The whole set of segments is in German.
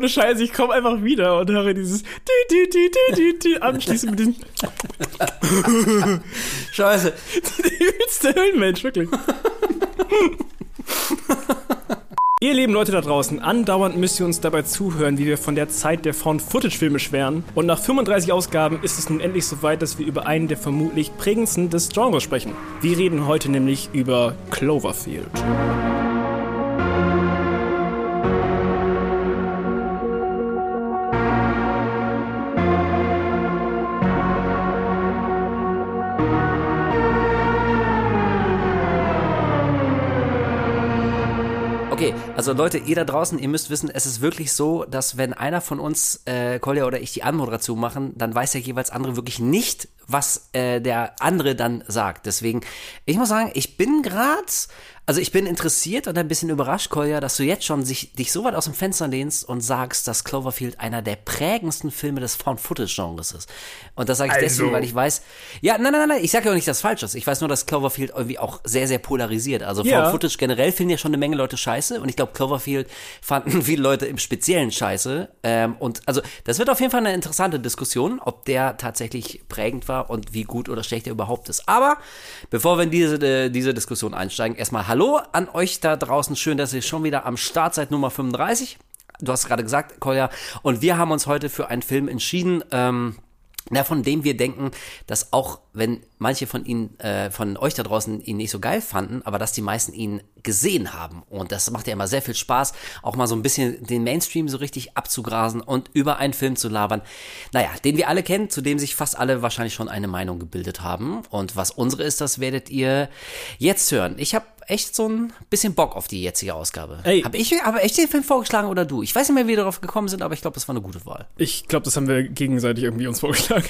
ohne Scheiße, ich komme einfach wieder und höre dieses die, die, die, die, die, die anschließend mit diesem Scheiße. der übelste Höhlenmensch, wirklich. Ihr lieben Leute da draußen, andauernd müsst ihr uns dabei zuhören, wie wir von der Zeit der Found-Footage-Filme schwärmen. Und nach 35 Ausgaben ist es nun endlich soweit, dass wir über einen der vermutlich prägendsten des Genres sprechen. Wir reden heute nämlich über Cloverfield. Also Leute, ihr da draußen, ihr müsst wissen, es ist wirklich so, dass wenn einer von uns, äh, Kolja oder ich, die Anmoderation machen, dann weiß der jeweils andere wirklich nicht, was äh, der andere dann sagt. Deswegen, ich muss sagen, ich bin gerade, also ich bin interessiert und ein bisschen überrascht, Kolja, dass du jetzt schon sich, dich so weit aus dem Fenster lehnst und sagst, dass Cloverfield einer der prägendsten Filme des Found-Footage-Genres ist. Und das sage ich Also. deswegen, weil ich weiß, ja, nein, nein, nein, ich sage ja auch nicht, dass falsch ist. Ich weiß nur, dass Cloverfield irgendwie auch sehr, sehr polarisiert. Also Ja. Found-Footage generell finden ja schon eine Menge Leute scheiße und ich glaube, Cloverfield fanden viele Leute im Speziellen scheiße. Ähm, und also, das wird auf jeden Fall eine interessante Diskussion, ob der tatsächlich prägend war und wie gut oder schlecht er überhaupt ist. Aber bevor wir in diese, äh, diese Diskussion einsteigen, erstmal Hallo an euch da draußen. Schön, dass ihr schon wieder am Start seid, Nummer 35. Du hast gerade gesagt, Kolja. Und wir haben uns heute für einen Film entschieden, ähm, na, von dem wir denken, dass auch wenn manche von ihnen, äh, von euch da draußen ihn nicht so geil fanden, aber dass die meisten ihn gesehen haben. Und das macht ja immer sehr viel Spaß, auch mal so ein bisschen den Mainstream so richtig abzugrasen und über einen Film zu labern. Naja, den wir alle kennen, zu dem sich fast alle wahrscheinlich schon eine Meinung gebildet haben. Und was unsere ist, das werdet ihr jetzt hören. Ich habe echt so ein bisschen Bock auf die jetzige Ausgabe. Ey. Habe ich aber echt den Film vorgeschlagen oder du? Ich weiß nicht mehr, wie wir darauf gekommen sind, aber ich glaube, das war eine gute Wahl. Ich glaube, das haben wir gegenseitig irgendwie uns vorgeschlagen.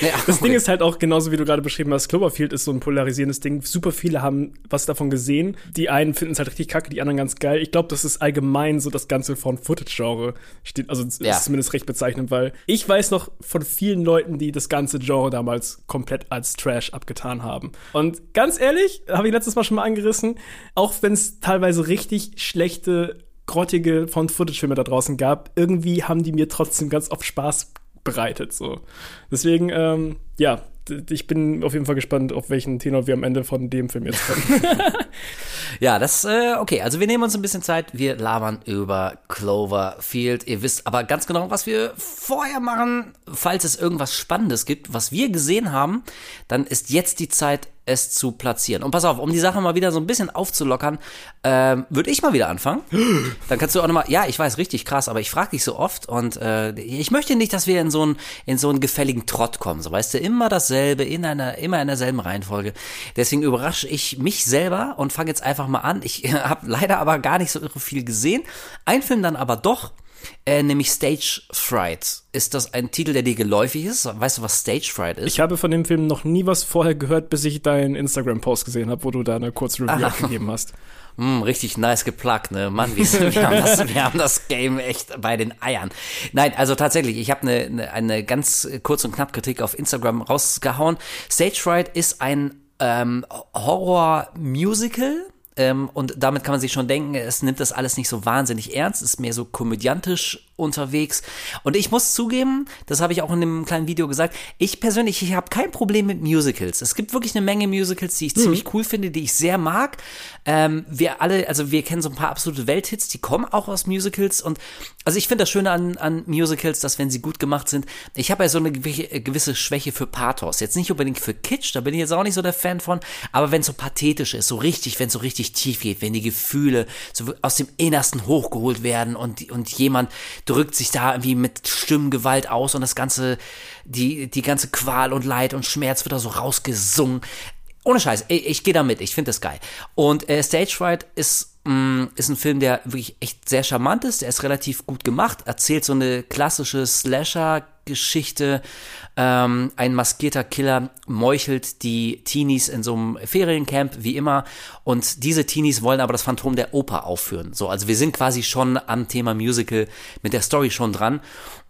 Ja, das Ding ist halt auch genauso, wie du gerade beschrieben hast, Cloverfield ist so ein polarisierendes Ding. Super viele haben was davon gesehen. Die einen finden es halt richtig kacke, die anderen ganz geil. Ich glaube, das ist allgemein so das ganze von Footage-Genre. Steht, also Ja. ist zumindest recht bezeichnend, weil ich weiß noch von vielen Leuten, die das ganze Genre damals komplett als Trash abgetan haben. Und ganz ehrlich, habe ich letztes Mal schon mal angerissen, auch wenn es teilweise richtig schlechte grottige Found-Footage-Filme da draußen gab, irgendwie haben die mir trotzdem ganz oft Spaß bereitet. So. Deswegen, ähm, ja, ich bin auf jeden Fall gespannt, auf welchen Tenor wir am Ende von dem Film jetzt kommen. Ja, das, äh, okay, also wir nehmen uns ein bisschen Zeit, wir labern über Cloverfield. Ihr wisst aber ganz genau, was wir vorher machen. Falls es irgendwas Spannendes gibt, was wir gesehen haben, dann ist jetzt die Zeit, es zu platzieren. Und pass auf, um die Sache mal wieder so ein bisschen aufzulockern, ähm, würde ich mal wieder anfangen. Dann kannst du auch nochmal, ja, ich weiß, richtig krass, aber ich frage dich so oft und äh, ich möchte nicht, dass wir in so einen in so einen gefälligen Trott kommen. So weißt du, immer dasselbe, in einer, immer in derselben Reihenfolge. Deswegen überrasche ich mich selber und fange jetzt einfach mal an. Ich habe leider aber gar nicht so irre viel gesehen. Ein Film dann aber doch. Äh, nämlich Stage Fright. Ist das ein Titel, der dir geläufig ist? Weißt du, was Stage Fright ist? ich habe von dem Film noch nie was vorher gehört, bis ich deinen Instagram-Post gesehen habe, wo du da eine kurze Review abgegeben hast. Hm, richtig nice geplagt, ne? Mann, wir, wir, haben das, wir haben das Game echt bei den Eiern. Nein, also tatsächlich, ich habe eine, eine, eine ganz kurz und knapp Kritik auf Instagram rausgehauen. Stage Fright ist ein ähm, Horror-Musical. Ähm, und damit kann man sich schon denken, es nimmt das alles nicht so wahnsinnig ernst, ist mehr so komödiantisch unterwegs. Und ich muss zugeben, das habe ich auch in einem kleinen Video gesagt, ich persönlich, ich habe kein Problem mit Musicals. Es gibt wirklich eine Menge Musicals, die ich ziemlich cool finde, die ich sehr mag. Ähm, wir alle, also wir kennen so ein paar absolute Welthits, die kommen auch aus Musicals. Und also ich finde das Schöne an, an Musicals, dass wenn sie gut gemacht sind, ich habe ja so eine gewi- gewisse Schwäche für Pathos. Jetzt nicht unbedingt für Kitsch, da bin ich jetzt auch nicht so der Fan von, aber wenn es so pathetisch ist, so richtig, wenn es so richtig tief geht, wenn die Gefühle so aus dem Innersten hochgeholt werden und, und jemand drückt sich da irgendwie mit Stimmgewalt aus und das ganze, die, die ganze Qual und Leid und Schmerz wird da so rausgesungen. Ohne Scheiß, ich, ich gehe da mit, ich finde das geil. Und äh, Stage Fright ist, ist ein Film, der wirklich echt sehr charmant ist, der ist relativ gut gemacht, erzählt so eine klassische Slasher-Geschichte. Ähm, ein maskierter Killer meuchelt die Teenies in so einem Feriencamp, wie immer. Und diese Teenies wollen aber das Phantom der Oper aufführen. So, also wir sind quasi schon am Thema Musical mit der Story schon dran.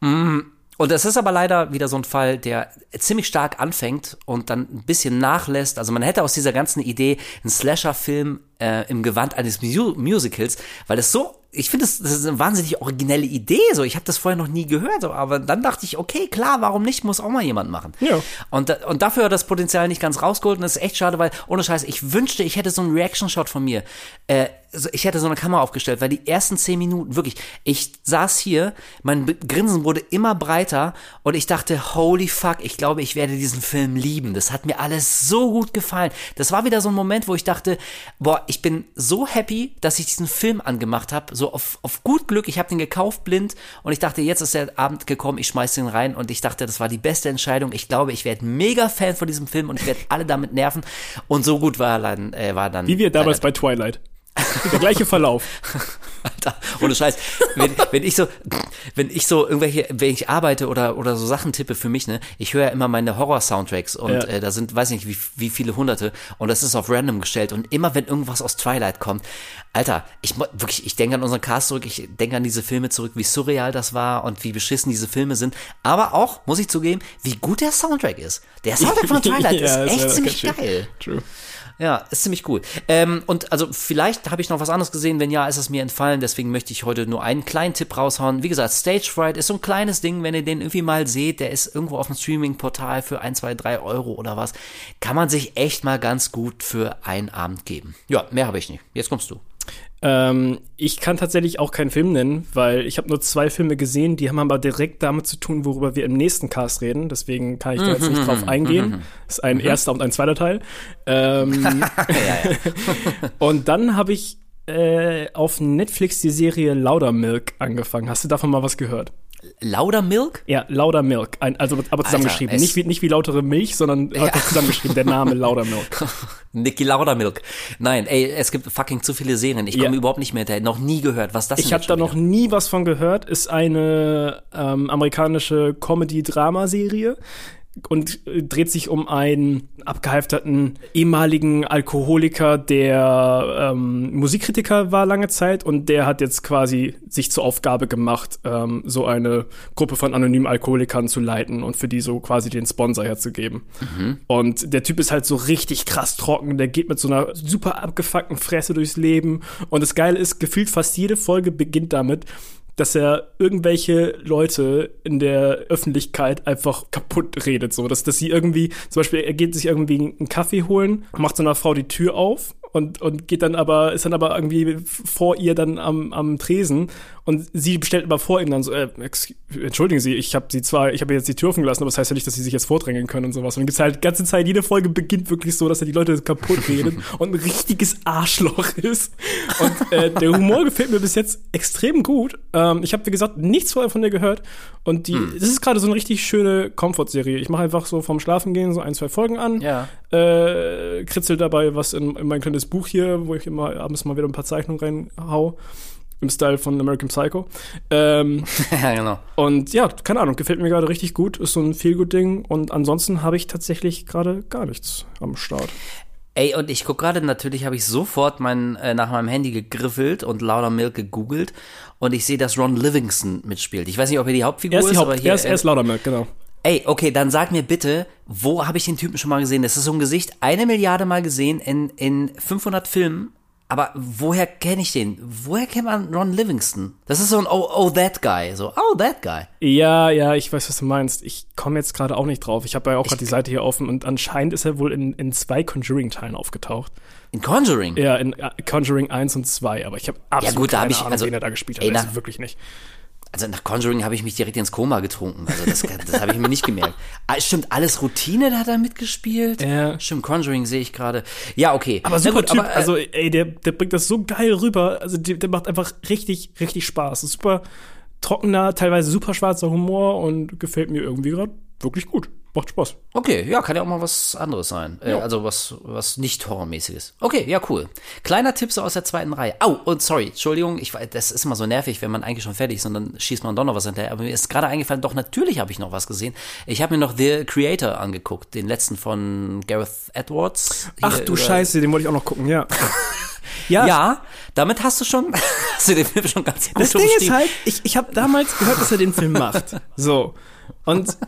Mm, und es ist aber leider wieder so ein Fall, der ziemlich stark anfängt und dann ein bisschen nachlässt. Also man hätte aus dieser ganzen Idee einen Slasher-Film äh, im Gewand eines Mu Musicals, weil es so ich finde, das, das ist eine wahnsinnig originelle Idee. So, ich habe das vorher noch nie gehört, aber dann dachte ich, okay, klar, warum nicht? Muss auch mal jemand machen. Ja. Und, da- und dafür hat das Potenzial nicht ganz rausgeholt und das ist echt schade, weil ohne Scheiß, ich wünschte, ich hätte so einen Reaction-Shot von mir. Äh, so- ich hätte so eine Kamera aufgestellt, weil die ersten zehn Minuten, wirklich, ich saß hier, mein Grinsen wurde immer breiter und ich dachte, holy fuck, ich glaube, ich werde diesen Film lieben. Das hat mir alles so gut gefallen. Das war wieder so ein Moment, wo ich dachte, boah, ich bin so happy, dass ich diesen Film angemacht habe, so auf, auf gut Glück. Ich habe den gekauft blind und ich dachte, jetzt ist der Abend gekommen, ich schmeiß den rein und ich dachte, das war die beste Entscheidung. Ich glaube, ich werde mega Fan von diesem Film und ich werde alle damit nerven und so gut war er dann, äh, war dann. Wie wir damals bei Twilight. Der gleiche Verlauf. Alter, ohne Scheiß. Wenn, wenn ich so, wenn ich so irgendwelche, wenn ich arbeite oder, oder so Sachen tippe für mich, ne, ich höre ja immer meine Horror-Soundtracks und Ja. äh, da sind, weiß nicht, wie, wie viele hunderte und das ist auf random gestellt und immer wenn irgendwas aus Twilight kommt, Alter, ich wirklich, ich denke an unseren Cast zurück, ich denke an diese Filme zurück, wie surreal das war und wie beschissen diese Filme sind, aber auch, muss ich zugeben, wie gut der Soundtrack ist. Der Soundtrack von Twilight Ja, ist echt ziemlich geil. True. Ja, ist ziemlich cool. Ähm, und also vielleicht habe ich noch was anderes gesehen. Wenn ja, ist es mir entfallen. Deswegen möchte ich heute nur einen kleinen Tipp raushauen. Wie gesagt, Stage Fright ist so ein kleines Ding, wenn ihr den irgendwie mal seht. Der ist irgendwo auf dem Streaming-Portal für ein, zwei, drei Euro oder was. Kann man sich echt mal ganz gut für einen Abend geben. Ja, mehr habe ich nicht. Jetzt kommst du. Ähm, ich kann tatsächlich auch keinen Film nennen, weil ich habe nur zwei Filme gesehen, die haben aber direkt damit zu tun, worüber wir im nächsten Cast reden. Deswegen kann ich da jetzt nicht drauf eingehen. Das ist ein erster und ein zweiter Teil. Ähm, und dann habe ich äh, auf Netflix die Serie Laudermilk angefangen. Hast du davon mal was gehört? Lauder Milk? Ja, Laudermilk. Ein, also aber zusammengeschrieben. es- nicht, wie, nicht wie lautere Milch, sondern einfach zusammengeschrieben. Der Name Laudermilk. Niki Lauder Milk. Nein, ey, es gibt fucking zu viele Serien. Ich komme Ja. überhaupt nicht mehr hinterher. Noch nie gehört. Was ist das Ich denn habe da noch wieder? nie was von gehört. Ist eine ähm, amerikanische Comedy-Drama-Serie und äh, dreht sich um einen abgehalfterten ehemaligen Alkoholiker, der ähm, Musikkritiker war lange Zeit und der hat jetzt quasi sich zur Aufgabe gemacht, ähm, so eine Gruppe von anonymen Alkoholikern zu leiten und für die so quasi den Sponsor herzugeben. Und der Typ ist halt so richtig krass trocken, der geht mit so einer super abgefuckten Fresse durchs Leben und das Geile ist, gefühlt fast jede Folge beginnt damit, dass er irgendwelche Leute in der Öffentlichkeit einfach kaputt redet, so dass, dass sie irgendwie, zum Beispiel, er geht sich irgendwie einen Kaffee holen, macht so einer Frau die Tür auf und, und geht dann aber, ist dann aber irgendwie vor ihr dann am, am Tresen und sie bestellt aber vor ihm dann so, äh, entschuldigen Sie, ich habe sie zwar, ich habe jetzt die Tür offen gelassen, aber das heißt ja nicht, dass sie sich jetzt vordrängeln können und sowas. Und dann gibt's halt die ganze Zeit, jede Folge beginnt wirklich so, dass er die Leute kaputt redet und ein richtiges Arschloch ist. Und äh, der Humor gefällt mir bis jetzt extrem gut. Ähm, ich habe, wie gesagt, nichts vorher von der gehört. Und die, das ist gerade so eine richtig schöne Comfort-Serie. Ich mache einfach so vom Schlafengehen so ein, zwei Folgen an. Ja. Äh, kritzel dabei was in, in mein kleines Buch hier, wo ich immer abends mal wieder ein paar Zeichnungen reinhau. Im Style von American Psycho. Ähm, ja, genau. und ja, keine Ahnung, gefällt mir gerade richtig gut. Ist so ein Feelgood-Ding. Und ansonsten habe ich tatsächlich gerade gar nichts am Start. Ey, und ich guck gerade, natürlich habe ich sofort mein, äh, nach meinem Handy gegriffelt und Lauder Milk gegoogelt und ich sehe, dass Ron Livingston mitspielt. Ich weiß nicht, ob er die Hauptfigur Er ist, die ist, Haupt, aber hier. er ist, er ist Laudermilk, genau. Ey, okay, dann sag mir bitte, wo habe ich den Typen schon mal gesehen? Das ist so ein Gesicht, eine Milliarde Mal gesehen in, in 500 Filmen. Aber woher kenne ich den? Woher kennt man Ron Livingston? Das ist so ein Oh, oh, that guy. So, oh, that guy. Ja, ja, ich weiß, was du meinst. Ich komme jetzt gerade auch nicht drauf. Ich habe ja auch gerade die Seite hier offen und anscheinend ist er wohl in, in zwei Conjuring-Teilen aufgetaucht. In Conjuring. Ja, in äh, Conjuring 1 und 2, aber ich habe absolut gut, da keine ich- Ahnung, also, wen er da gespielt hat. ey, nach- wirklich nicht. Also nach Conjuring habe ich mich direkt ins Koma getrunken. Also das, das habe ich mir nicht gemerkt. Ah, stimmt, alles Routine, da hat er mitgespielt. Ja. Stimmt, Conjuring sehe ich gerade. Ja, okay. Aber super gut, Typ, aber, äh, also ey, der, der bringt das so geil rüber. Also der, der macht einfach richtig, richtig Spaß. Super trockener, teilweise super schwarzer Humor und gefällt mir irgendwie gerade wirklich gut. Macht Spaß. Okay, ja, kann ja auch mal was anderes sein. Äh, also was, was nicht horrormäßiges. Okay, ja, cool. Kleiner Tipp so aus der zweiten Reihe. Au, und sorry, Entschuldigung, ich weiß, das ist immer so nervig, wenn man eigentlich schon fertig ist und dann schießt man doch noch was hinterher. Aber mir ist gerade eingefallen, doch, natürlich habe ich noch was gesehen. Ich habe mir noch The Creator angeguckt, den letzten von Gareth Edwards. Ach du Scheiße, den wollte ich auch noch gucken, ja. ja, Ja, damit hast du schon, hast du den Film schon ganz gut Das Ding ist halt, ich, ich habe damals gehört, dass er den Film macht. So. Und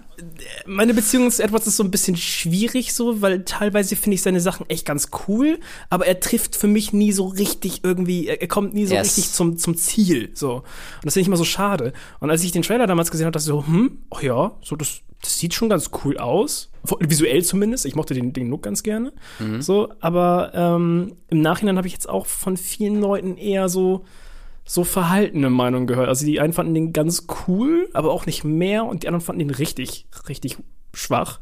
meine Beziehung zu Edwards ist so ein bisschen schwierig so, weil teilweise finde ich seine Sachen echt ganz cool, aber er trifft für mich nie so richtig irgendwie, er, kommt nie so yes. richtig zum, zum Ziel, so. Und das finde ich immer so schade. Und als ich den Trailer damals gesehen habe, dachte ich so, hm, ach ja, so das, das sieht schon ganz cool aus. Visuell zumindest. Ich mochte den, den Look ganz gerne. Mhm. So, aber ähm, im Nachhinein habe ich jetzt auch von vielen Leuten eher so, so verhaltene Meinungen gehört. Also die einen fanden den ganz cool, aber auch nicht mehr und die anderen fanden den richtig, richtig schwach.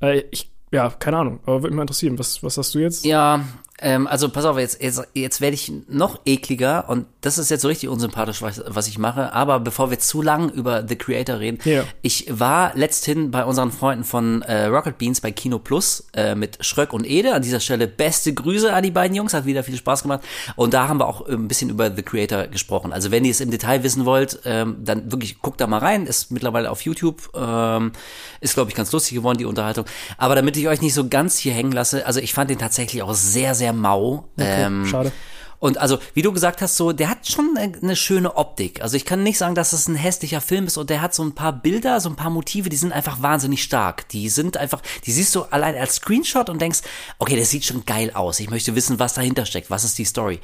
Äh, ich, ja, keine Ahnung, aber würde mich mal interessieren, was, was hast du jetzt? Ja, ähm, also pass auf, jetzt, jetzt, jetzt werde ich noch ekliger und das ist jetzt so richtig unsympathisch, was, was ich mache. Aber bevor wir zu lang über The Creator reden, ja. ich war letzthin bei unseren Freunden von äh, Rocket Beans bei Kino Plus äh, mit Schröck und Ede. An dieser Stelle beste Grüße an die beiden Jungs, hat wieder viel Spaß gemacht. Und da haben wir auch ein bisschen über The Creator gesprochen. Also wenn ihr es im Detail wissen wollt, ähm, dann wirklich guckt da mal rein. Ist mittlerweile auf YouTube. Ähm, ist, glaube ich, ganz lustig geworden, die Unterhaltung. Aber damit ich euch nicht so ganz hier hängen lasse, also ich fand den tatsächlich auch sehr, sehr mau. Okay, ähm, schade. Und also, wie du gesagt hast, so, der hat schon eine schöne Optik. Also ich kann nicht sagen, dass es ein hässlicher Film ist und der hat so ein paar Bilder, so ein paar Motive, die sind einfach wahnsinnig stark. Die sind einfach, die siehst du allein als Screenshot und denkst, okay, das sieht schon geil aus. Ich möchte wissen, was dahinter steckt, was ist die Story.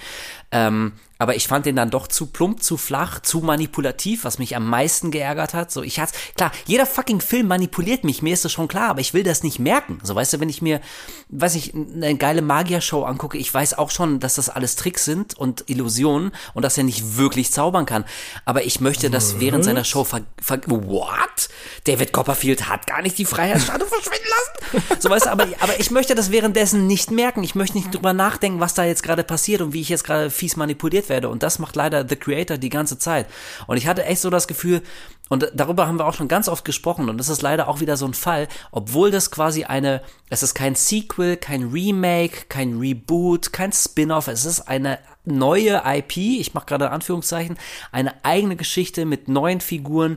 Ähm, aber ich fand den dann doch zu plump, zu flach, zu manipulativ, was mich am meisten geärgert hat. So, ich hatte, klar, jeder fucking Film manipuliert mich, mir ist das schon klar, aber ich will das nicht merken. So, weißt du, wenn ich mir, weiß ich, eine geile Magier-Show angucke, ich weiß auch schon, dass das alles Tricks sind und Illusionen und dass er nicht wirklich zaubern kann. Aber ich möchte das während seiner Show ver, ver what? David Copperfield hat gar nicht die Freiheitsstatue verschwinden lassen. So, weißt du, aber, aber ich möchte das währenddessen nicht merken. Ich möchte nicht drüber nachdenken, was da jetzt gerade passiert und wie ich jetzt gerade fies manipuliert werde. Und das macht leider The Creator die ganze Zeit. Und ich hatte echt so das Gefühl, und darüber haben wir auch schon ganz oft gesprochen, und das ist leider auch wieder so ein Fall, obwohl das quasi eine, es ist kein Sequel, kein Remake, kein Reboot, kein Spin-off, es ist eine neue IP, ich mache gerade Anführungszeichen, eine eigene Geschichte mit neuen Figuren,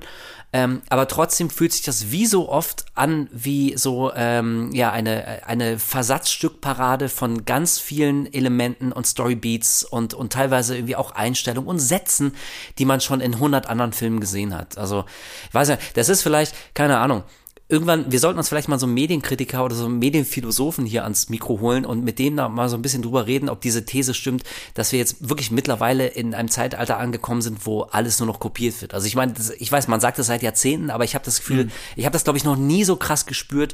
ähm, aber trotzdem fühlt sich das wie so oft an wie so ähm, ja eine eine Versatzstückparade von ganz vielen Elementen und Storybeats und und teilweise irgendwie auch Einstellungen und Sätzen, die man schon in hundert anderen Filmen gesehen hat. Also ich weiß ja, das ist vielleicht keine Ahnung irgendwann, wir sollten uns vielleicht mal so einen Medienkritiker oder so einen Medienphilosophen hier ans Mikro holen und mit denen da mal so ein bisschen drüber reden, ob diese These stimmt, dass wir jetzt wirklich mittlerweile in einem Zeitalter angekommen sind, wo alles nur noch kopiert wird. Also ich meine, ich weiß, man sagt das seit Jahrzehnten, aber ich habe das Gefühl, mhm. ich habe das glaube ich noch nie so krass gespürt,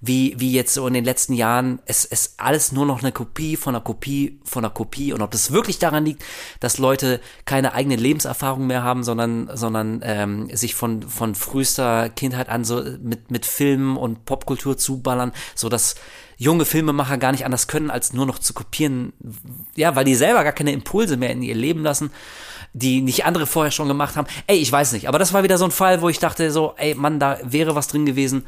wie, wie jetzt so in den letzten Jahren, es ist alles nur noch eine Kopie von einer Kopie von einer Kopie. Und ob das wirklich daran liegt, dass Leute keine eigene Lebenserfahrung mehr haben, sondern, sondern ähm, sich von, von frühester Kindheit an so mit, mit Filmen und Popkultur zuballern, so dass junge Filmemacher gar nicht anders können, als nur noch zu kopieren, ja, weil die selber gar keine Impulse mehr in ihr Leben lassen, die nicht andere vorher schon gemacht haben. Ey, ich weiß nicht, aber das war wieder so ein Fall, wo ich dachte so, ey, Mann, da wäre was drin gewesen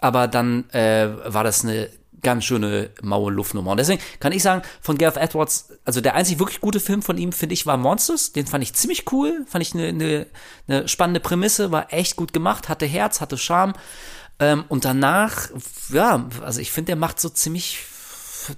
aber dann äh, war das eine ganz schöne maue Luftnummer. Und deswegen kann ich sagen, von Gareth Edwards, also der einzig wirklich gute Film von ihm, finde ich, war Monsters. Den fand ich ziemlich cool, fand ich eine, eine, eine spannende Prämisse, war echt gut gemacht, hatte Herz, hatte Charme. Ähm, und danach, ja, also ich finde, der macht so ziemlich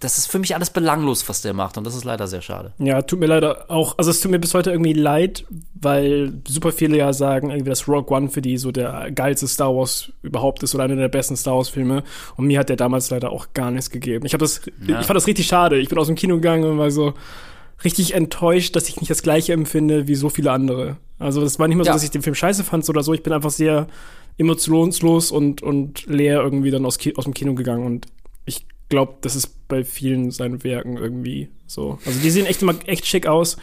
das ist für mich alles belanglos, was der macht. Und das ist leider sehr schade. Ja, tut mir leider auch, also es tut mir bis heute irgendwie leid, weil super viele ja sagen, irgendwie, dass Rogue One für die so der geilste Star Wars überhaupt ist oder einer der besten Star Wars Filme. Und mir hat der damals leider auch gar nichts gegeben. Ich, hab das, ja. ich fand das richtig schade. Ich bin aus dem Kino gegangen und war so richtig enttäuscht, dass ich nicht das gleiche empfinde wie so viele andere. Also das war nicht mal so, dass ich den Film scheiße fand oder so. Ich bin einfach sehr emotionslos und, und leer irgendwie dann aus, aus dem Kino gegangen und ich glaube, das ist bei vielen seinen Werken irgendwie so. Also die sehen echt immer echt schick aus,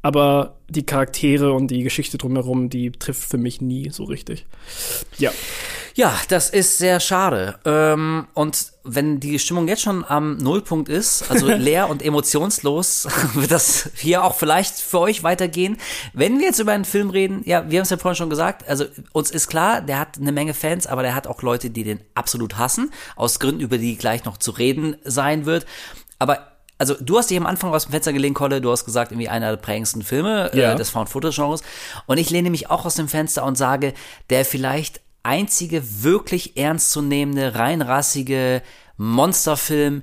aber die Charaktere und die Geschichte drumherum, die trifft für mich nie so richtig. Ja. Ja, das ist sehr schade. Ähm, und wenn die Stimmung jetzt schon am Nullpunkt ist, also leer und emotionslos, wird das hier auch vielleicht für euch weitergehen. Wenn wir jetzt über einen Film reden, ja, wir haben es ja vorhin schon gesagt, also uns ist klar, der hat eine Menge Fans, aber der hat auch Leute, die den absolut hassen, aus Gründen, über die gleich noch zu reden sein wird. Aber also du hast dich am Anfang aus dem Fenster gelehnt, Kolle, du hast gesagt, irgendwie einer der prägendsten Filme äh, ja. äh, des Found-Footage-Genres. Und ich lehne mich auch aus dem Fenster und sage, der vielleicht einzige wirklich ernstzunehmende, reinrassige Monsterfilm,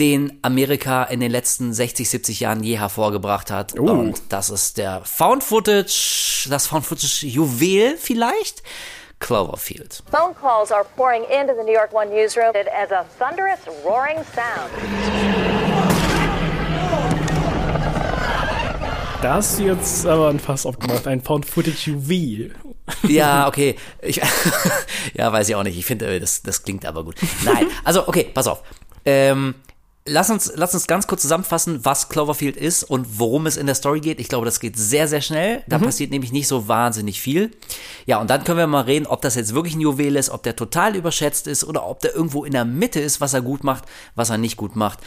den Amerika in den letzten 60, 70 Jahren je hervorgebracht hat. Uh. Und das ist der Found Footage, das Found Footage Juwel vielleicht Cloverfield. Phone calls are pouring into the New York One newsroom as a thunderous roaring sound. Da hast du jetzt aber ein Fass aufgemacht, ein Found-Footage-Juwel. Ja, okay. Ich, ja, weiß ich auch nicht. Ich finde, äh, das, das klingt aber gut. Nein, also okay, pass auf. Ähm, Lass uns, lass uns ganz kurz zusammenfassen, was Cloverfield ist und worum es in der Story geht. Ich glaube, das geht sehr, sehr schnell. Da mhm. passiert nämlich nicht so wahnsinnig viel. Ja, und dann können wir mal reden, ob das jetzt wirklich ein Juwel ist, ob der total überschätzt ist oder ob der irgendwo in der Mitte ist, was er gut macht, was er nicht gut macht.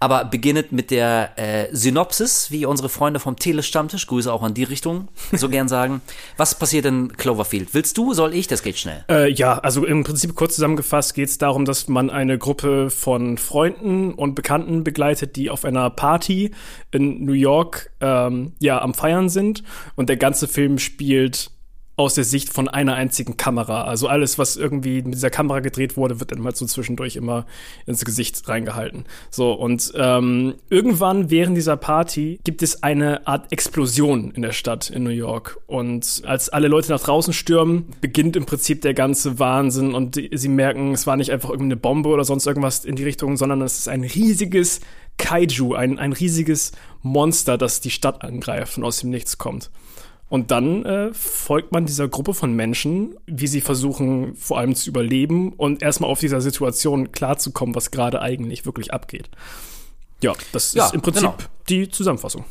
Aber beginnet mit der äh, Synopsis, wie unsere Freunde vom Telestammtisch, Grüße auch an die Richtung, so gern sagen. Was passiert in Cloverfield? Willst du, soll ich? Das geht schnell. Äh, ja, also im Prinzip kurz zusammengefasst geht es darum, dass man eine Gruppe von Freunden und Bekannten begleitet, die auf einer Party in New York ähm, ja am Feiern sind. Und der ganze Film spielt aus der Sicht von einer einzigen Kamera. Also alles, was irgendwie mit dieser Kamera gedreht wurde, wird dann mal so zwischendurch immer ins Gesicht reingehalten. So, und ähm, irgendwann während dieser Party gibt es eine Art Explosion in der Stadt in New York. Und als alle Leute nach draußen stürmen, beginnt im Prinzip der ganze Wahnsinn und die, sie merken, es war nicht einfach irgendeine Bombe oder sonst irgendwas in die Richtung, sondern es ist ein riesiges Kaiju, ein, ein riesiges Monster, das die Stadt angreift und aus dem Nichts kommt. Und dann äh, folgt man dieser Gruppe von Menschen, wie sie versuchen, vor allem zu überleben und erstmal auf dieser Situation klarzukommen, was gerade eigentlich wirklich abgeht. Ja, das ja, ist im Prinzip genau. die Zusammenfassung.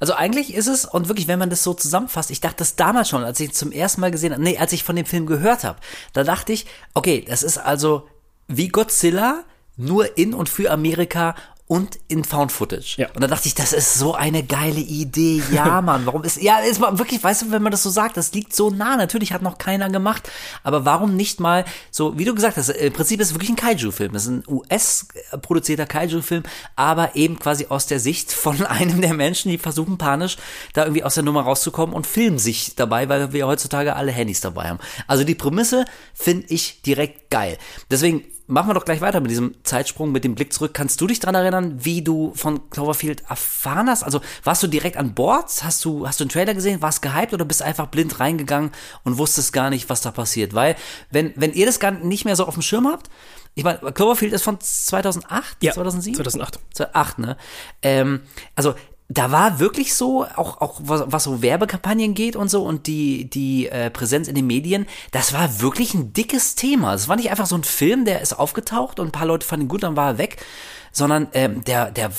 Also eigentlich ist es, und wirklich, wenn man das so zusammenfasst, ich dachte das damals schon, als ich zum ersten Mal gesehen habe, nee, als ich von dem Film gehört habe, da dachte ich, okay, das ist also wie Godzilla, nur in und für Amerika und in Found Footage. Ja. Und da dachte ich, das ist so eine geile Idee. Ja, Mann, warum ist, ja, ist mal wirklich, weißt du, wenn man das so sagt, das liegt so nah. Natürlich hat noch keiner gemacht. Aber warum nicht mal so, wie du gesagt hast, im Prinzip ist es wirklich ein Kaiju-Film. Es ist ein US-produzierter Kaiju-Film, aber eben quasi aus der Sicht von einem der Menschen, die versuchen panisch da irgendwie aus der Nummer rauszukommen und filmen sich dabei, weil wir heutzutage alle Handys dabei haben. Also die Prämisse finde ich direkt geil. Deswegen machen wir doch gleich weiter mit diesem Zeitsprung, mit dem Blick zurück. Kannst du dich dran erinnern, wie du von Cloverfield erfahren hast? Also warst du direkt an Bord? Hast du, hast du einen Trailer gesehen? Warst gehypt oder bist du einfach blind reingegangen und wusstest gar nicht, was da passiert? Weil, wenn, wenn ihr das gar nicht mehr so auf dem Schirm habt, ich meine, Cloverfield ist von 2008, ja, 2007? 2008. 2008, ne? Ähm, also da war wirklich so, auch, auch was, was so Werbekampagnen geht und so und die, die äh, Präsenz in den Medien, das war wirklich ein dickes Thema. Es war nicht einfach so ein Film, der ist aufgetaucht und ein paar Leute fanden ihn gut, dann war er weg, sondern ähm, der, der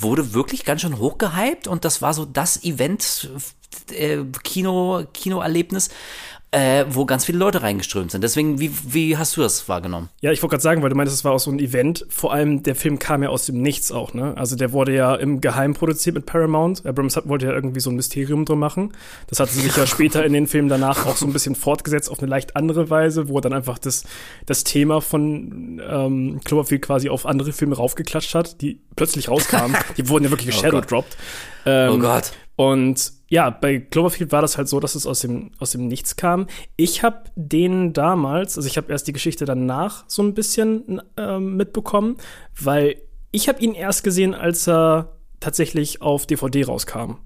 wurde wirklich ganz schön hochgehypt und das war so das Event, äh, Kino, Kinoerlebnis äh, wo ganz viele Leute reingeströmt sind. Deswegen, wie, wie hast du das wahrgenommen? Ja, ich wollte gerade sagen, weil du meintest, es war auch so ein Event. Vor allem, der Film kam ja aus dem Nichts auch, ne? Also der wurde ja im Geheim produziert mit Paramount. Abrams hat, wollte ja irgendwie so ein Mysterium drum machen. Das hat sich ja später in den Filmen danach auch so ein bisschen fortgesetzt auf eine leicht andere Weise, wo er dann einfach das, das Thema von ähm, Cloverfield quasi auf andere Filme raufgeklatscht hat, die plötzlich rauskamen. die wurden ja wirklich oh dropped. Ähm, oh Gott. Und ja, bei Cloverfield war das halt so, dass es aus dem, aus dem Nichts kam. Ich habe den damals, also ich habe erst die Geschichte danach so ein bisschen äh, mitbekommen, weil ich habe ihn erst gesehen, als er tatsächlich auf DVD rauskam.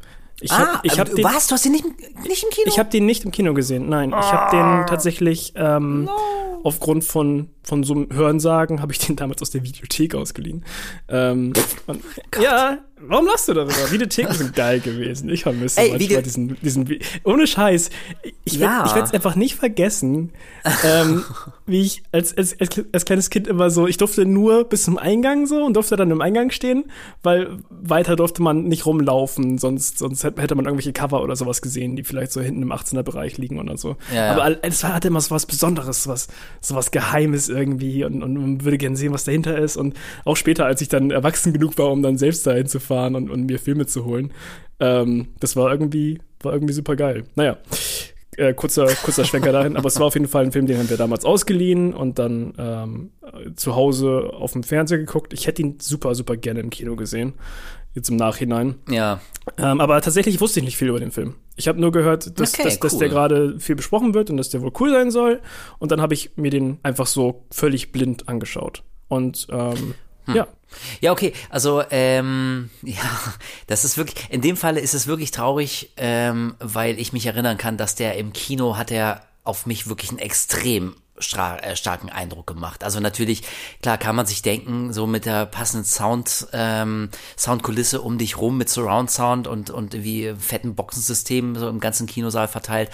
Ich hab, ah, ich hab den, was? Du hast ihn nicht, nicht im Kino? Ich habe den nicht im Kino gesehen, nein. Ah. Ich habe den tatsächlich ähm, no. aufgrund von, von so einem Hörensagen, habe ich den damals aus der Videothek ausgeliehen. Ähm, und, ja, Warum lachst du darüber? Videotheken sind geil gewesen. Ich vermisse Ey, manchmal diesen, diesen, ohne Scheiß. Ich, ja. ich werde es einfach nicht vergessen, ähm, wie ich als, als, als, kleines Kind immer so, ich durfte nur bis zum Eingang so und durfte dann im Eingang stehen, weil weiter durfte man nicht rumlaufen, sonst, sonst hätte man irgendwelche Cover oder sowas gesehen, die vielleicht so hinten im 18er Bereich liegen oder so. Ja, Aber es hatte immer so was Besonderes, was, so was Geheimes irgendwie und, und man würde gerne sehen, was dahinter ist. Und auch später, als ich dann erwachsen genug war, um dann selbst dahin zu fahren und, und mir Filme zu holen. Ähm, das war irgendwie, war irgendwie super geil. Naja, äh, kurzer, kurzer Schwenker dahin, aber es war auf jeden Fall ein Film, den haben wir damals ausgeliehen und dann ähm, zu Hause auf dem Fernseher geguckt. Ich hätte ihn super, super gerne im Kino gesehen. Jetzt im Nachhinein. Ja. Ähm, aber tatsächlich wusste ich nicht viel über den Film. Ich habe nur gehört, dass, okay, dass, cool. dass der gerade viel besprochen wird und dass der wohl cool sein soll. Und dann habe ich mir den einfach so völlig blind angeschaut. Und ähm, hm. ja, ja, okay, also ähm, ja, das ist wirklich, in dem Falle ist es wirklich traurig, ähm, weil ich mich erinnern kann, dass der im Kino hat er auf mich wirklich einen extrem starken Eindruck gemacht. Also natürlich, klar kann man sich denken, so mit der passenden Sound, ähm, Soundkulisse um dich rum mit Surround Sound und, und wie fetten Boxensystem so im ganzen Kinosaal verteilt.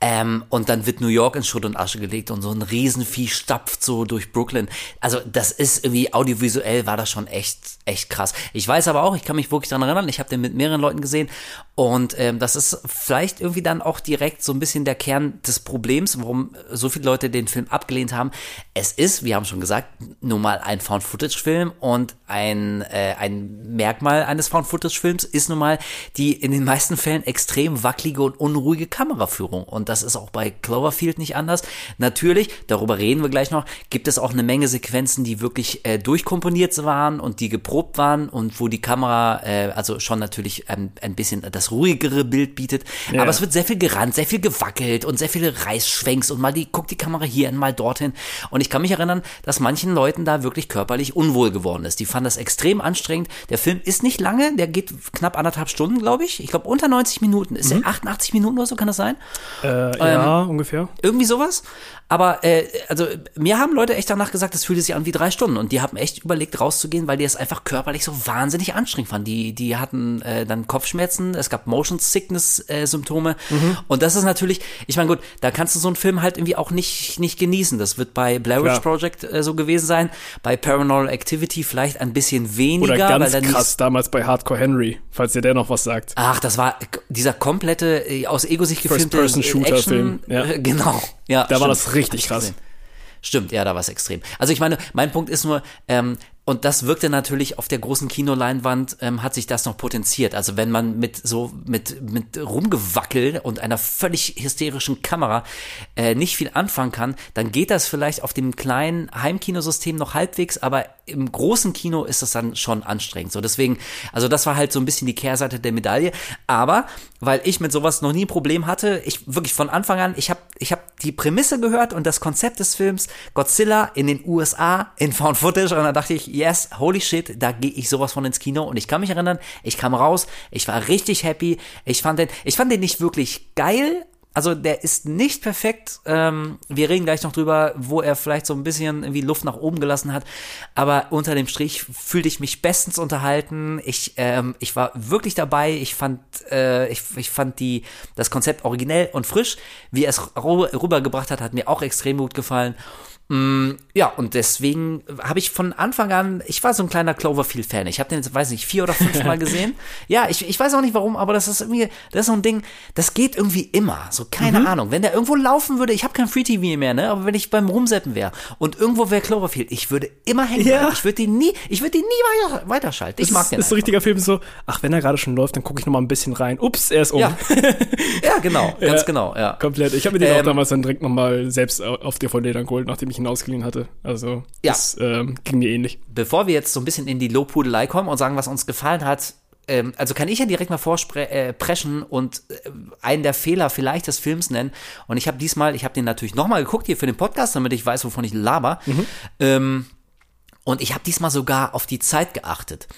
Ähm, und dann wird New York in Schutt und Asche gelegt und so ein Riesenvieh stapft so durch Brooklyn. Also das ist irgendwie audiovisuell war das schon echt, echt krass. Ich weiß aber auch, ich kann mich wirklich daran erinnern, ich habe den mit mehreren Leuten gesehen und ähm, das ist vielleicht irgendwie dann auch direkt so ein bisschen der Kern des Problems, warum so viele Leute den Film abgelehnt haben. Es ist, wir haben schon gesagt, nun mal ein Found-Footage-Film und ein, äh, ein Merkmal eines Found-Footage-Films ist nun mal die in den meisten Fällen extrem wackelige und unruhige Kameraführung. Und das ist auch bei Cloverfield nicht anders. Natürlich, darüber reden wir gleich noch, gibt es auch eine Menge Sequenzen, die wirklich äh, durchkomponiert waren und die geprobt waren und wo die Kamera äh, also schon natürlich ein, ein bisschen das ruhigere Bild bietet. Ja. Aber es wird sehr viel gerannt, sehr viel gewackelt und sehr viele Reißschwenks und mal die, guckt die Kamera hier und mal dorthin. Und ich kann mich erinnern, dass manchen Leuten da wirklich körperlich unwohl geworden ist. Die fanden das extrem anstrengend. Der Film ist nicht lange, der geht knapp anderthalb Stunden, glaube ich. Ich glaube unter 90 Minuten. Ist Mhm. der 88 Minuten oder so, kann das sein? Äh, ja, ungefähr. Irgendwie sowas. Aber äh, also mir haben Leute echt danach gesagt, das fühlte sich an wie drei Stunden und die haben echt überlegt rauszugehen, weil die es einfach körperlich so wahnsinnig anstrengend fanden. Die die hatten äh, dann Kopfschmerzen, es gab Motion Sickness äh, Symptome und das ist natürlich, ich meine gut, da kannst du so einen Film halt irgendwie auch nicht nicht genießen. Das wird bei Blair Witch. Project äh, so gewesen sein, bei Paranormal Activity vielleicht ein bisschen weniger, Oder ganz krass damals bei Hardcore Henry, falls ihr der noch was sagt. Ach, das war dieser komplette äh, aus Ego-Sicht gefilmte First-Person-Shooter-Film, Action- ja. äh, Genau. Ja, Da war stimmt. das richtig krass. Stimmt, ja, da war es extrem. Also ich meine, mein Punkt ist nur, ähm, und das wirkte natürlich auf der großen Kinoleinwand, ähm, hat sich das noch potenziert. Also wenn man mit so, mit, mit Rumgewackel und einer völlig hysterischen Kamera äh, nicht viel anfangen kann, dann geht das vielleicht auf dem kleinen Heimkinosystem noch halbwegs, aber im großen Kino ist das dann schon anstrengend. So deswegen, also das war halt so ein bisschen die Kehrseite der Medaille. Aber weil ich mit sowas noch nie ein Problem hatte, ich wirklich von Anfang an, ich habe ich hab die Prämisse gehört und das Konzept des Films Godzilla in den USA in Found Footage und dann dachte ich, yes, holy shit, da gehe ich sowas von ins Kino und ich kann mich erinnern, ich kam raus, ich war richtig happy, ich fand den, ich fand den nicht wirklich geil, also der ist nicht perfekt. Ähm, wir reden gleich noch drüber, wo er vielleicht so ein bisschen irgendwie Luft nach oben gelassen hat. Aber unter dem Strich fühlte ich mich bestens unterhalten. Ich, ähm, ich war wirklich dabei. Ich fand, äh, ich, ich fand die, das Konzept originell und frisch. Wie er es rübergebracht hat, hat mir auch extrem gut gefallen. Mm, ja, und deswegen habe ich von Anfang an, ich war so ein kleiner Cloverfield-Fan. Ich habe den, jetzt, weiß nicht, vier oder fünf Mal gesehen. Ja, ich, ich weiß auch nicht warum, aber das ist irgendwie, das ist so ein Ding, das geht irgendwie immer. So, keine Mhm. Ahnung. Wenn der irgendwo laufen würde, ich habe kein Free-TV mehr, ne? Aber wenn ich beim Rumseppen wäre und irgendwo wäre Cloverfield, ich würde immer hängen Ja. bleiben. Ich würde den nie, ich würde den nie weiter, weiterschalten. Ich Das mag ist, den. ist so ein richtiger Film so, ach, wenn er gerade schon läuft, dann gucke ich noch mal ein bisschen rein. Ups, er ist um. Ja. ja, genau, ganz Ja. genau, ja. Komplett. Ich habe mir den auch Ähm, damals dann direkt noch mal selbst auf DVD dann geholt, nachdem ich ihn ausgeliehen hatte. Also, Ja. das ähm, ging mir ähnlich. bevor wir jetzt so ein bisschen in die Lobhudelei kommen und sagen, was uns gefallen hat, ähm, also kann ich ja direkt mal vorpreschen äh, und äh, einen der Fehler vielleicht des Films nennen. Und ich habe diesmal, ich habe den natürlich nochmal geguckt hier für den Podcast, damit ich weiß, wovon ich laber. Ähm, und ich habe diesmal sogar auf die Zeit geachtet.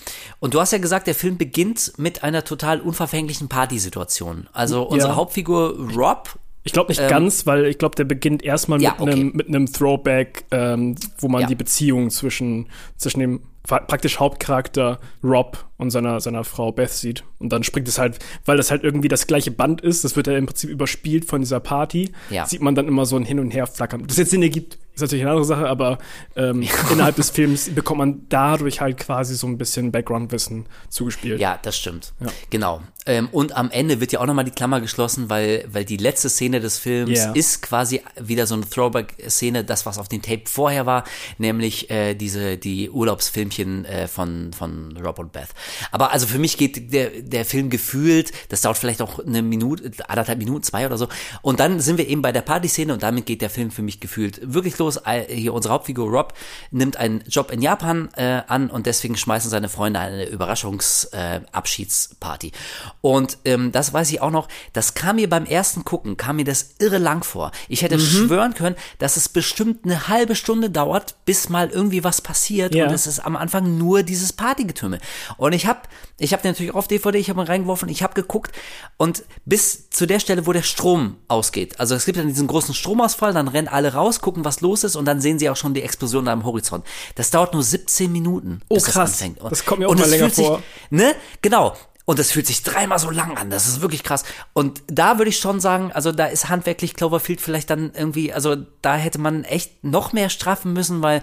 Und du hast ja gesagt, der Film beginnt mit einer total unverfänglichen Partysituation. Also unsere Hauptfigur Rob Ich glaube nicht ganz, weil ich glaube, der beginnt erstmal Ähm, Ja, mit okay. einem mit einem Throwback, ähm, wo man Ja. die Beziehung zwischen zwischen dem praktisch Hauptcharakter Rob und seiner seiner Frau Beth sieht und dann springt es halt, weil das halt irgendwie das gleiche Band ist, das wird ja im Prinzip überspielt von dieser Party, Ja. sieht man dann immer so ein Hin und Her flackern. Das jetzt Sinn ergibt, ist natürlich eine andere Sache, aber ähm, innerhalb des Films bekommt man dadurch halt quasi so ein bisschen Background-Wissen zugespielt. Ja, das stimmt. Genau. Ähm, und am Ende wird ja auch nochmal die Klammer geschlossen, weil, weil die letzte Szene des Films Yeah. ist quasi wieder so eine Throwback-Szene, das, was auf dem Tape vorher war, nämlich äh, diese, die Urlaubsfilmchen äh, von, von Rob und Beth. Aber also für mich geht der, der Film gefühlt, das dauert vielleicht auch eine Minute, anderthalb Minuten, zwei oder so. Und dann sind wir eben bei der Partyszene und damit geht der Film für mich gefühlt wirklich los. Hier unsere Hauptfigur Rob nimmt einen Job in Japan äh, an und deswegen schmeißen seine Freunde eine Überraschungsabschiedsparty. Äh, und ähm, das weiß ich auch noch, das kam mir beim ersten Gucken, kam mir das irre lang vor. Ich hätte schwören können, dass es bestimmt eine halbe Stunde dauert, bis mal irgendwie was passiert Ja. und es ist am Anfang nur dieses Partygetümmel. Und ich habe ich hab natürlich auf DVD, ich habe mal reingeworfen, ich habe geguckt und bis zu der Stelle, wo der Strom ausgeht. Also es gibt dann diesen großen Stromausfall, dann rennen alle raus, gucken, was los ist und dann sehen sie auch schon die Explosion da am Horizont. Das dauert nur 17 Minuten, Oh, bis krass. das anfängt. Das kommt mir auch und mal länger sich, vor. Ne? Genau. Und das fühlt sich dreimal so lang an. Das ist wirklich krass. Und da würde ich schon sagen, also da ist handwerklich Cloverfield vielleicht dann irgendwie, also da hätte man echt noch mehr straffen müssen, weil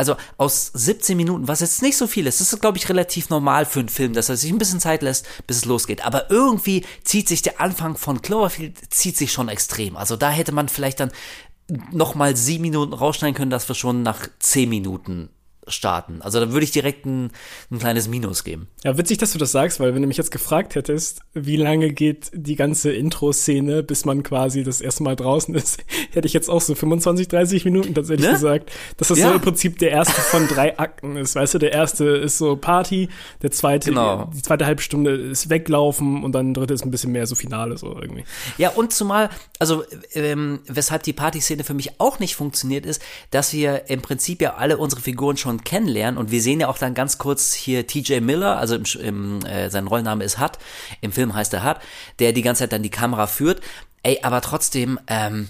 also aus 17 Minuten, was jetzt nicht so viel ist, das ist, glaube ich, relativ normal für einen Film, dass er sich ein bisschen Zeit lässt, bis es losgeht. Aber irgendwie zieht sich der Anfang von Cloverfield, zieht sich schon extrem. Also da hätte man vielleicht dann noch mal sieben Minuten rausschneiden können, dass wir schon nach zehn Minuten starten. Also da würde ich direkt ein, ein kleines Minus geben. Ja, witzig, dass du das sagst, weil wenn du mich jetzt gefragt hättest, wie lange geht die ganze Intro-Szene, bis man quasi das erste Mal draußen ist, hätte ich jetzt auch so 25, 30 Minuten tatsächlich Ne? gesagt. Dass das Ja. so im Prinzip der erste von drei Akten ist. Weißt du, der erste ist so Party, der zweite, Genau. die zweite halbe Stunde ist weglaufen und dann dritte ist ein bisschen mehr so Finale so irgendwie. Ja, und zumal, also ähm, weshalb die Partyszene für mich auch nicht funktioniert, ist, dass wir im Prinzip ja alle unsere Figuren schon kennenlernen und wir sehen ja auch dann ganz kurz hier TJ Miller, also im, im, äh, sein Rollenname ist Hut, im Film heißt er Hut, der die ganze Zeit dann die Kamera führt. Ey, aber trotzdem, ähm,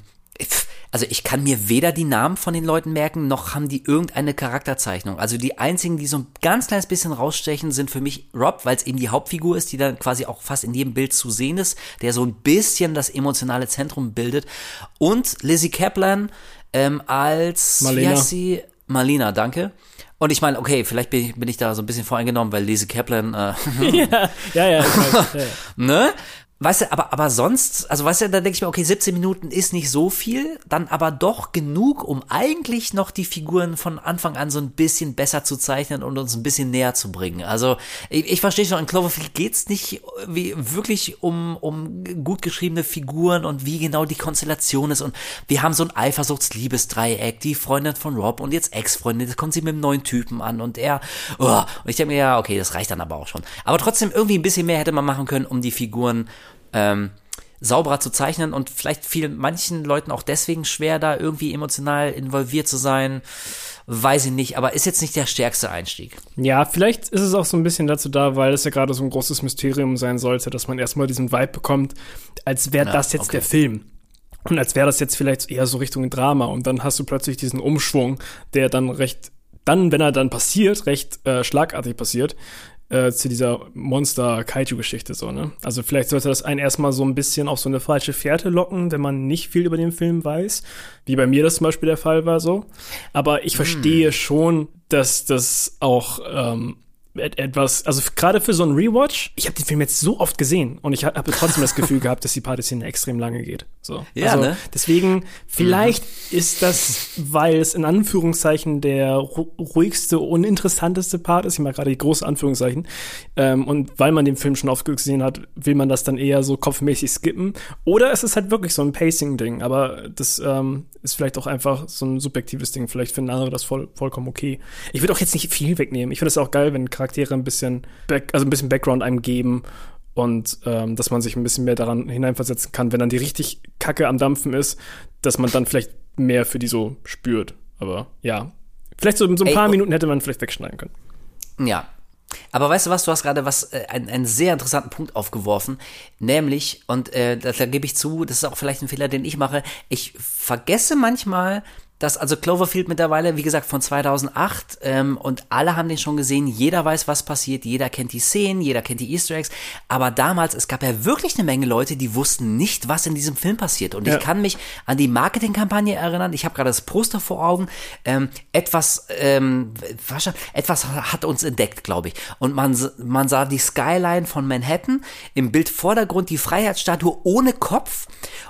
also ich kann mir weder die Namen von den Leuten merken, noch haben die irgendeine Charakterzeichnung. Also die einzigen, die so ein ganz kleines bisschen rausstechen, sind für mich Rob, weil es eben die Hauptfigur ist, die dann quasi auch fast in jedem Bild zu sehen ist, der so ein bisschen das emotionale Zentrum bildet. Und Lizzie Kaplan ähm, als Marlena. Wie heißt sie? Marlena, danke. Und ich meine, okay, vielleicht bin ich, bin ich da so ein bisschen voreingenommen, weil Lizzie Kaplan äh, ja, ja, ja, weiß, ja, ja. ne? Weißt du, aber, aber sonst, also weißt du, da denke ich mir, okay, 17 Minuten ist nicht so viel, dann aber doch genug, um eigentlich noch die Figuren von Anfang an so ein bisschen besser zu zeichnen und uns ein bisschen näher zu bringen. Also, ich, ich verstehe schon, in Cloverfield geht's nicht wie wirklich um, um gut geschriebene Figuren und wie genau die Konstellation ist und wir haben so ein Eifersuchts-Liebesdreieck, die Freundin von Rob und jetzt Ex-Freundin, jetzt kommt sie mit einem neuen Typen an und er, oh, und ich denke mir, ja, okay, das reicht dann aber auch schon. Aber trotzdem irgendwie ein bisschen mehr hätte man machen können, um die Figuren ähm, sauberer zu zeichnen und vielleicht fiel manchen Leuten auch deswegen schwer, da irgendwie emotional involviert zu sein. Weiß ich nicht, aber ist jetzt nicht der stärkste Einstieg. Ja, vielleicht ist es auch so ein bisschen dazu da, weil es ja gerade so ein großes Mysterium sein sollte, dass man erstmal diesen Vibe bekommt, als wäre Ja, das jetzt okay. der Film. Und als wäre das jetzt vielleicht eher so Richtung Drama. Und dann hast du plötzlich diesen Umschwung, der dann recht, dann, wenn er dann passiert, recht äh, schlagartig passiert, äh, zu dieser Monster-Kaiju-Geschichte so, ne? Also vielleicht sollte das einen erstmal so ein bisschen auf so eine falsche Fährte locken, wenn man nicht viel über den Film weiß, wie bei mir das zum Beispiel der Fall war so. Aber ich verstehe schon, dass das auch ähm, etwas, also gerade für so einen Rewatch, ich habe den Film jetzt so oft gesehen und ich habe trotzdem das Gefühl gehabt, dass die Partyszene extrem lange geht. So. Ja, also ne? deswegen, vielleicht ist das, weil es in Anführungszeichen der ru ruhigste, uninteressanteste Part ist, ich mache gerade die große Anführungszeichen, ähm, und weil man den Film schon oft gesehen hat, will man das dann eher so kopfmäßig skippen. Oder es ist halt wirklich so ein Pacing-Ding, aber das ähm, ist vielleicht auch einfach so ein subjektives Ding. Vielleicht finden andere das voll, vollkommen okay. Ich würde auch jetzt nicht viel wegnehmen. Ich finde es auch geil, wenn Charaktere ein bisschen, back, also ein bisschen Background einem geben und ähm, dass man sich ein bisschen mehr daran hineinversetzen kann, wenn dann die richtig Kacke am Dampfen ist, dass man dann vielleicht mehr für die so spürt. Aber ja, vielleicht so, so ein Ey, paar und- Minuten hätte man vielleicht wegschneiden können. Ja. Aber weißt du was, du hast gerade was, äh, einen, einen sehr interessanten Punkt aufgeworfen, nämlich, und äh, da, da gebe ich zu, das ist auch vielleicht ein Fehler, den ich mache, ich vergesse manchmal, dass also Cloverfield mittlerweile, wie gesagt, von 2008 ähm, und alle haben den schon gesehen, jeder weiß, was passiert, jeder kennt die Szenen, jeder kennt die Easter Eggs, aber damals, es gab ja wirklich eine Menge Leute, die wussten nicht, was in diesem Film passiert. Und Ja. ich kann mich an die Marketingkampagne erinnern, ich habe gerade das Poster vor Augen, ähm, etwas, ähm, was etwas hat uns entdeckt, glaube ich. Und man, man sah die Skyline von Manhattan, im Bild Vordergrund die Freiheitsstatue ohne Kopf.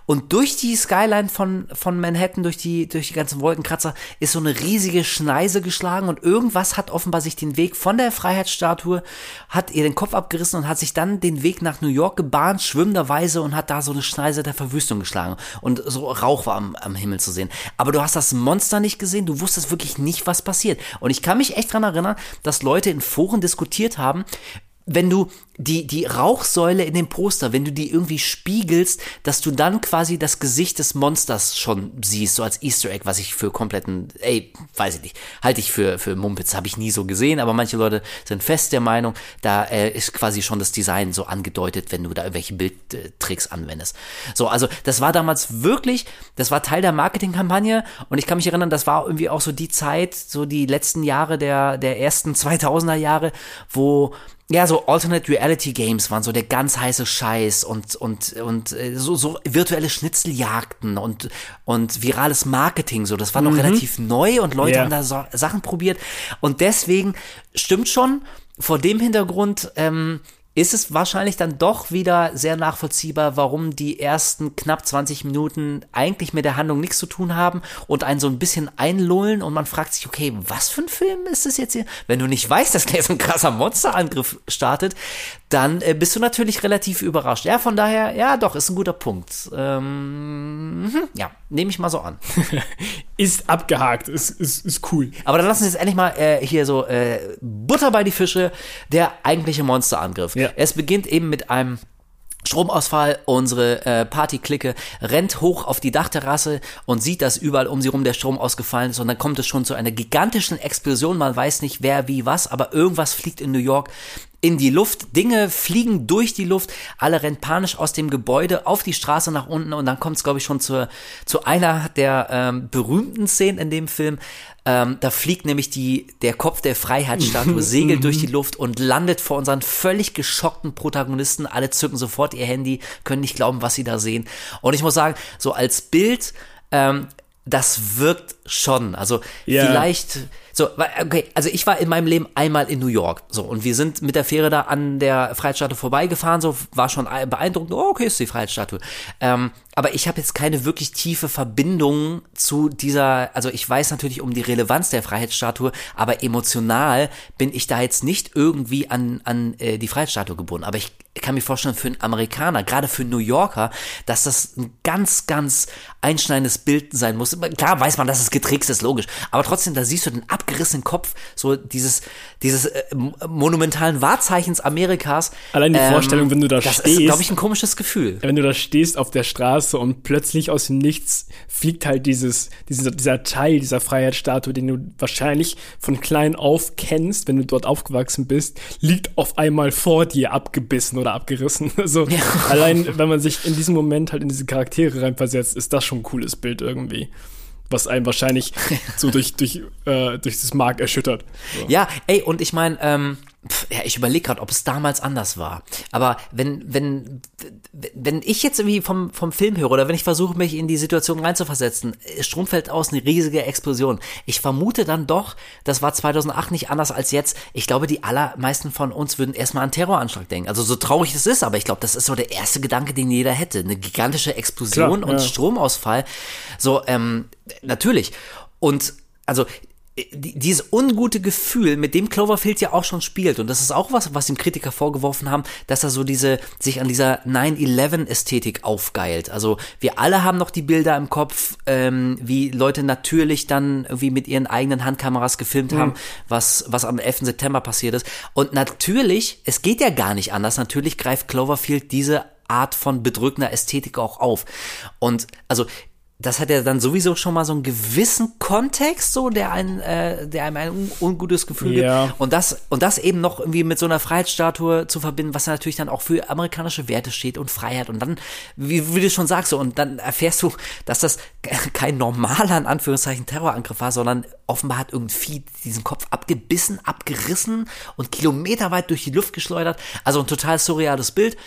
Und durch die Skyline von, von Manhattan, durch die, durch die ganzen Wolkenkratzer, ist so eine riesige Schneise geschlagen und irgendwas hat offenbar sich den Weg von der Freiheitsstatue, hat ihr den Kopf abgerissen und hat sich dann den Weg nach New York gebahnt, schwimmenderweise und hat da so eine Schneise der Verwüstung geschlagen und so Rauch war am, am Himmel zu sehen. Aber du hast das Monster nicht gesehen, du wusstest wirklich nicht, was passiert. Und ich kann mich echt dran erinnern, dass Leute in Foren diskutiert haben, wenn du die, die Rauchsäule in dem Poster, wenn du die irgendwie spiegelst, dass du dann quasi das Gesicht des Monsters schon siehst, so als Easter Egg, was ich für kompletten, ey, weiß ich nicht, halte ich für, für Mumpitz, habe ich nie so gesehen, aber manche Leute sind fest der Meinung, da äh, ist quasi schon das Design so angedeutet, wenn du da irgendwelche Bildtricks anwendest. So, also das war damals wirklich, das war Teil der Marketingkampagne und ich kann mich erinnern, das war irgendwie auch so die Zeit, so die letzten Jahre der, der ersten 2000er Jahre, wo ja, so Alternate Reality Games waren so der ganz heiße Scheiß und, und, und äh, so, so virtuelle Schnitzeljagden und, und virales Marketing, so. Das war noch mhm. relativ neu und Leute yeah. haben da so Sachen probiert. Und deswegen stimmt schon, vor dem Hintergrund, ähm, ist es wahrscheinlich dann doch wieder sehr nachvollziehbar, warum die ersten knapp 20 Minuten eigentlich mit der Handlung nichts zu tun haben und einen so ein bisschen einlullen und man fragt sich, okay, was für ein Film ist das jetzt hier? Wenn du nicht weißt, dass gleich so ein krasser Monsterangriff startet, dann äh, bist du natürlich relativ überrascht. Ja, von daher, ja, doch, ist ein guter Punkt. Ähm, mhm, ja, nehme ich mal so an. ist abgehakt, ist, ist, ist cool. Aber dann lassen wir jetzt endlich mal äh, hier so äh, Butter bei die Fische, der eigentliche Monsterangriff. Ja. Es beginnt eben mit einem Stromausfall, unsere äh, Partyklicke rennt hoch auf die Dachterrasse und sieht, dass überall um sie rum der Strom ausgefallen ist. Und dann kommt es schon zu einer gigantischen Explosion. Man weiß nicht wer, wie, was, aber irgendwas fliegt in New York in die Luft, Dinge fliegen durch die Luft, alle rennen panisch aus dem Gebäude auf die Straße nach unten und dann kommt es, glaube ich, schon zu, zu einer der ähm, berühmten Szenen in dem Film. Ähm, da fliegt nämlich die, der Kopf der Freiheitsstatue, segelt durch die Luft und landet vor unseren völlig geschockten Protagonisten. Alle zücken sofort ihr Handy, können nicht glauben, was sie da sehen. Und ich muss sagen, so als Bild, ähm, das wirkt schon. Also yeah. vielleicht so, okay, also ich war in meinem Leben einmal in New York, so, und wir sind mit der Fähre da an der Freiheitsstatue vorbeigefahren, so, war schon beeindruckend, oh, okay, ist die Freiheitsstatue. Ähm, aber ich habe jetzt keine wirklich tiefe Verbindung zu dieser, also ich weiß natürlich um die Relevanz der Freiheitsstatue, aber emotional bin ich da jetzt nicht irgendwie an, an äh, die Freiheitsstatue gebunden. Aber ich kann mir vorstellen, für einen Amerikaner, gerade für einen New Yorker, dass das ein ganz, ganz einschneidendes Bild sein muss. Klar weiß man, dass es getrickst ist, logisch. Aber trotzdem, da siehst du den abgerissenen Kopf, so dieses, dieses äh, monumentalen Wahrzeichens Amerikas. Allein die ähm, Vorstellung, wenn du da das stehst. Das ist, glaube ich, ein komisches Gefühl. Wenn du da stehst auf der Straße und plötzlich aus dem Nichts fliegt halt dieses, dieser, dieser Teil dieser Freiheitsstatue, den du wahrscheinlich von klein auf kennst, wenn du dort aufgewachsen bist, liegt auf einmal vor dir abgebissen oder abgerissen. Also ja. allein, wenn man sich in diesem Moment halt in diese Charaktere reinversetzt, ist das schon ein cooles Bild irgendwie was einen wahrscheinlich so durch, durch, äh, durch das Mark erschüttert. So. Ja, ey, und ich meine, ähm, ja, ich überlege gerade, ob es damals anders war. Aber wenn, wenn, wenn ich jetzt irgendwie vom, vom Film höre oder wenn ich versuche, mich in die Situation reinzuversetzen, Strom fällt aus, eine riesige Explosion. Ich vermute dann doch, das war 2008 nicht anders als jetzt. Ich glaube, die allermeisten von uns würden erstmal an Terroranschlag denken. Also so traurig es ist, aber ich glaube, das ist so der erste Gedanke, den jeder hätte. Eine gigantische Explosion Klar, und ja. Stromausfall. So, ähm, natürlich. Und also dieses ungute Gefühl, mit dem Cloverfield ja auch schon spielt, und das ist auch was, was ihm Kritiker vorgeworfen haben, dass er so diese, sich an dieser 9-11-Ästhetik aufgeilt. Also wir alle haben noch die Bilder im Kopf, ähm, wie Leute natürlich dann irgendwie mit ihren eigenen Handkameras gefilmt mhm. haben, was, was am 11. September passiert ist. Und natürlich, es geht ja gar nicht anders, natürlich greift Cloverfield diese Art von bedrückender Ästhetik auch auf. Und also das hat ja dann sowieso schon mal so einen gewissen Kontext, so der einen, äh, der einem ein un ungutes Gefühl ja. gibt. Und das und das eben noch irgendwie mit so einer Freiheitsstatue zu verbinden, was natürlich dann auch für amerikanische Werte steht und Freiheit. Und dann, wie, wie du schon sagst, so und dann erfährst du, dass das kein normaler in Anführungszeichen Terrorangriff war, sondern offenbar hat irgendwie diesen Kopf abgebissen, abgerissen und kilometerweit durch die Luft geschleudert. Also ein total surreales Bild.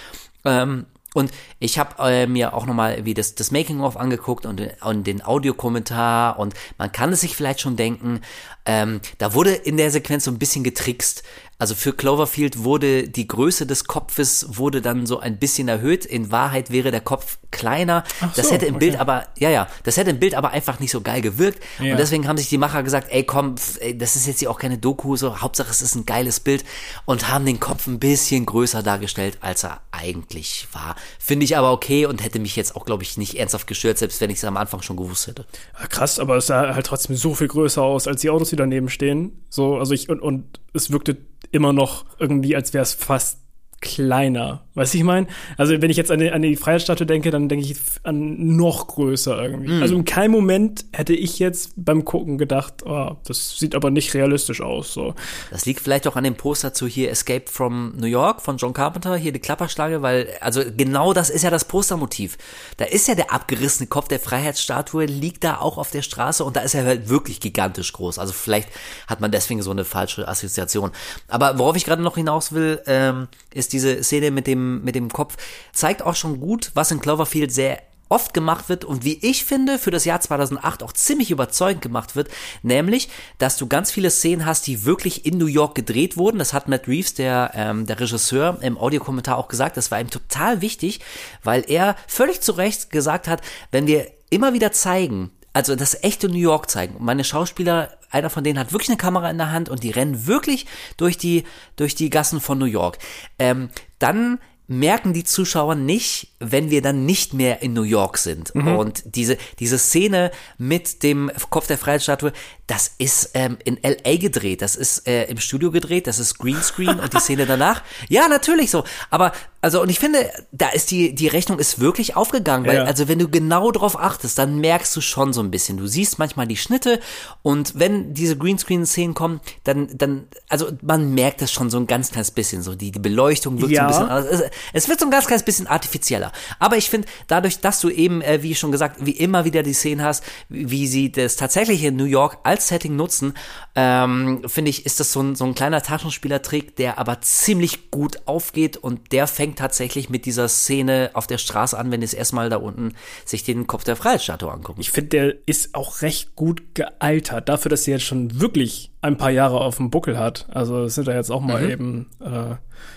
Ähm, und ich habe äh, mir auch nochmal wie das, das Making-of angeguckt und, und den Audiokommentar und man kann es sich vielleicht schon denken, ähm, da wurde in der Sequenz so ein bisschen getrickst. Also für Cloverfield wurde die Größe des Kopfes wurde dann so ein bisschen erhöht. In Wahrheit wäre der Kopf kleiner. Ach das so, hätte im okay. Bild aber, ja, ja, das hätte im Bild aber einfach nicht so geil gewirkt. Ja. Und deswegen haben sich die Macher gesagt, ey, komm, ey, das ist jetzt hier auch keine Doku, so Hauptsache es ist ein geiles Bild und haben den Kopf ein bisschen größer dargestellt, als er eigentlich war. Finde ich aber okay und hätte mich jetzt auch, glaube ich, nicht ernsthaft gestört, selbst wenn ich es am Anfang schon gewusst hätte. Ja, krass, aber es sah halt trotzdem so viel größer aus als die Autos, die daneben stehen. So, also ich und, und es wirkte immer noch irgendwie, als wäre es fast kleiner. Weißt du, ich meine? Also, wenn ich jetzt an die, an die Freiheitsstatue denke, dann denke ich an noch größer irgendwie. Mm. Also, in keinem Moment hätte ich jetzt beim Gucken gedacht, oh, das sieht aber nicht realistisch aus. So. Das liegt vielleicht auch an dem Poster zu hier Escape from New York von John Carpenter, hier die Klapperschlange, weil, also genau das ist ja das Postermotiv. Da ist ja der abgerissene Kopf der Freiheitsstatue, liegt da auch auf der Straße und da ist er halt wirklich gigantisch groß. Also, vielleicht hat man deswegen so eine falsche Assoziation. Aber worauf ich gerade noch hinaus will, ähm, ist diese Szene mit dem, mit dem Kopf, zeigt auch schon gut, was in Cloverfield sehr oft gemacht wird und wie ich finde, für das Jahr 2008 auch ziemlich überzeugend gemacht wird, nämlich, dass du ganz viele Szenen hast, die wirklich in New York gedreht wurden. Das hat Matt Reeves, der, ähm, der Regisseur, im Audiokommentar auch gesagt. Das war ihm total wichtig, weil er völlig zu Recht gesagt hat, wenn wir immer wieder zeigen, also das echte New York zeigen. Und meine Schauspieler, einer von denen hat wirklich eine Kamera in der Hand und die rennen wirklich durch die, durch die Gassen von New York. Ähm, dann merken die Zuschauer nicht, wenn wir dann nicht mehr in New York sind. Mhm. Und diese, diese Szene mit dem Kopf der Freiheitsstatue, das ist ähm, in LA gedreht, das ist äh, im Studio gedreht, das ist Greenscreen und die Szene danach. Ja, natürlich so. Aber also und ich finde, da ist die die Rechnung ist wirklich aufgegangen, weil ja. also wenn du genau drauf achtest, dann merkst du schon so ein bisschen. Du siehst manchmal die Schnitte und wenn diese Greenscreen-Szenen kommen, dann dann also man merkt das schon so ein ganz kleines bisschen. So die die Beleuchtung wirkt ja. so ein bisschen. Es, es wird so ein ganz kleines bisschen artifizieller. Aber ich finde, dadurch, dass du eben, äh, wie schon gesagt, wie immer wieder die Szenen hast, wie sie das tatsächlich in New York als Setting nutzen, ähm, finde ich, ist das so ein, so ein kleiner Taschenspielertrick, der aber ziemlich gut aufgeht und der fängt tatsächlich mit dieser Szene auf der Straße an, wenn es erstmal da unten sich den Kopf der Freiheitsstatue angucken. Ich finde, der ist auch recht gut gealtert, dafür, dass er jetzt schon wirklich ein paar Jahre auf dem Buckel hat. Also es sind da jetzt auch mal mhm. eben äh,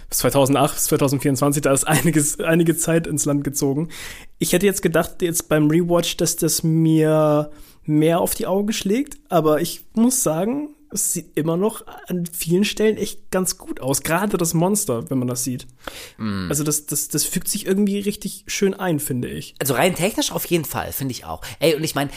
bis 2008, bis 2024, da ist einiges, einige Zeit ins Land gezogen. Ich hätte jetzt gedacht, jetzt beim Rewatch, dass das mir mehr auf die Augen schlägt, aber ich muss sagen, es sieht immer noch an vielen Stellen echt ganz gut aus. Gerade das Monster, wenn man das sieht. Mm. Also das, das, das fügt sich irgendwie richtig schön ein, finde ich. Also rein technisch auf jeden Fall, finde ich auch. Ey, und ich meine,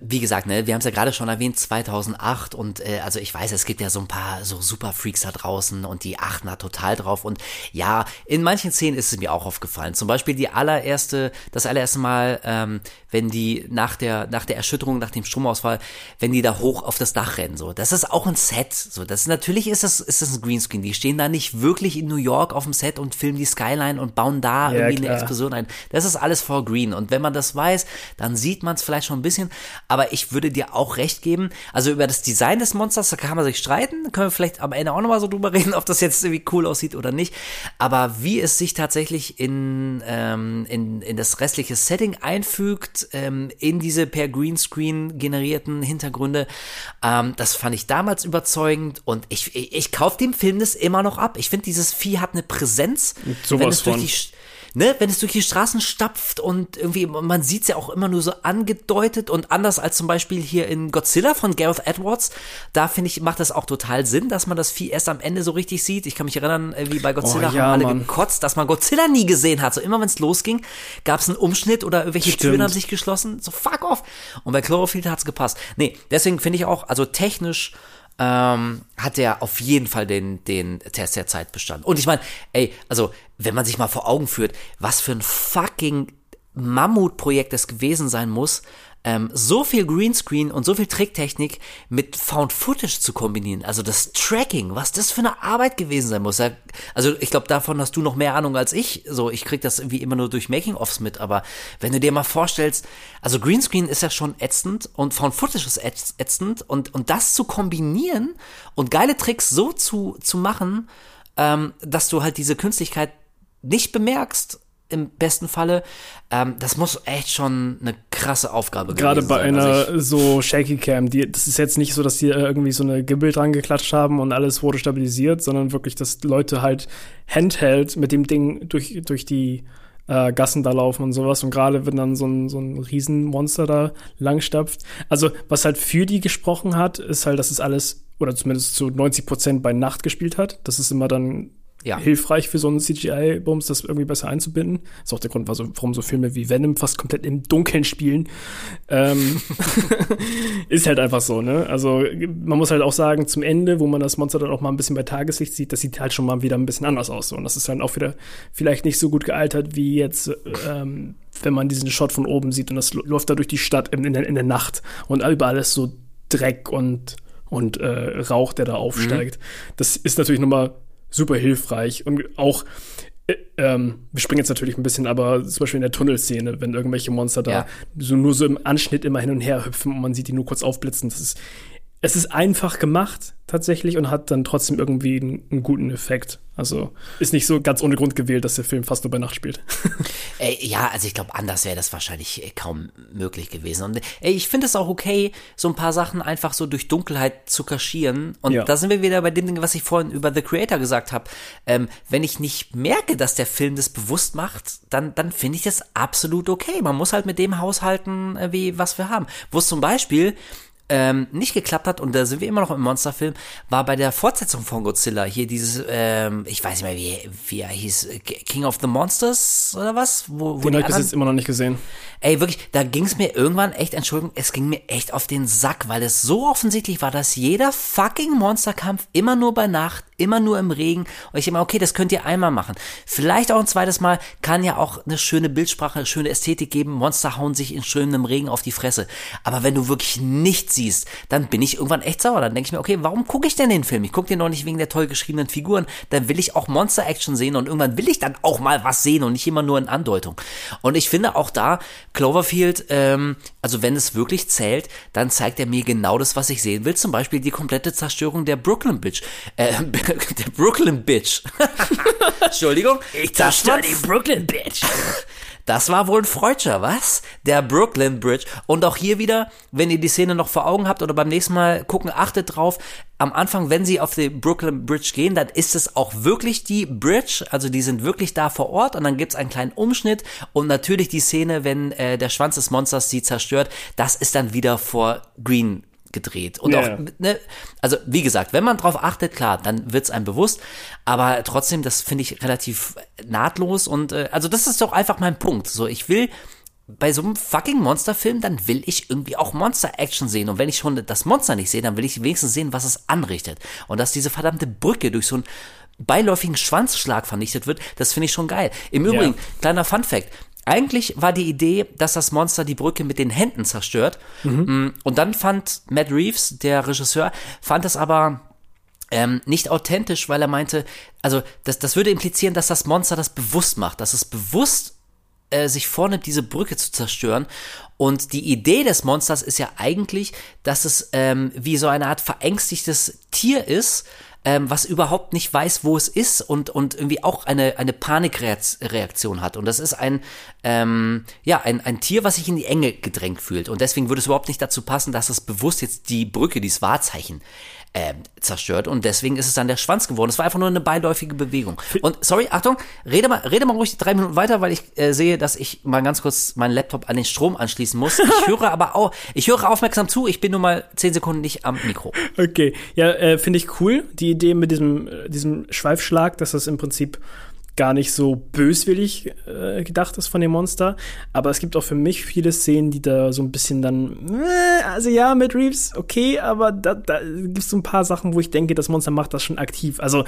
wie gesagt, ne, wir haben es ja gerade schon erwähnt, 2008 und äh, also ich weiß, es gibt ja so ein paar so super Freaks da draußen und die achten da total drauf und ja, in manchen Szenen ist es mir auch aufgefallen. Zum Beispiel die allererste, das allererste Mal, ähm, wenn die nach der, nach der Erschütterung, nach dem Stromausfall, wenn die da hoch auf das Dach rennen, so. Das ist auch ein Set, so. Das, natürlich ist das, ist das ein Greenscreen. Die stehen da nicht wirklich in New York auf dem Set und filmen die Skyline und bauen da ja, irgendwie klar. eine Explosion ein. Das ist alles for green. Und wenn man das weiß, dann sieht man es vielleicht schon ein bisschen. Aber ich würde dir auch recht geben. Also über das Design des Monsters, da kann man sich streiten. Da können wir vielleicht am Ende auch nochmal so drüber reden, ob das jetzt irgendwie cool aussieht oder nicht. Aber wie es sich tatsächlich in, ähm, in, in das restliche Setting einfügt, ähm, in diese per Greenscreen generierten Hintergründe. Ähm, das fand ich damals überzeugend und ich, ich, ich kaufe dem Film das immer noch ab. Ich finde, dieses Vieh hat eine Präsenz. Sowas wenn es durch die ne, wenn es durch die Straßen stapft und irgendwie, man sieht es ja auch immer nur so angedeutet und anders als zum Beispiel hier in Godzilla von Gareth Edwards, da finde ich, macht das auch total Sinn, dass man das Vieh erst am Ende so richtig sieht. Ich kann mich erinnern, äh, wie bei Godzilla oh, ja, haben alle Mann. gekotzt, dass man Godzilla nie gesehen hat. So immer wenn es losging, gab es einen Umschnitt oder irgendwelche Stimmt. Türen haben sich geschlossen. So fuck off. Und bei Cloverfield hat es gepasst. Nee, deswegen finde ich auch, also technisch ähm, hat er auf jeden Fall den, den Test der Zeit bestanden. Und ich meine, ey, also, wenn man sich mal vor Augen führt, was für ein fucking Mammutprojekt es gewesen sein muss, ähm, so viel Greenscreen und so viel Tricktechnik mit Found Footage zu kombinieren. Also das Tracking, was das für eine Arbeit gewesen sein muss. Also ich glaube, davon hast du noch mehr Ahnung als ich. So, ich krieg das irgendwie immer nur durch Making-ofs mit. Aber wenn du dir mal vorstellst, also Greenscreen ist ja schon ätzend und Found Footage ist ätzend und, und das zu kombinieren und geile Tricks so zu, zu machen, ähm, dass du halt diese Künstlichkeit nicht bemerkst im besten Falle. Ähm, das muss echt schon eine krasse Aufgabe Gerade bei sein. einer also so Shaky Cam, die, das ist jetzt nicht so, dass die irgendwie so eine Gimbal dran geklatscht haben und alles wurde stabilisiert, sondern wirklich, dass Leute halt handheld mit dem Ding durch, durch die äh, Gassen da laufen und sowas. Und gerade wenn dann so ein, so ein Riesenmonster da langstapft. Also, was halt für die gesprochen hat, ist halt, dass es alles, oder zumindest zu 90 Prozent bei Nacht gespielt hat. Das ist immer dann Ja. hilfreich für so einen CGI-Bums, das irgendwie besser einzubinden. ist auch der Grund, warum so Filme wie Venom fast komplett im Dunkeln spielen. Ähm, ist halt einfach so, ne? Also man muss halt auch sagen, zum Ende, wo man das Monster dann auch mal ein bisschen bei Tageslicht sieht, das sieht halt schon mal wieder ein bisschen anders aus. So. Und das ist dann auch wieder vielleicht nicht so gut gealtert wie jetzt, ähm, wenn man diesen Shot von oben sieht und das läuft da durch die Stadt in, in, der, in der Nacht und überall ist so Dreck und und äh, Rauch, der da aufsteigt. Mhm. Das ist natürlich nochmal super hilfreich und auch äh, ähm, wir springen jetzt natürlich ein bisschen, aber zum Beispiel in der Tunnelszene, wenn irgendwelche Monster da ja. so nur so im Anschnitt immer hin und her hüpfen und man sieht die nur kurz aufblitzen, das ist es ist einfach gemacht tatsächlich und hat dann trotzdem irgendwie einen, einen, guten Effekt. Also ist nicht so ganz ohne Grund gewählt, dass der Film fast nur bei Nacht spielt. Ey, ja, also ich glaube, anders wäre das wahrscheinlich äh, kaum möglich gewesen. Und ey, ich finde es auch okay, so ein paar Sachen einfach so durch Dunkelheit zu kaschieren. Und ja. da sind wir wieder bei dem Ding, was ich vorhin über The Creator gesagt habe. Ähm, wenn ich nicht merke, dass der Film das bewusst macht, dann, dann finde ich das absolut okay. Man muss halt mit dem haushalten, äh, wie was wir haben. Wo es zum Beispiel ähm, nicht geklappt hat, und da sind wir immer noch im Monsterfilm, war bei der Fortsetzung von Godzilla hier dieses, ähm, ich weiß nicht mehr, wie, wie er hieß, King of the Monsters oder was? Wo, wo Den habe ich bis jetzt immer noch nicht gesehen. Ey, wirklich, da ging es mir irgendwann echt, Entschuldigung, es ging mir echt auf den Sack, weil es so offensichtlich war, dass jeder fucking Monsterkampf immer nur bei Nacht, immer nur im Regen. Und ich immer, okay, das könnt ihr einmal machen. Vielleicht auch ein zweites Mal kann ja auch eine schöne Bildsprache, eine schöne Ästhetik geben. Monster hauen sich in schönem Regen auf die Fresse. Aber wenn du wirklich nichts siehst, dann bin ich irgendwann echt sauer. Dann denke ich mir, okay, warum gucke ich denn den Film? Ich gucke den noch nicht wegen der toll geschriebenen Figuren. Dann will ich auch Monster-Action sehen und irgendwann will ich dann auch mal was sehen und nicht immer nur in Andeutung. Und ich finde auch da, Cloverfield, ähm, also wenn es wirklich zählt, dann zeigt er mir genau das, was ich sehen will. Zum Beispiel die komplette Zerstörung der Brooklyn Bitch. Äh, der Brooklyn Bitch. Entschuldigung. Ich zerstöre die Brooklyn Bitch. Das war wohl ein Freudscher, was? Der Brooklyn Bridge. Und auch hier wieder, wenn ihr die Szene noch vor Augen habt oder beim nächsten Mal gucken, achtet drauf. Am Anfang, wenn sie auf die Brooklyn Bridge gehen, dann ist es auch wirklich die Bridge. Also die sind wirklich da vor Ort und dann gibt's einen kleinen Umschnitt und natürlich die Szene, wenn äh, der Schwanz des Monsters sie zerstört, das ist dann wieder vor Green gedreht. Und yeah. auch, ne, also wie gesagt, wenn man drauf achtet, klar, dann wird's einem bewusst. Aber trotzdem, das finde ich relativ nahtlos und äh, also das ist doch einfach mein Punkt. So, ich will bei so einem fucking Monsterfilm, dann will ich irgendwie auch Monster-Action sehen. Und wenn ich schon das Monster nicht sehe, dann will ich wenigstens sehen, was es anrichtet. Und dass diese verdammte Brücke durch so einen beiläufigen Schwanzschlag vernichtet wird, das finde ich schon geil. Im Übrigen, ja. kleiner Fun Fact, eigentlich war die Idee, dass das Monster die Brücke mit den Händen zerstört. Mhm. Mm, und dann fand Matt Reeves, der Regisseur, fand es aber ähm, nicht authentisch, weil er meinte, also das, das würde implizieren, dass das Monster das bewusst macht, dass es bewusst äh, sich vornimmt, diese Brücke zu zerstören. Und die Idee des Monsters ist ja eigentlich, dass es ähm, wie so eine Art verängstigtes Tier ist, ähm, was überhaupt nicht weiß, wo es ist und, und irgendwie auch eine, eine Panikreaktion hat. Und das ist ein, ähm, ja, ein, ein Tier, was sich in die Enge gedrängt fühlt. Und deswegen würde es überhaupt nicht dazu passen, dass es bewusst jetzt die Brücke, dieses Wahrzeichen, äh, zerstört und deswegen ist es dann der Schwanz geworden. Es war einfach nur eine beiläufige Bewegung. Und sorry, Achtung, rede mal, rede mal ruhig drei Minuten weiter, weil ich äh, sehe, dass ich mal ganz kurz meinen Laptop an den Strom anschließen muss. Ich höre aber auch, ich höre aufmerksam zu. Ich bin nur mal zehn Sekunden nicht am Mikro. Okay, ja, äh, finde ich cool die Idee mit diesem äh, diesem Schweifschlag, dass das im Prinzip gar nicht so böswillig äh, gedacht ist von dem Monster. Aber es gibt auch für mich viele Szenen, die da so ein bisschen dann, äh, also ja, mit Reeves, okay, aber da, da gibt es so ein paar Sachen, wo ich denke, das Monster macht das schon aktiv. Also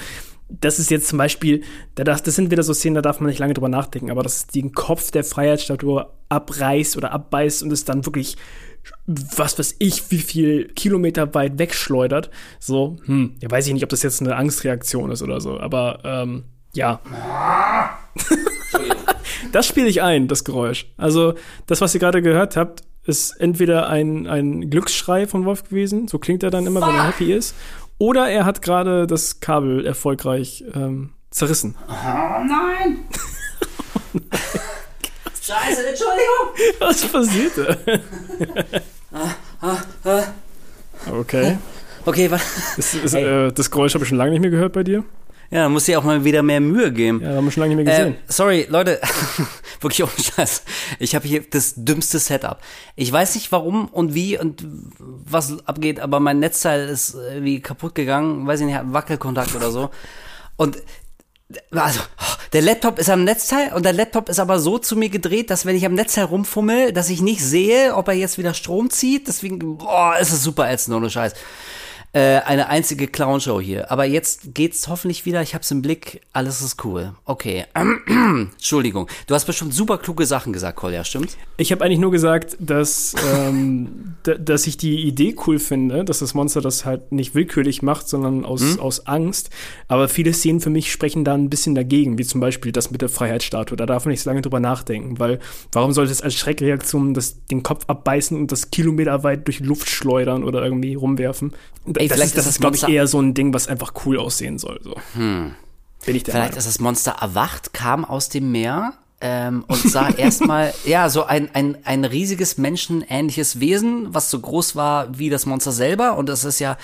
das ist jetzt zum Beispiel, da darf, das sind wieder so Szenen, da darf man nicht lange drüber nachdenken, aber dass den Kopf der Freiheitsstatue abreißt oder abbeißt und es dann wirklich was weiß ich, wie viel Kilometer weit wegschleudert. So, hm, ja, weiß ich nicht, ob das jetzt eine Angstreaktion ist oder so, aber ähm, ja. das spiele ich ein, das Geräusch. Also, das, was ihr gerade gehört habt, ist entweder ein, ein Glücksschrei von Wolf gewesen, so klingt er dann immer, wenn er happy ist, oder er hat gerade das Kabel erfolgreich ähm, zerrissen. Oh nein! Scheiße, Entschuldigung! Was passiert da? okay. Okay, was? Ist, ist, hey. äh, das Geräusch habe ich schon lange nicht mehr gehört bei dir. Ja, da muss ich auch mal wieder mehr Mühe geben. Ja, haben wir schon lange nicht mehr gesehen. Äh, sorry, Leute, wirklich ohne Scheiß. Ich habe hier das dümmste Setup. Ich weiß nicht warum und wie und was abgeht, aber mein Netzteil ist irgendwie kaputt gegangen. Weiß ich nicht, Wackelkontakt oder so. Und also, der Laptop ist am Netzteil und der Laptop ist aber so zu mir gedreht, dass wenn ich am Netzteil rumfummel, dass ich nicht sehe, ob er jetzt wieder Strom zieht. Deswegen, boah, ist es super ätzend, ohne Scheiß äh, eine einzige Clownshow hier. Aber jetzt geht's hoffentlich wieder. Ich hab's im Blick. Alles ist cool. Okay. Entschuldigung. Du hast bestimmt super kluge Sachen gesagt, Kolja, stimmt? Ich habe eigentlich nur gesagt, dass, ähm, dass ich die Idee cool finde, dass das Monster das halt nicht willkürlich macht, sondern aus, hm? aus Angst. Aber viele Szenen für mich sprechen da ein bisschen dagegen, wie zum Beispiel das mit der Freiheitsstatue. Da darf man nicht so lange drüber nachdenken, weil warum sollte es als Schreckreaktion das, den Kopf abbeißen und das kilometerweit durch die Luft schleudern oder irgendwie rumwerfen? Ey, das vielleicht ist, das ist, glaube ich, eher so ein Ding, was einfach cool aussehen soll. So. Hm. Bin ich der Vielleicht Meinung. ist das Monster erwacht, kam aus dem Meer ähm, und sah erstmal, ja, so ein, ein, ein riesiges menschenähnliches Wesen, was so groß war wie das Monster selber. Und das ist ja,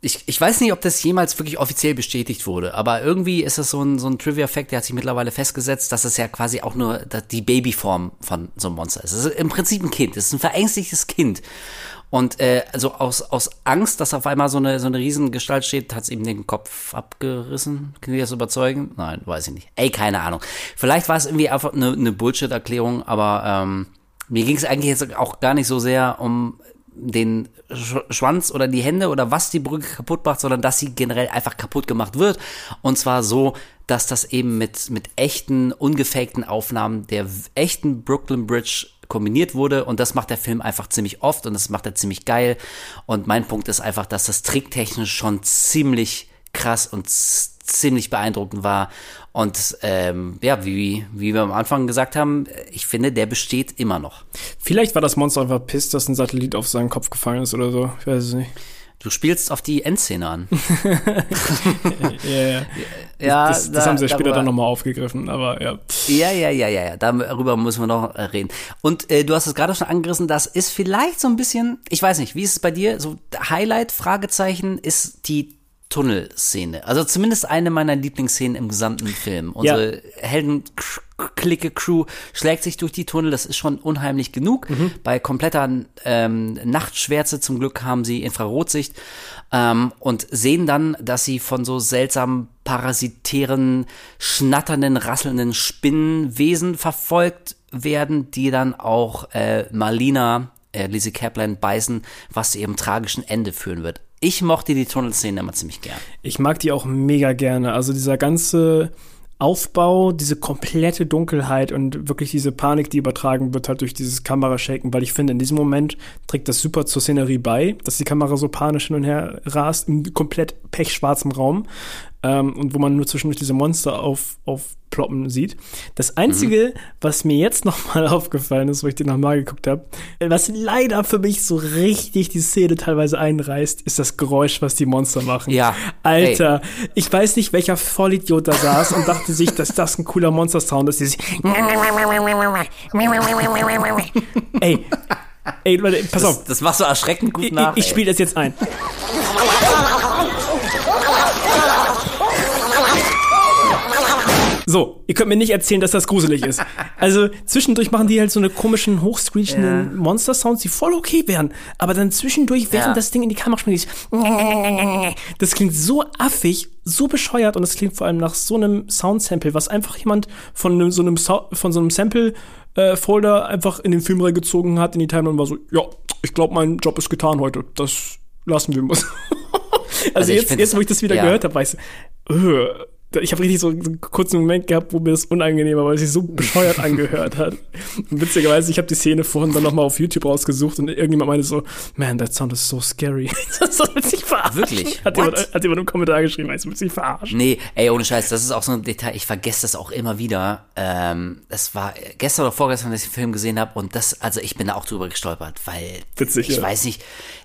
ich, ich weiß nicht, ob das jemals wirklich offiziell bestätigt wurde, aber irgendwie ist es so ein, so ein Trivia-Fact, der hat sich mittlerweile festgesetzt, dass es ja quasi auch nur die Babyform von so einem Monster ist. Es ist im Prinzip ein Kind, es ist ein verängstigtes Kind. Und äh, also aus, aus Angst, dass auf einmal so eine, so eine Riesengestalt steht, hat es ihm den Kopf abgerissen. Können Sie das überzeugen? Nein, weiß ich nicht. Ey, keine Ahnung. Vielleicht war es irgendwie einfach eine, eine Bullshit-Erklärung, aber ähm, mir ging es eigentlich jetzt auch gar nicht so sehr um den Schwanz oder die Hände oder was die Brücke kaputt macht, sondern dass sie generell einfach kaputt gemacht wird. Und zwar so, dass das eben mit, mit echten, ungefakten Aufnahmen der echten Brooklyn Bridge kombiniert wurde und das macht der Film einfach ziemlich oft und das macht er ziemlich geil und mein Punkt ist einfach, dass das tricktechnisch schon ziemlich krass und ziemlich beeindruckend war und ähm, ja, wie, wie wir am Anfang gesagt haben, ich finde, der besteht immer noch. Vielleicht war das Monster einfach piss, dass ein Satellit auf seinen Kopf gefallen ist oder so, ich weiß es nicht. Du spielst auf die Endszene an. ja, ja. ja das, das, das haben sie später dann nochmal aufgegriffen, aber ja. Ja, ja, ja, ja, ja. Darüber müssen wir noch äh, reden. Und äh, du hast es gerade schon angerissen, das ist vielleicht so ein bisschen, ich weiß nicht, wie ist es bei dir? So Highlight, Fragezeichen, ist die Tunnelszene. Also zumindest eine meiner Lieblingsszenen im gesamten Film. Unsere ja. Helden Clique Crew schlägt sich durch die Tunnel, das ist schon unheimlich genug. Mhm. Bei kompletter ähm, Nachtschwärze zum Glück haben sie Infrarotsicht ähm, und sehen dann, dass sie von so seltsam parasitären, schnatternden, rasselnden Spinnenwesen verfolgt werden, die dann auch äh, Marlina, äh, Lizzie Kaplan beißen, was zu ihrem tragischen Ende führen wird. Ich mochte die Tunnelszene immer ziemlich gern. Ich mag die auch mega gerne. Also dieser ganze Aufbau, diese komplette Dunkelheit und wirklich diese Panik, die übertragen wird halt durch dieses Kamerashaken, weil ich finde, in diesem Moment trägt das super zur Szenerie bei, dass die Kamera so panisch hin und her rast, im komplett pechschwarzen Raum ähm, und wo man nur zwischendurch diese Monster auf, aufploppen sieht. Das Einzige, mhm. was mir jetzt nochmal aufgefallen ist, wo ich den nochmal geguckt habe, was leider für mich so richtig die Szene teilweise einreißt, ist das Geräusch, was die Monster machen. Ja. Alter, Ey. ich weiß nicht, welcher Vollidiot da saß und dachte sich, dass das ein cooler Monster-Sound ist. Dieses Ey, Ey, Leute, pass das, auf. Das machst du erschreckend gut nach. Ich, ich spiele das jetzt ein. So, ihr könnt mir nicht erzählen, dass das gruselig ist. Also zwischendurch machen die halt so eine komischen, hochscreechenden ja. Monster-Sounds, die voll okay wären. Aber dann zwischendurch, während ja. das Ding in die Kamera springt, das klingt so affig, so bescheuert und es klingt vor allem nach so einem Soundsample, was einfach jemand von so einem, von so einem Sample äh, Folder einfach in den Film reingezogen hat, in die Timeline und war so, ja, ich glaube, mein Job ist getan heute. Das lassen wir mal. also, also jetzt, jetzt, wo ich das wieder ja. gehört habe, weißt du, uh, ich habe richtig so einen kurzen Moment gehabt, wo mir das unangenehm war, weil es sich so bescheuert angehört hat. Und witzigerweise, ich habe die Szene vorhin dann nochmal auf YouTube rausgesucht und irgendjemand meinte so, man, that sound is so scary. das wird sich verarschen. Wirklich? Hat jemand, hat jemand im Kommentar geschrieben, es wird sich verarschen. Nee, ey, ohne Scheiß, das ist auch so ein Detail, ich vergesse das auch immer wieder. Ähm, das war gestern oder vorgestern, als ich den Film gesehen habe und das, also ich bin da auch drüber gestolpert, weil Witzig, ich ja. weiß nicht,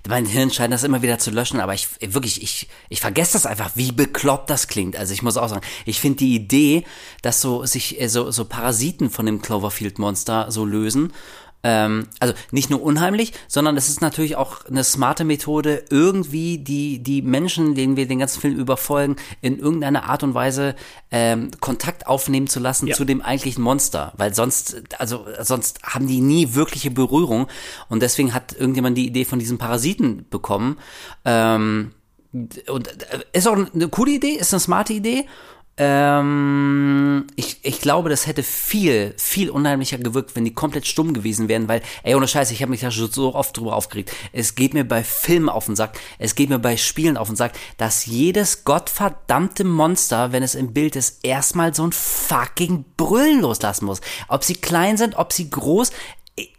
mein Hirn scheint das immer wieder zu löschen, aber ich wirklich, ich, ich vergesse das einfach, wie bekloppt das klingt. Also ich muss auch sagen, ich finde die Idee, dass so sich äh, so, so Parasiten von dem Cloverfield-Monster so lösen ähm, also nicht nur unheimlich, sondern es ist natürlich auch eine smarte Methode, irgendwie die, die Menschen, denen wir den ganzen Film überfolgen, in irgendeiner Art und Weise ähm, Kontakt aufnehmen zu lassen ja. zu dem eigentlichen Monster. Weil sonst, also sonst haben die nie wirkliche Berührung. Und deswegen hat irgendjemand die Idee von diesem Parasiten bekommen. Ähm, und äh, ist auch eine coole Idee, ist eine smarte Idee. Ähm, ich, ich glaube, das hätte viel, viel unheimlicher gewirkt, wenn die komplett stumm gewesen wären, weil, ey, ohne Scheiße, ich habe mich da schon so oft drüber aufgeregt. Es geht mir bei Filmen auf den Sack, es geht mir bei Spielen auf den Sack, dass jedes gottverdammte Monster, wenn es im Bild ist, erstmal so ein fucking Brüllen loslassen muss. Ob sie klein sind, ob sie groß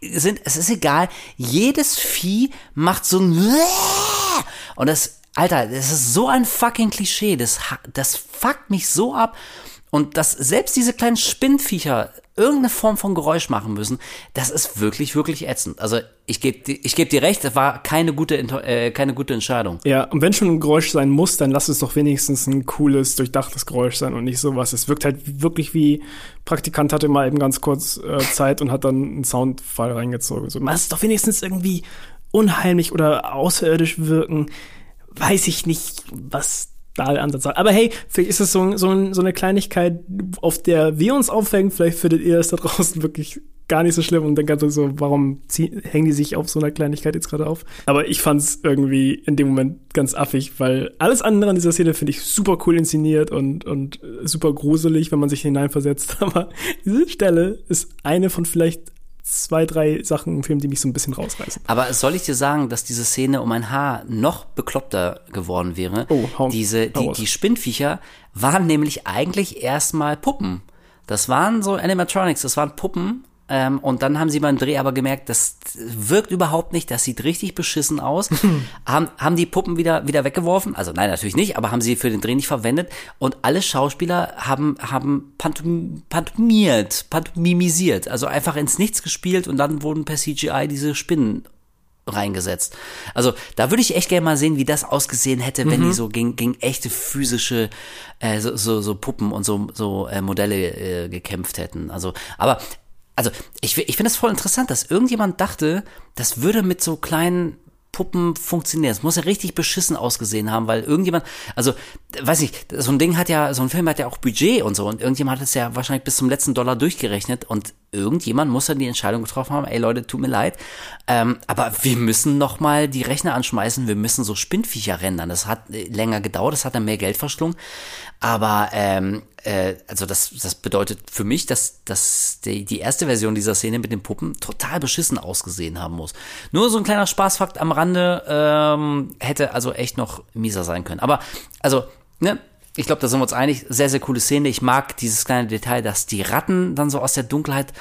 sind, es ist egal. Jedes Vieh macht so ein und das Alter, das ist so ein fucking Klischee. Das, das fuckt mich so ab. Und dass selbst diese kleinen Spinnviecher irgendeine Form von Geräusch machen müssen, das ist wirklich, wirklich ätzend. Also ich gebe ich geb dir recht, das war keine gute, äh, keine gute Entscheidung. Ja, und wenn schon ein Geräusch sein muss, dann lass es doch wenigstens ein cooles, durchdachtes Geräusch sein und nicht sowas. Es wirkt halt wirklich wie, Praktikant hatte mal eben ganz kurz äh, Zeit und hat dann einen Soundfall reingezogen. So, lass es doch wenigstens irgendwie unheimlich oder außerirdisch wirken weiß ich nicht, was da der Ansatz sagt. Aber hey, vielleicht ist es so, so, so eine Kleinigkeit, auf der wir uns aufhängen. Vielleicht findet ihr es da draußen wirklich gar nicht so schlimm und dann ganz so, warum zieh, hängen die sich auf so einer Kleinigkeit jetzt gerade auf? Aber ich fand es irgendwie in dem Moment ganz affig, weil alles andere an dieser Szene finde ich super cool inszeniert und, und super gruselig, wenn man sich hineinversetzt. Aber diese Stelle ist eine von vielleicht zwei, drei Sachen im Film, die mich so ein bisschen rausreißen. Aber soll ich dir sagen, dass diese Szene um ein Haar noch bekloppter geworden wäre? Oh, hau, diese, die, die Spinnviecher waren nämlich eigentlich erstmal Puppen. Das waren so Animatronics, das waren Puppen ähm, und dann haben sie beim Dreh aber gemerkt, das wirkt überhaupt nicht, das sieht richtig beschissen aus. haben, haben die Puppen wieder, wieder weggeworfen? Also nein, natürlich nicht, aber haben sie für den Dreh nicht verwendet. Und alle Schauspieler haben, haben pantom, pantomiert, pantomimisiert, also einfach ins Nichts gespielt und dann wurden per CGI diese Spinnen reingesetzt. Also da würde ich echt gerne mal sehen, wie das ausgesehen hätte, wenn mhm. die so gegen, gegen echte physische äh, so, so, so Puppen und so, so äh, Modelle äh, gekämpft hätten. Also, aber also ich, ich finde es voll interessant, dass irgendjemand dachte, das würde mit so kleinen Puppen funktionieren. Es muss ja richtig beschissen ausgesehen haben, weil irgendjemand, also, weiß ich, so ein Ding hat ja, so ein Film hat ja auch Budget und so und irgendjemand hat es ja wahrscheinlich bis zum letzten Dollar durchgerechnet und irgendjemand muss dann die Entscheidung getroffen haben, ey Leute, tut mir leid, ähm, aber wir müssen noch mal die Rechner anschmeißen, wir müssen so Spinnviecher rendern. Das hat äh, länger gedauert, das hat dann mehr Geld verschlungen, aber ähm, äh, also das, das bedeutet für mich, dass, dass die, die erste Version dieser Szene mit den Puppen total beschissen ausgesehen haben muss. Nur so ein kleiner Spaßfakt am Rande ähm, hätte also echt noch mieser sein können. Aber also, ne, ich glaube, da sind wir uns einig. Sehr, sehr coole Szene. Ich mag dieses kleine Detail, dass die Ratten dann so aus der Dunkelheit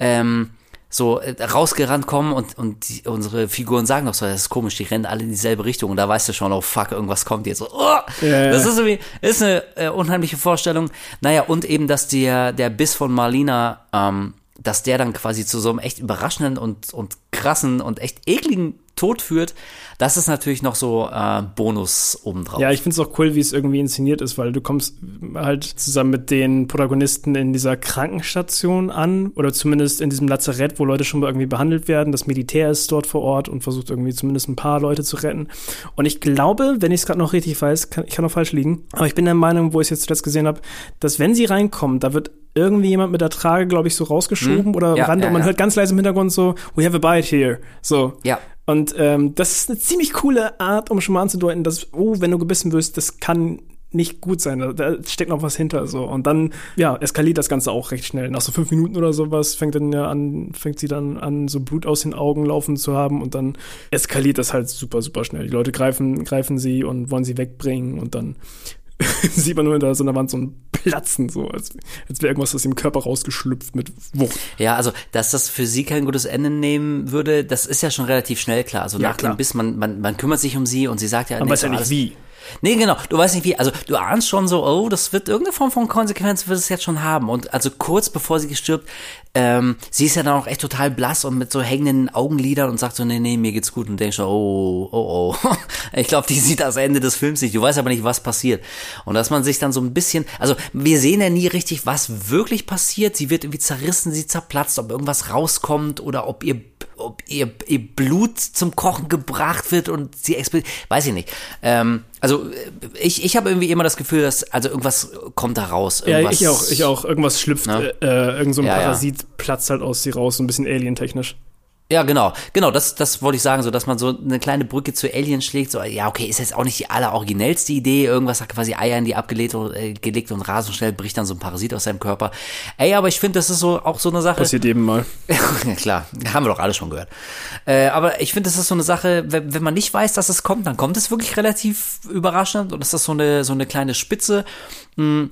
ähm, so äh, rausgerannt kommen und, und die, unsere Figuren sagen doch so, das ist komisch, die rennen alle in dieselbe Richtung und da weißt du schon, oh fuck, irgendwas kommt jetzt. Oh, ja, das ist irgendwie, ist eine äh, unheimliche Vorstellung. Naja, und eben, dass der, der Biss von Marlina, ähm, dass der dann quasi zu so einem echt überraschenden und, und krassen und echt ekligen Tod führt, das ist natürlich noch so äh, Bonus obendrauf. Ja, ich finde es auch cool, wie es irgendwie inszeniert ist, weil du kommst halt zusammen mit den Protagonisten in dieser Krankenstation an oder zumindest in diesem Lazarett, wo Leute schon mal irgendwie behandelt werden. Das Militär ist dort vor Ort und versucht irgendwie zumindest ein paar Leute zu retten. Und ich glaube, wenn ich es gerade noch richtig weiß, kann, ich kann auch falsch liegen, aber ich bin der Meinung, wo ich es jetzt zuletzt gesehen habe, dass wenn sie reinkommen, da wird irgendwie jemand mit der Trage, glaube ich, so rausgeschoben hm. oder ja, ran, ja, und man ja. hört ganz leise im Hintergrund so, we have a bite here. So. Ja. Und ähm, das ist eine ziemlich coole Art, um schon mal anzudeuten, dass, oh, wenn du gebissen wirst, das kann nicht gut sein. Da, da steckt noch was hinter so. Und dann, ja, eskaliert das Ganze auch recht schnell. Nach so fünf Minuten oder sowas fängt dann ja an, fängt sie dann an, so Blut aus den Augen laufen zu haben und dann eskaliert das halt super, super schnell. Die Leute greifen, greifen sie und wollen sie wegbringen und dann sieht man nur hinter so einer Wand so ein Platzen, so als, als wäre irgendwas aus dem Körper rausgeschlüpft mit Wucht. Ja, also, dass das für sie kein gutes Ende nehmen würde, das ist ja schon relativ schnell klar. Also ja, nach klar. dem Biss, man, man, man kümmert sich um sie und sie sagt ja, man weiß ja nicht wie. Nee, genau. Du weißt nicht wie. Also du ahnst schon so, oh, das wird irgendeine Form von Konsequenz wird es jetzt schon haben. Und also kurz bevor sie gestirbt, ähm, sie ist ja dann auch echt total blass und mit so hängenden Augenlidern und sagt so, nee, nee, mir geht's gut. Und denkst so, oh, oh, oh. ich glaube, die sieht das Ende des Films nicht. Du weißt aber nicht, was passiert. Und dass man sich dann so ein bisschen, also wir sehen ja nie richtig, was wirklich passiert. Sie wird irgendwie zerrissen, sie zerplatzt, ob irgendwas rauskommt oder ob ihr ob ihr, ihr Blut zum Kochen gebracht wird und sie explodiert, weiß ich nicht. Ähm, also ich, ich habe irgendwie immer das Gefühl, dass also irgendwas kommt da raus. Ja, ich auch, ich auch. Irgendwas schlüpft, ne? äh, irgend so ein ja, Parasit ja. platzt halt aus sie raus, so ein bisschen alientechnisch. Ja, genau, genau, das, das wollte ich sagen, so, dass man so eine kleine Brücke zu Alien schlägt, so, ja, okay, ist jetzt auch nicht die alleroriginellste Idee, irgendwas hat quasi Eier in die abgelegt und, äh, gelegt und rasend schnell bricht dann so ein Parasit aus seinem Körper. Ey, aber ich finde, das ist so, auch so eine Sache. Passiert eben mal. ja, klar, haben wir doch alle schon gehört. Äh, aber ich finde, das ist so eine Sache, wenn, wenn man nicht weiß, dass es kommt, dann kommt es wirklich relativ überraschend und das ist so eine, so eine kleine Spitze. Mm.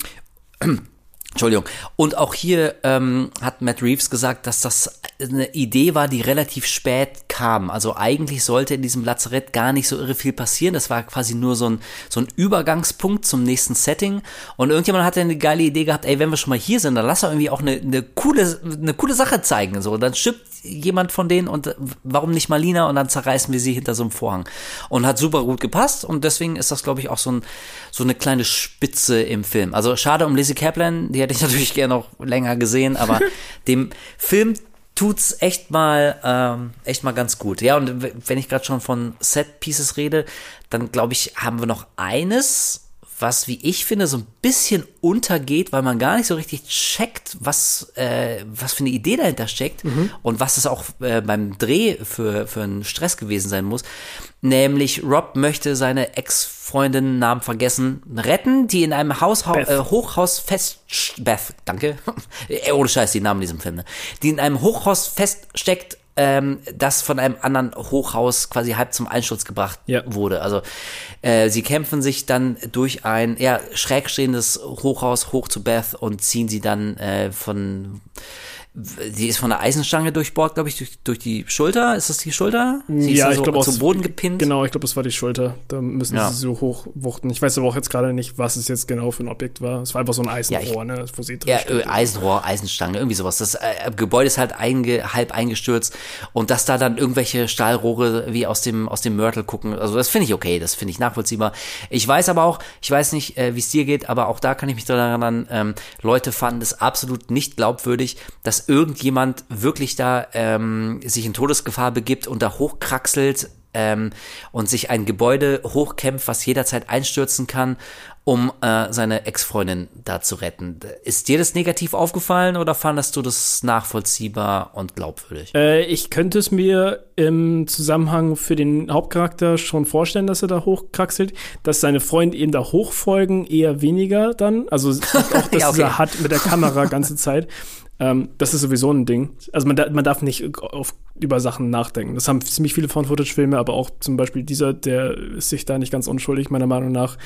Entschuldigung. Und auch hier ähm, hat Matt Reeves gesagt, dass das eine Idee war, die relativ spät kam. Also eigentlich sollte in diesem Lazarett gar nicht so irre viel passieren. Das war quasi nur so ein, so ein Übergangspunkt zum nächsten Setting. Und irgendjemand hatte eine geile Idee gehabt, ey, wenn wir schon mal hier sind, dann lass doch irgendwie auch eine, eine coole, eine coole Sache zeigen. So, dann stirbt jemand von denen und warum nicht Malina und dann zerreißen wir sie hinter so einem Vorhang. Und hat super gut gepasst und deswegen ist das, glaube ich, auch so, ein, so eine kleine Spitze im Film. Also schade um Lizzie Kaplan, die hätte ich natürlich gerne noch länger gesehen, aber dem Film tut's echt mal ähm, echt mal ganz gut. Ja, und wenn ich gerade schon von Set Pieces rede, dann glaube ich, haben wir noch eines, was, wie ich finde, so ein bisschen untergeht, weil man gar nicht so richtig checkt, was, äh, was für eine Idee dahinter steckt mhm. und was es auch äh, beim Dreh für, für einen Stress gewesen sein muss. Nämlich Rob möchte seine Ex-Freundin, Namen vergessen, retten, die in einem Haus, äh, Hochhaus fest, Beth, danke, ohne Scheiß, die Namen in diesem Film, ne? die in einem Hochhaus feststeckt ähm, das von einem anderen Hochhaus quasi halb zum Einsturz gebracht ja. wurde. Also äh, sie kämpfen sich dann durch ein ja, schräg stehendes Hochhaus hoch zu Beth und ziehen sie dann äh, von die ist von der Eisenstange durchbohrt, glaube ich, durch, durch die Schulter. Ist das die Schulter? Sie ja, ist ich so glaube zum Boden gepinnt. Genau, ich glaube, es war die Schulter. Da müssen ja. sie so hochwuchten. Ich weiß aber auch jetzt gerade nicht, was es jetzt genau für ein Objekt war. Es war einfach so ein Eisenrohr, ja, ich, ne, wo sie drin Ja, steht. Eisenrohr, Eisenstange, irgendwie sowas. Das äh, Gebäude ist halt einge, halb eingestürzt und dass da dann irgendwelche Stahlrohre wie aus dem aus dem Mörtel gucken. Also das finde ich okay, das finde ich nachvollziehbar. Ich weiß aber auch, ich weiß nicht, äh, wie es dir geht, aber auch da kann ich mich daran erinnern, ähm, Leute fanden es absolut nicht glaubwürdig, dass irgendjemand wirklich da ähm, sich in Todesgefahr begibt und da hochkraxelt ähm, und sich ein Gebäude hochkämpft, was jederzeit einstürzen kann, um äh, seine Ex-Freundin da zu retten. Ist dir das negativ aufgefallen oder fandest du das nachvollziehbar und glaubwürdig? Äh, ich könnte es mir im Zusammenhang für den Hauptcharakter schon vorstellen, dass er da hochkraxelt, dass seine Freunde eben da hochfolgen, eher weniger dann. Also auch, dass ja, okay. er hat mit der Kamera ganze Zeit. Ähm, das ist sowieso ein Ding. Also man, man darf nicht auf, über Sachen nachdenken. Das haben ziemlich viele Found-Footage-Filme, aber auch zum Beispiel dieser, der ist sich da nicht ganz unschuldig, meiner Meinung nach,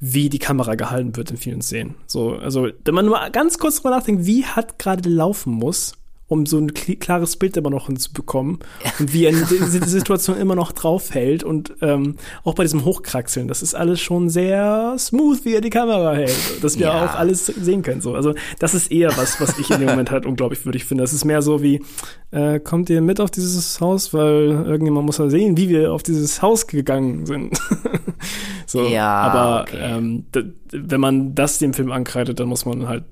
wie die Kamera gehalten wird in vielen Szenen. So, also, wenn man nur ganz kurz drüber nachdenkt, wie hat gerade laufen muss, um so ein klares Bild immer noch hinzubekommen und wie er diese Situation immer noch draufhält und ähm, auch bei diesem Hochkraxeln, das ist alles schon sehr smooth, wie er die Kamera hält, dass wir ja. auch alles sehen können. So. Also das ist eher was, was ich in dem Moment halt unglaublich würdig finde. Das ist mehr so wie, äh, kommt ihr mit auf dieses Haus, weil irgendjemand muss ja sehen, wie wir auf dieses Haus gegangen sind. so, ja, aber okay. ähm, wenn man das dem Film ankreidet, dann muss man halt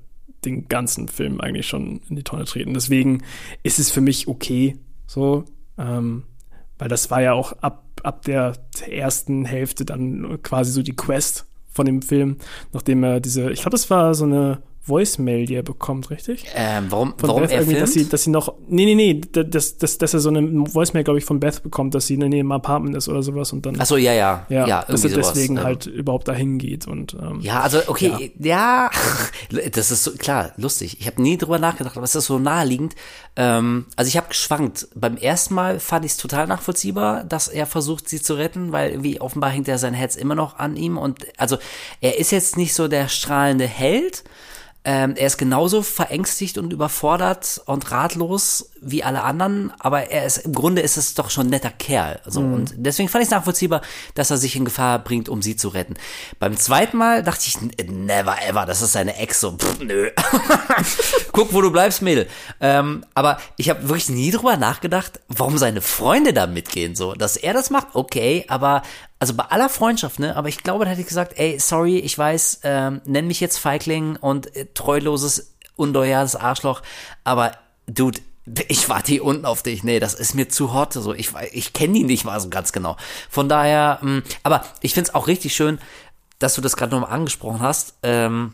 den ganzen Film eigentlich schon in die Tonne treten. Deswegen ist es für mich okay, so, ähm, weil das war ja auch ab, ab der ersten Hälfte dann quasi so die Quest von dem Film, nachdem er diese, ich glaube, das war so eine Voicemail, die er bekommt, richtig? Ähm, warum, von warum Beth er filmt? Dass sie, dass sie noch, nee, nee, nee, dass, dass, dass er so eine Voicemail, glaube ich, von Beth bekommt, dass sie in einem Apartment ist oder sowas und dann. Ach so, ja, ja, ja, ja dass er deswegen sowas. halt ähm. überhaupt dahin geht und. Ähm, ja, also okay, ja, ja das ist so, klar, lustig. Ich habe nie drüber nachgedacht, aber es ist so naheliegend. Ähm, also ich habe geschwankt. Beim ersten Mal fand ich es total nachvollziehbar, dass er versucht, sie zu retten, weil irgendwie offenbar hängt er sein Herz immer noch an ihm und also er ist jetzt nicht so der strahlende Held. Ähm, er ist genauso verängstigt und überfordert und ratlos wie alle anderen, aber er ist im Grunde ist es doch schon ein netter Kerl. So. Mhm. Und deswegen fand ich es nachvollziehbar, dass er sich in Gefahr bringt, um sie zu retten. Beim zweiten Mal dachte ich, never ever, das ist seine Ex. So, pff, nö. Guck, wo du bleibst, Mädel. Ähm, aber ich habe wirklich nie drüber nachgedacht, warum seine Freunde da mitgehen. So, dass er das macht, okay, aber also bei aller Freundschaft, ne, aber ich glaube, da hätte ich gesagt, ey, sorry, ich weiß, ähm, nenn mich jetzt Feigling und äh, treuloses, unloyales Arschloch, aber Dude, ich warte hier unten auf dich. Nee, das ist mir zu hot. So, ich, ich kenne die nicht mal so ganz genau. Von daher, mh, mm, aber ich find's auch richtig schön, dass du das gerade nochmal angesprochen hast. Ähm,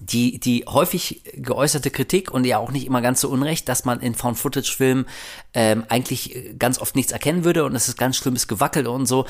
die, die häufig geäußerte Kritik und ja auch nicht immer ganz so unrecht, dass man in Found-Footage-Filmen ähm, eigentlich ganz oft nichts erkennen würde und es ist ganz schlimmes Gewackel und so.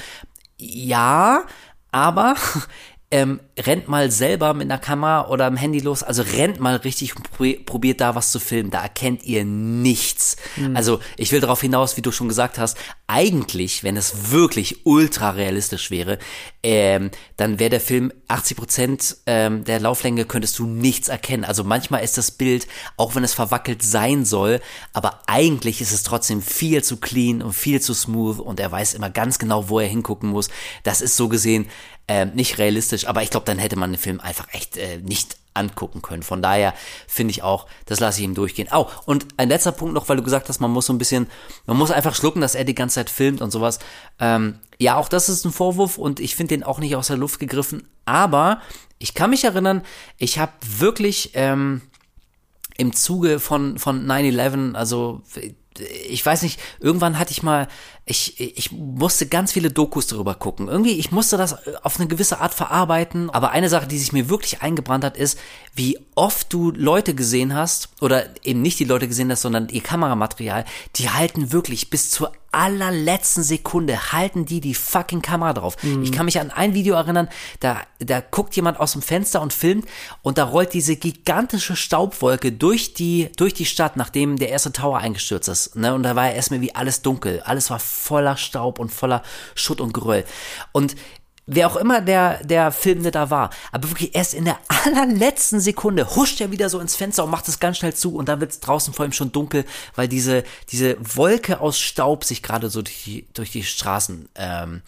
Ja, aber ähm, rennt mal selber mit einer Kamera oder einem Handy los, also rennt mal richtig und probiert da was zu filmen, da erkennt ihr nichts. Mhm. Also ich will darauf hinaus, wie du schon gesagt hast, eigentlich, wenn es wirklich ultra realistisch wäre, ähm, dann wäre der Film 80 Prozent ähm, der Lauflänge könntest du nichts erkennen. Also manchmal ist das Bild, auch wenn es verwackelt sein soll, aber eigentlich ist es trotzdem viel zu clean und viel zu smooth und er weiß immer ganz genau, wo er hingucken muss. Das ist so gesehen äh, nicht realistisch, aber ich glaube, dann hätte man den Film einfach echt äh, nicht angucken können. Von daher finde ich auch, das lasse ich ihm durchgehen. Oh, und ein letzter Punkt noch, weil du gesagt hast, man muss so ein bisschen, man muss einfach schlucken, dass er die ganze Zeit filmt und sowas. Ähm, ja, auch das ist ein Vorwurf und ich finde den auch nicht aus der Luft gegriffen. Aber ich kann mich erinnern, ich habe wirklich ähm, im Zuge von, von 9-11, also ich weiß nicht, irgendwann hatte ich mal, ich, ich musste ganz viele Dokus darüber gucken. Irgendwie, ich musste das auf eine gewisse Art verarbeiten. Aber eine Sache, die sich mir wirklich eingebrannt hat, ist, wie oft du Leute gesehen hast, oder eben nicht die Leute gesehen hast, sondern ihr Kameramaterial, die halten wirklich bis zur allerletzten Sekunde halten die die fucking Kamera drauf. Mhm. Ich kann mich an ein Video erinnern, da, da guckt jemand aus dem Fenster und filmt und da rollt diese gigantische Staubwolke durch die, durch die Stadt, nachdem der erste Tower eingestürzt ist. Ne? Und da war erstmal wie alles dunkel. Alles war voller Staub und voller Schutt und Geröll. Und wer auch immer der, der Filmende da war, aber wirklich erst in der allerletzten Sekunde huscht er wieder so ins Fenster und macht es ganz schnell zu und dann wird es draußen vor ihm schon dunkel, weil diese, diese Wolke aus Staub sich gerade so durch die, durch die Straßen ähm,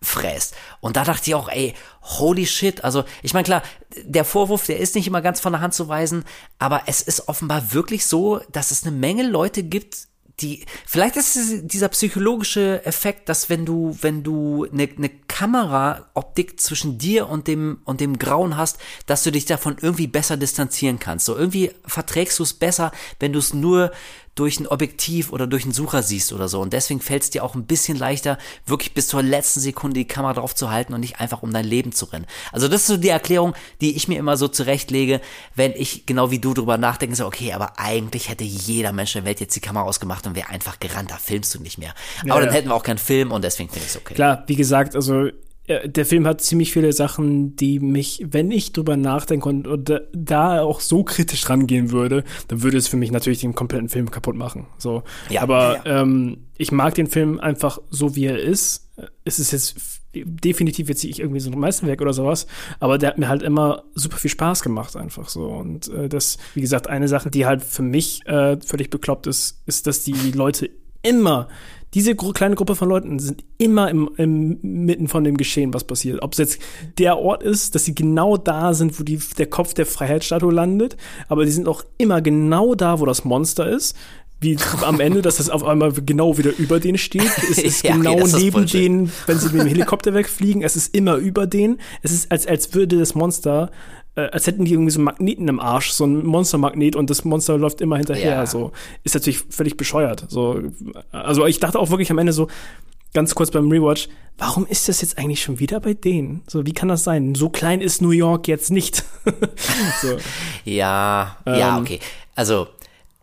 fräst. Und da dachte ich auch, ey, holy shit. Also, ich meine, klar, der Vorwurf, der ist nicht immer ganz von der Hand zu weisen, aber es ist offenbar wirklich so, dass es eine Menge Leute gibt, die, vielleicht ist es dieser psychologische Effekt, dass wenn du, wenn du eine, eine Kameraoptik zwischen dir und dem, und dem Grauen hast, dass du dich davon irgendwie besser distanzieren kannst. So irgendwie verträgst du es besser, wenn du es nur durch ein Objektiv oder durch einen Sucher siehst oder so. Und deswegen fällt es dir auch ein bisschen leichter, wirklich bis zur letzten Sekunde die Kamera drauf zu halten und nicht einfach um dein Leben zu rennen. Also das ist so die Erklärung, die ich mir immer so zurechtlege, wenn ich genau wie du drüber nachdenke, so, okay, aber eigentlich hätte jeder Mensch der Welt jetzt die Kamera ausgemacht und wäre einfach gerannt, da filmst du nicht mehr. Ja, aber dann hätten wir auch keinen Film und deswegen finde ich es okay. Klar, wie gesagt, also der Film hat ziemlich viele Sachen, die mich, wenn ich drüber nachdenke und, und da auch so kritisch rangehen würde, dann würde es für mich natürlich den kompletten Film kaputt machen. So, ja, aber ja. Ähm, ich mag den Film einfach so, wie er ist. Es ist jetzt definitiv jetzt ich irgendwie so ein Meisterwerk oder sowas, aber der hat mir halt immer super viel Spaß gemacht einfach so und äh, das, wie gesagt, eine Sache, die halt für mich äh, völlig bekloppt ist, ist, dass die Leute immer diese kleine Gruppe von Leuten sind immer im, im mitten von dem Geschehen, was passiert. Ob es jetzt der Ort ist, dass sie genau da sind, wo die, der Kopf der Freiheitsstatue landet, aber die sind auch immer genau da, wo das Monster ist. Wie am Ende, dass das auf einmal genau wieder über denen steht. Es ist ja, genau okay, neben denen, wenn sie mit dem Helikopter wegfliegen. Es ist immer über denen. Es ist, als, als würde das Monster äh, als hätten die irgendwie so einen Magneten im Arsch, so ein Monstermagnet und das Monster läuft immer hinterher. Ja. So ist natürlich völlig bescheuert. So, also ich dachte auch wirklich am Ende so, ganz kurz beim Rewatch, warum ist das jetzt eigentlich schon wieder bei denen? So, wie kann das sein? So klein ist New York jetzt nicht. so. Ja, ähm, ja, okay. Also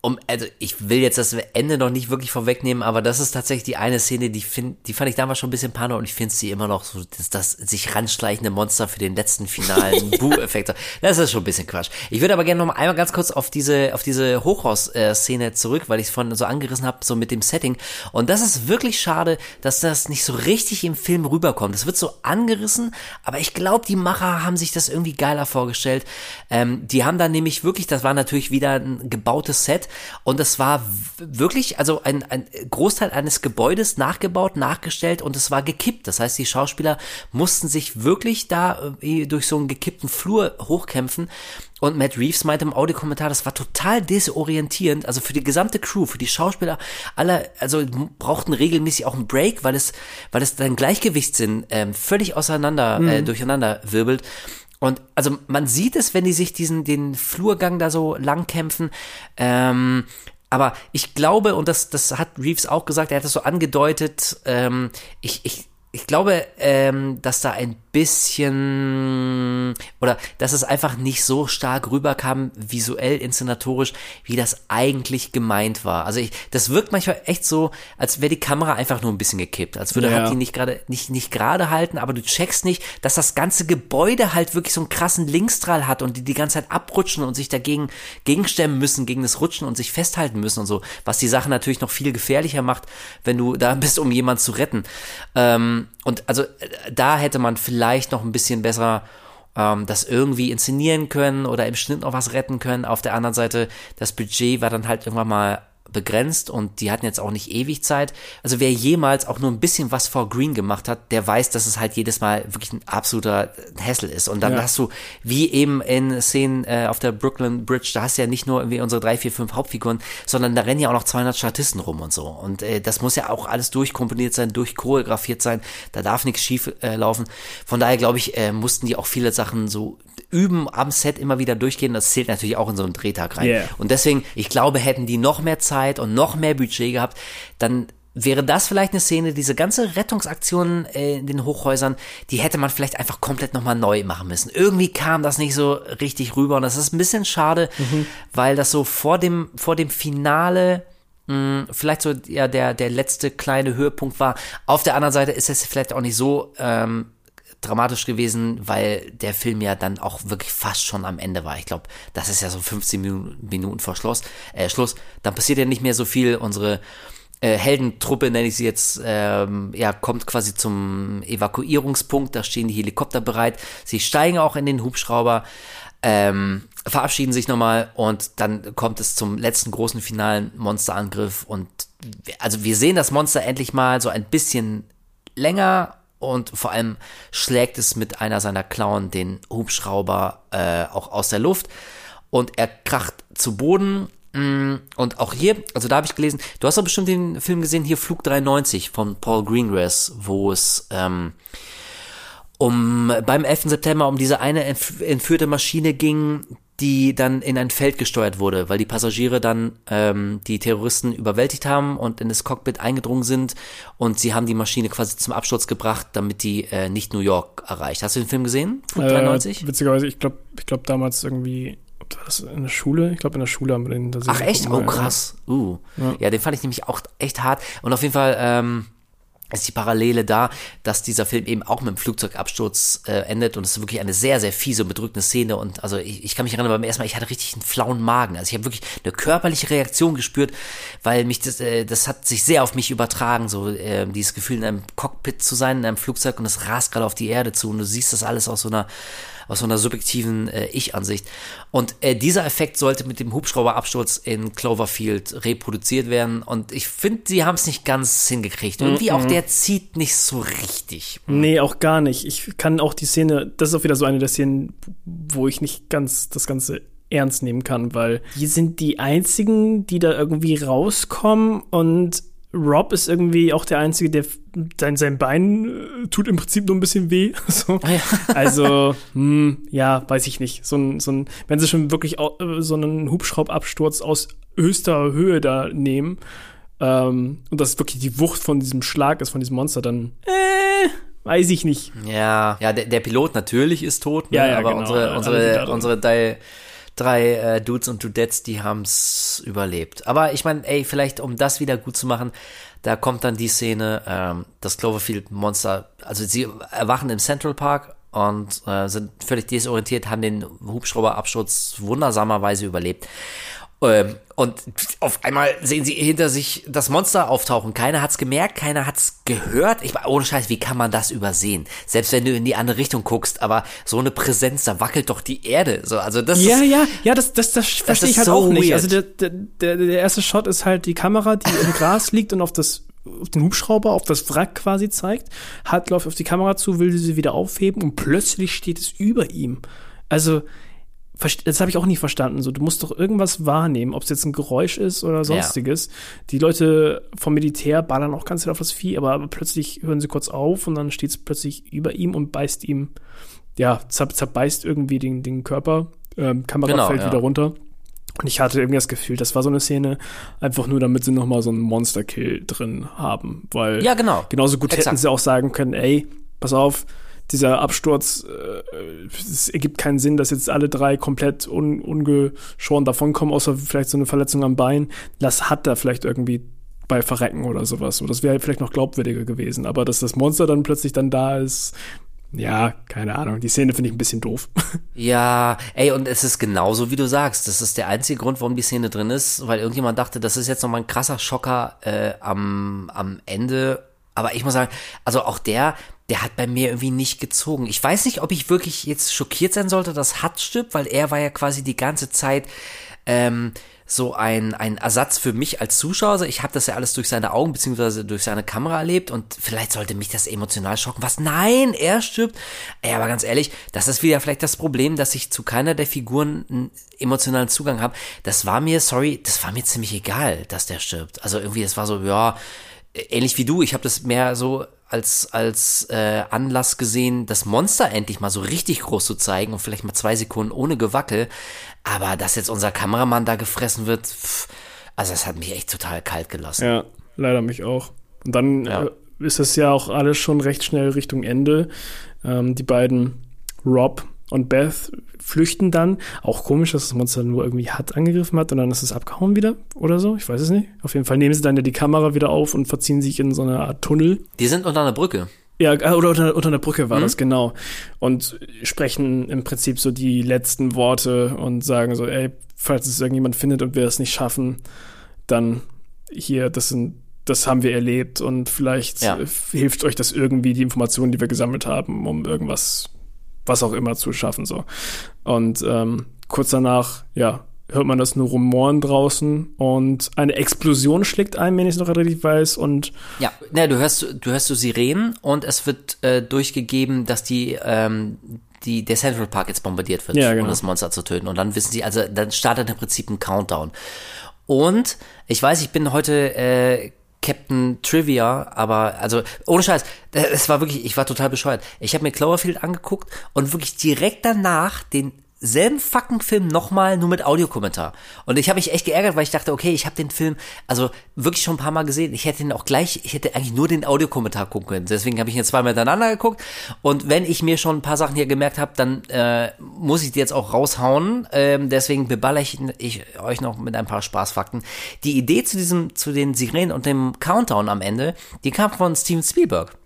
um, also ich will jetzt das Ende noch nicht wirklich vorwegnehmen, aber das ist tatsächlich die eine Szene, die find, die fand ich damals schon ein bisschen pano und ich finde sie immer noch so, dass das sich ranschleichende Monster für den letzten finalen Boo-Effekt. Das ist schon ein bisschen Quatsch. Ich würde aber gerne noch mal einmal ganz kurz auf diese, auf diese Hochhaus-Szene zurück, weil ich es vorhin so angerissen habe, so mit dem Setting. Und das ist wirklich schade, dass das nicht so richtig im Film rüberkommt. Das wird so angerissen, aber ich glaube, die Macher haben sich das irgendwie geiler vorgestellt. Ähm, die haben dann nämlich wirklich, das war natürlich wieder ein gebautes Set, und es war wirklich, also ein, ein Großteil eines Gebäudes nachgebaut, nachgestellt und es war gekippt. Das heißt, die Schauspieler mussten sich wirklich da äh, durch so einen gekippten Flur hochkämpfen. Und Matt Reeves meinte im Audiokommentar, das war total desorientierend. Also für die gesamte Crew, für die Schauspieler, alle, also brauchten regelmäßig auch einen Break, weil es, weil es dann Gleichgewichtssinn ähm, völlig auseinander, äh, mhm. äh, durcheinander wirbelt. Und also man sieht es, wenn die sich diesen den Flurgang da so lang kämpfen. Ähm, aber ich glaube, und das, das hat Reeves auch gesagt, er hat das so angedeutet, ähm, ich, ich, ich glaube, ähm, dass da ein bisschen oder dass es einfach nicht so stark rüberkam, visuell, inszenatorisch, wie das eigentlich gemeint war. Also ich, das wirkt manchmal echt so, als wäre die Kamera einfach nur ein bisschen gekippt, als würde Ja. halt die nicht gerade nicht nicht gerade halten, aber du checkst nicht, dass das ganze Gebäude halt wirklich so einen krassen Linkstrahl hat und die die ganze Zeit abrutschen und sich dagegen gegenstemmen müssen gegen das Rutschen und sich festhalten müssen und so, was die Sache natürlich noch viel gefährlicher macht, wenn du da bist, um jemanden zu retten. Ähm, und also äh, da hätte man vielleicht noch ein bisschen besser ähm, das irgendwie inszenieren können oder im Schnitt noch was retten können. Auf der anderen Seite, das Budget war dann halt irgendwann mal begrenzt und die hatten jetzt auch nicht ewig Zeit. Also wer jemals auch nur ein bisschen was vor Green gemacht hat, der weiß, dass es halt jedes Mal wirklich ein absoluter Hassel ist. Und dann Ja. hast du, wie eben in Szenen äh, auf der Brooklyn Bridge, da hast du ja nicht nur irgendwie unsere drei, vier, fünf Hauptfiguren, sondern da rennen ja auch noch 200 Statisten rum und so. Und äh, das muss ja auch alles durchkomponiert sein, durchchoreografiert sein. Da darf nichts schief äh, laufen. Von daher glaube ich, äh, mussten die auch viele Sachen so üben am Set immer wieder durchgehen. Das zählt natürlich auch in so einen Drehtag rein. Yeah. Und deswegen, ich glaube, hätten die noch mehr Zeit und noch mehr Budget gehabt, dann wäre das vielleicht eine Szene, diese ganze Rettungsaktion äh, in den Hochhäusern, die hätte man vielleicht einfach komplett nochmal neu machen müssen. Irgendwie kam das nicht so richtig rüber und das ist ein bisschen schade, weil das so vor dem, vor dem Finale mh, vielleicht so ja der, der letzte kleine Höhepunkt war. Auf der anderen Seite ist es vielleicht auch nicht so ähm, dramatisch gewesen, weil der Film ja dann auch wirklich fast schon am Ende war. Ich glaube, das ist ja so 15 Minuten, Minuten vor Schluss, äh, Schluss. Dann passiert ja nicht mehr so viel. Unsere äh, Heldentruppe, nenne ich sie jetzt, ähm, ja, kommt quasi zum Evakuierungspunkt. Da stehen die Helikopter bereit. Sie steigen auch in den Hubschrauber, ähm, verabschieden sich nochmal und dann kommt es zum letzten großen finalen Monsterangriff. Und also wir sehen das Monster endlich mal so ein bisschen länger und vor allem schlägt es mit einer seiner Klauen den Hubschrauber äh, auch aus der Luft und er kracht zu Boden. Mm, Und auch hier, also da habe ich gelesen, du hast doch bestimmt den Film gesehen, hier Flug 93 von Paul Greengrass, wo es ähm, um beim 11. September um diese eine entf entführte Maschine ging, die dann in ein Feld gesteuert wurde, weil die Passagiere dann ähm, die Terroristen überwältigt haben und in das Cockpit eingedrungen sind und sie haben die Maschine quasi zum Absturz gebracht, damit die äh, nicht New York erreicht. Hast du den Film gesehen? Flug 93? Äh, witzigerweise, ich glaube ich glaub damals irgendwie, ob war das in der Schule? Ich glaube in der Schule haben wir den Ach echt? Oh krass. Uh. Ja. Ja. den fand ich nämlich auch echt hart. Und auf jeden Fall ähm, ist die Parallele da, dass dieser Film eben auch mit einem Flugzeugabsturz äh, endet und es ist wirklich eine sehr, sehr fiese und bedrückende Szene und also ich, ich kann mich erinnern, beim ersten Mal, ich hatte richtig einen flauen Magen. Also ich habe wirklich eine körperliche Reaktion gespürt, weil mich das, äh, das hat sich sehr auf mich übertragen, so äh, dieses Gefühl in einem Cockpit zu sein, in einem Flugzeug und es rast gerade auf die Erde zu und du siehst das alles aus so einer aus so einer subjektiven äh, Ich-Ansicht. Und äh, dieser Effekt sollte mit dem Hubschrauberabsturz in Cloverfield reproduziert werden. Und ich finde, sie haben es nicht ganz hingekriegt. Irgendwie auch der zieht nicht so richtig. Nee, auch gar nicht. Ich kann auch die Szene, das ist auch wieder so eine der Szenen, wo ich nicht ganz das Ganze ernst nehmen kann, weil die sind die einzigen, die da irgendwie rauskommen und Rob ist irgendwie auch der Einzige, der sein, sein Bein äh, tut im Prinzip nur ein bisschen weh. So. Also, hm, ja, weiß ich nicht. So ein, so ein, wenn sie schon wirklich äh, so einen Hubschraubabsturz aus höchster Höhe da nehmen, ähm, und das wirklich die Wucht von diesem Schlag ist, von diesem Monster, dann, äh, weiß ich nicht. Ja, ja, der, der Pilot natürlich ist tot, ne? Ja, ja, aber genau. unsere, unsere, unsere drei, äh, Dudes und Dudettes, die haben's überlebt. Aber ich meine, ey, vielleicht um das wieder gut zu machen, da kommt dann die Szene, ähm, das Cloverfield Monster, also sie erwachen im Central Park und äh, sind völlig desorientiert, haben den Hubschrauberabsturz wundersamerweise überlebt. Ähm, und auf einmal sehen sie hinter sich das Monster auftauchen. Keiner hat's gemerkt, keiner hat's gehört. Ich meine, ohne Scheiß, wie kann man das übersehen? Selbst wenn du in die andere Richtung guckst, aber so eine Präsenz, da wackelt doch die Erde. So, also das Ja, ist, ja, ja, das, das, das verstehe ist ich halt so auch nicht. weird. Also der, der, der, erste Shot ist halt die Kamera, die im Gras liegt und auf das auf den Hubschrauber, auf das Wrack quasi zeigt. Hart läuft auf die Kamera zu, will sie wieder aufheben und plötzlich steht es über ihm. Also, das habe ich auch nie verstanden. So, du musst doch irgendwas wahrnehmen, ob es jetzt ein Geräusch ist oder sonstiges. Die Leute vom Militär ballern auch ganz viel auf das Vieh, aber, aber plötzlich hören sie kurz auf und dann steht es plötzlich über ihm und beißt ihm, ja, zer zerbeißt irgendwie den, den Körper. Ähm, Kamera Genau, fällt ja. wieder runter. Und ich hatte irgendwie das Gefühl, das war so eine Szene, einfach nur damit sie noch mal so einen Monster-Kill drin haben. Weil Ja, genau. genauso gut hätten Exakt. sie auch sagen können, ey, pass auf, dieser Absturz, äh, es ergibt keinen Sinn, dass jetzt alle drei komplett un, ungeschoren davonkommen, außer vielleicht so eine Verletzung am Bein. Das hat da vielleicht irgendwie bei Verrecken oder sowas. Und das wäre vielleicht noch glaubwürdiger gewesen. Aber dass das Monster dann plötzlich dann da ist, ja, keine Ahnung. Die Szene finde ich ein bisschen doof. Ja, ey, und es ist genauso, wie du sagst. Das ist der einzige Grund, warum die Szene drin ist, weil irgendjemand dachte, das ist jetzt nochmal ein krasser Schocker äh, am, am Ende. Aber ich muss sagen, also auch der, der hat bei mir irgendwie nicht gezogen. Ich weiß nicht, ob ich wirklich jetzt schockiert sein sollte, dass Hut stirbt, weil er war ja quasi die ganze Zeit ähm, so ein, ein Ersatz für mich als Zuschauer. Also ich habe das ja alles durch seine Augen beziehungsweise durch seine Kamera erlebt und vielleicht sollte mich das emotional schocken. Was? Nein, er stirbt. Ey, aber ganz ehrlich, das ist wieder vielleicht das Problem, dass ich zu keiner der Figuren einen emotionalen Zugang habe. Das war mir, sorry, das war mir ziemlich egal, dass der stirbt. Also irgendwie, es war so, ja, ähnlich wie du, ich habe das mehr so als, als äh, Anlass gesehen, das Monster endlich mal so richtig groß zu zeigen und vielleicht mal zwei Sekunden ohne Gewackel. Aber dass jetzt unser Kameramann da gefressen wird, pff, also das hat mich echt total kalt gelassen. Ja, leider mich auch. Und dann ja. äh, ist es ja auch alles schon recht schnell Richtung Ende. Ähm, die beiden Rob und Beth flüchten dann. Auch komisch, dass das Monster nur irgendwie hat angegriffen hat und dann ist es abgehauen wieder oder so. Ich weiß es nicht. Auf jeden Fall nehmen sie dann ja die Kamera wieder auf und verziehen sich in so eine Art Tunnel. Die sind unter einer Brücke. Ja, äh, oder unter, unter einer Brücke war mhm. das, genau. Und sprechen im Prinzip so die letzten Worte und sagen so, ey, falls es irgendjemand findet und wir es nicht schaffen, dann hier, das sind, das haben wir erlebt und vielleicht ja. hilft euch das irgendwie, die Informationen, die wir gesammelt haben, um irgendwas, was auch immer zu schaffen, so. Und ähm, kurz danach, ja, hört man das nur rumoren draußen und eine Explosion schlägt ein, wenn ich es noch richtig weiß und ja, ne, du hörst du hörst du Sirenen und es wird äh, durchgegeben, dass die ähm, die der Central Park jetzt bombardiert wird, ja, genau. um das Monster zu töten und dann wissen sie, also dann startet im Prinzip ein Countdown und ich weiß, ich bin heute äh, Captain Trivia, aber also ohne Scheiß, es war wirklich, ich war total bescheuert. Ich habe mir Cloverfield angeguckt und wirklich direkt danach den selben fucking Film nochmal, nur mit Audiokommentar. Und ich habe mich echt geärgert, weil ich dachte, okay, ich habe den Film also wirklich schon ein paar Mal gesehen. Ich hätte ihn auch gleich, ich hätte eigentlich nur den Audiokommentar gucken können. Deswegen habe ich ihn zweimal miteinander geguckt. Und wenn ich mir schon ein paar Sachen hier gemerkt habe, dann äh, muss ich die jetzt auch raushauen. Ähm, deswegen beballer ich, ich euch noch mit ein paar Spaßfakten. Die Idee zu diesem, zu den Sirenen und dem Countdown am Ende, die kam von Steven Spielberg.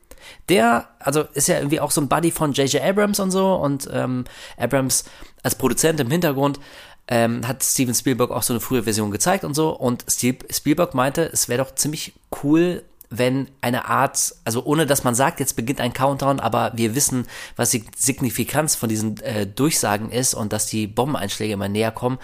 Der, also ist ja irgendwie auch so ein Buddy von J.J. Abrams und so und ähm, Abrams als Produzent im Hintergrund ähm, hat Steven Spielberg auch so eine frühe Version gezeigt und so und Spielberg meinte, es wäre doch ziemlich cool, wenn eine Art, also ohne dass man sagt, jetzt beginnt ein Countdown, aber wir wissen, was die Signifikanz von diesen äh, Durchsagen ist und dass die Bombeneinschläge immer näher kommen.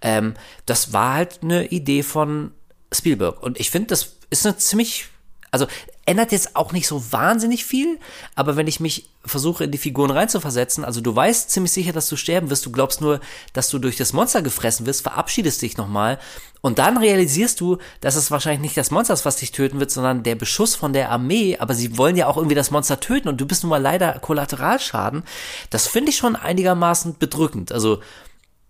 Ähm, das war halt eine Idee von Spielberg. Und ich finde, das ist eine ziemlich also ändert jetzt auch nicht so wahnsinnig viel, aber wenn ich mich versuche in die Figuren reinzuversetzen, also du weißt ziemlich sicher, dass du sterben wirst, du glaubst nur, dass du durch das Monster gefressen wirst, verabschiedest dich nochmal und dann realisierst du, dass es wahrscheinlich nicht das Monster ist, was dich töten wird, sondern der Beschuss von der Armee, aber sie wollen ja auch irgendwie das Monster töten und du bist nun mal leider Kollateralschaden. Das finde ich schon einigermaßen bedrückend. Also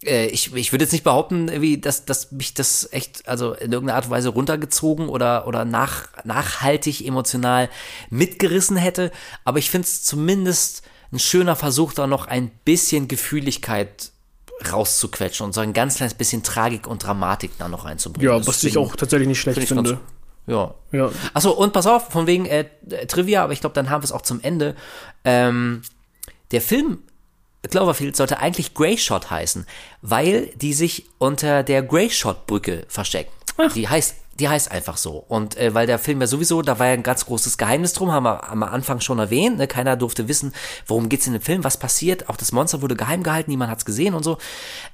ich, ich würde jetzt nicht behaupten, wie, dass, dass mich das echt, also in irgendeiner Art und Weise runtergezogen oder, oder nach, nachhaltig emotional mitgerissen hätte, aber ich finde es zumindest ein schöner Versuch, da noch ein bisschen Gefühligkeit rauszuquetschen und so ein ganz kleines bisschen Tragik und Dramatik da noch reinzubringen. Ja, was ich auch tatsächlich nicht schlecht find finde. Ja. ja. Achso, und pass auf, von wegen äh, Trivia, aber ich glaube, dann haben wir es auch zum Ende. Ähm, der Film Cloverfield sollte eigentlich Greyshot heißen, weil die sich unter der Greyshot-Brücke verstecken. Ach. Die heißt die heißt einfach so. Und äh, weil der Film ja sowieso, da war ja ein ganz großes Geheimnis drum, haben wir am Anfang schon erwähnt. Ne? Keiner durfte wissen, worum geht's in dem Film, was passiert. Auch das Monster wurde geheim gehalten, niemand hat's gesehen und so.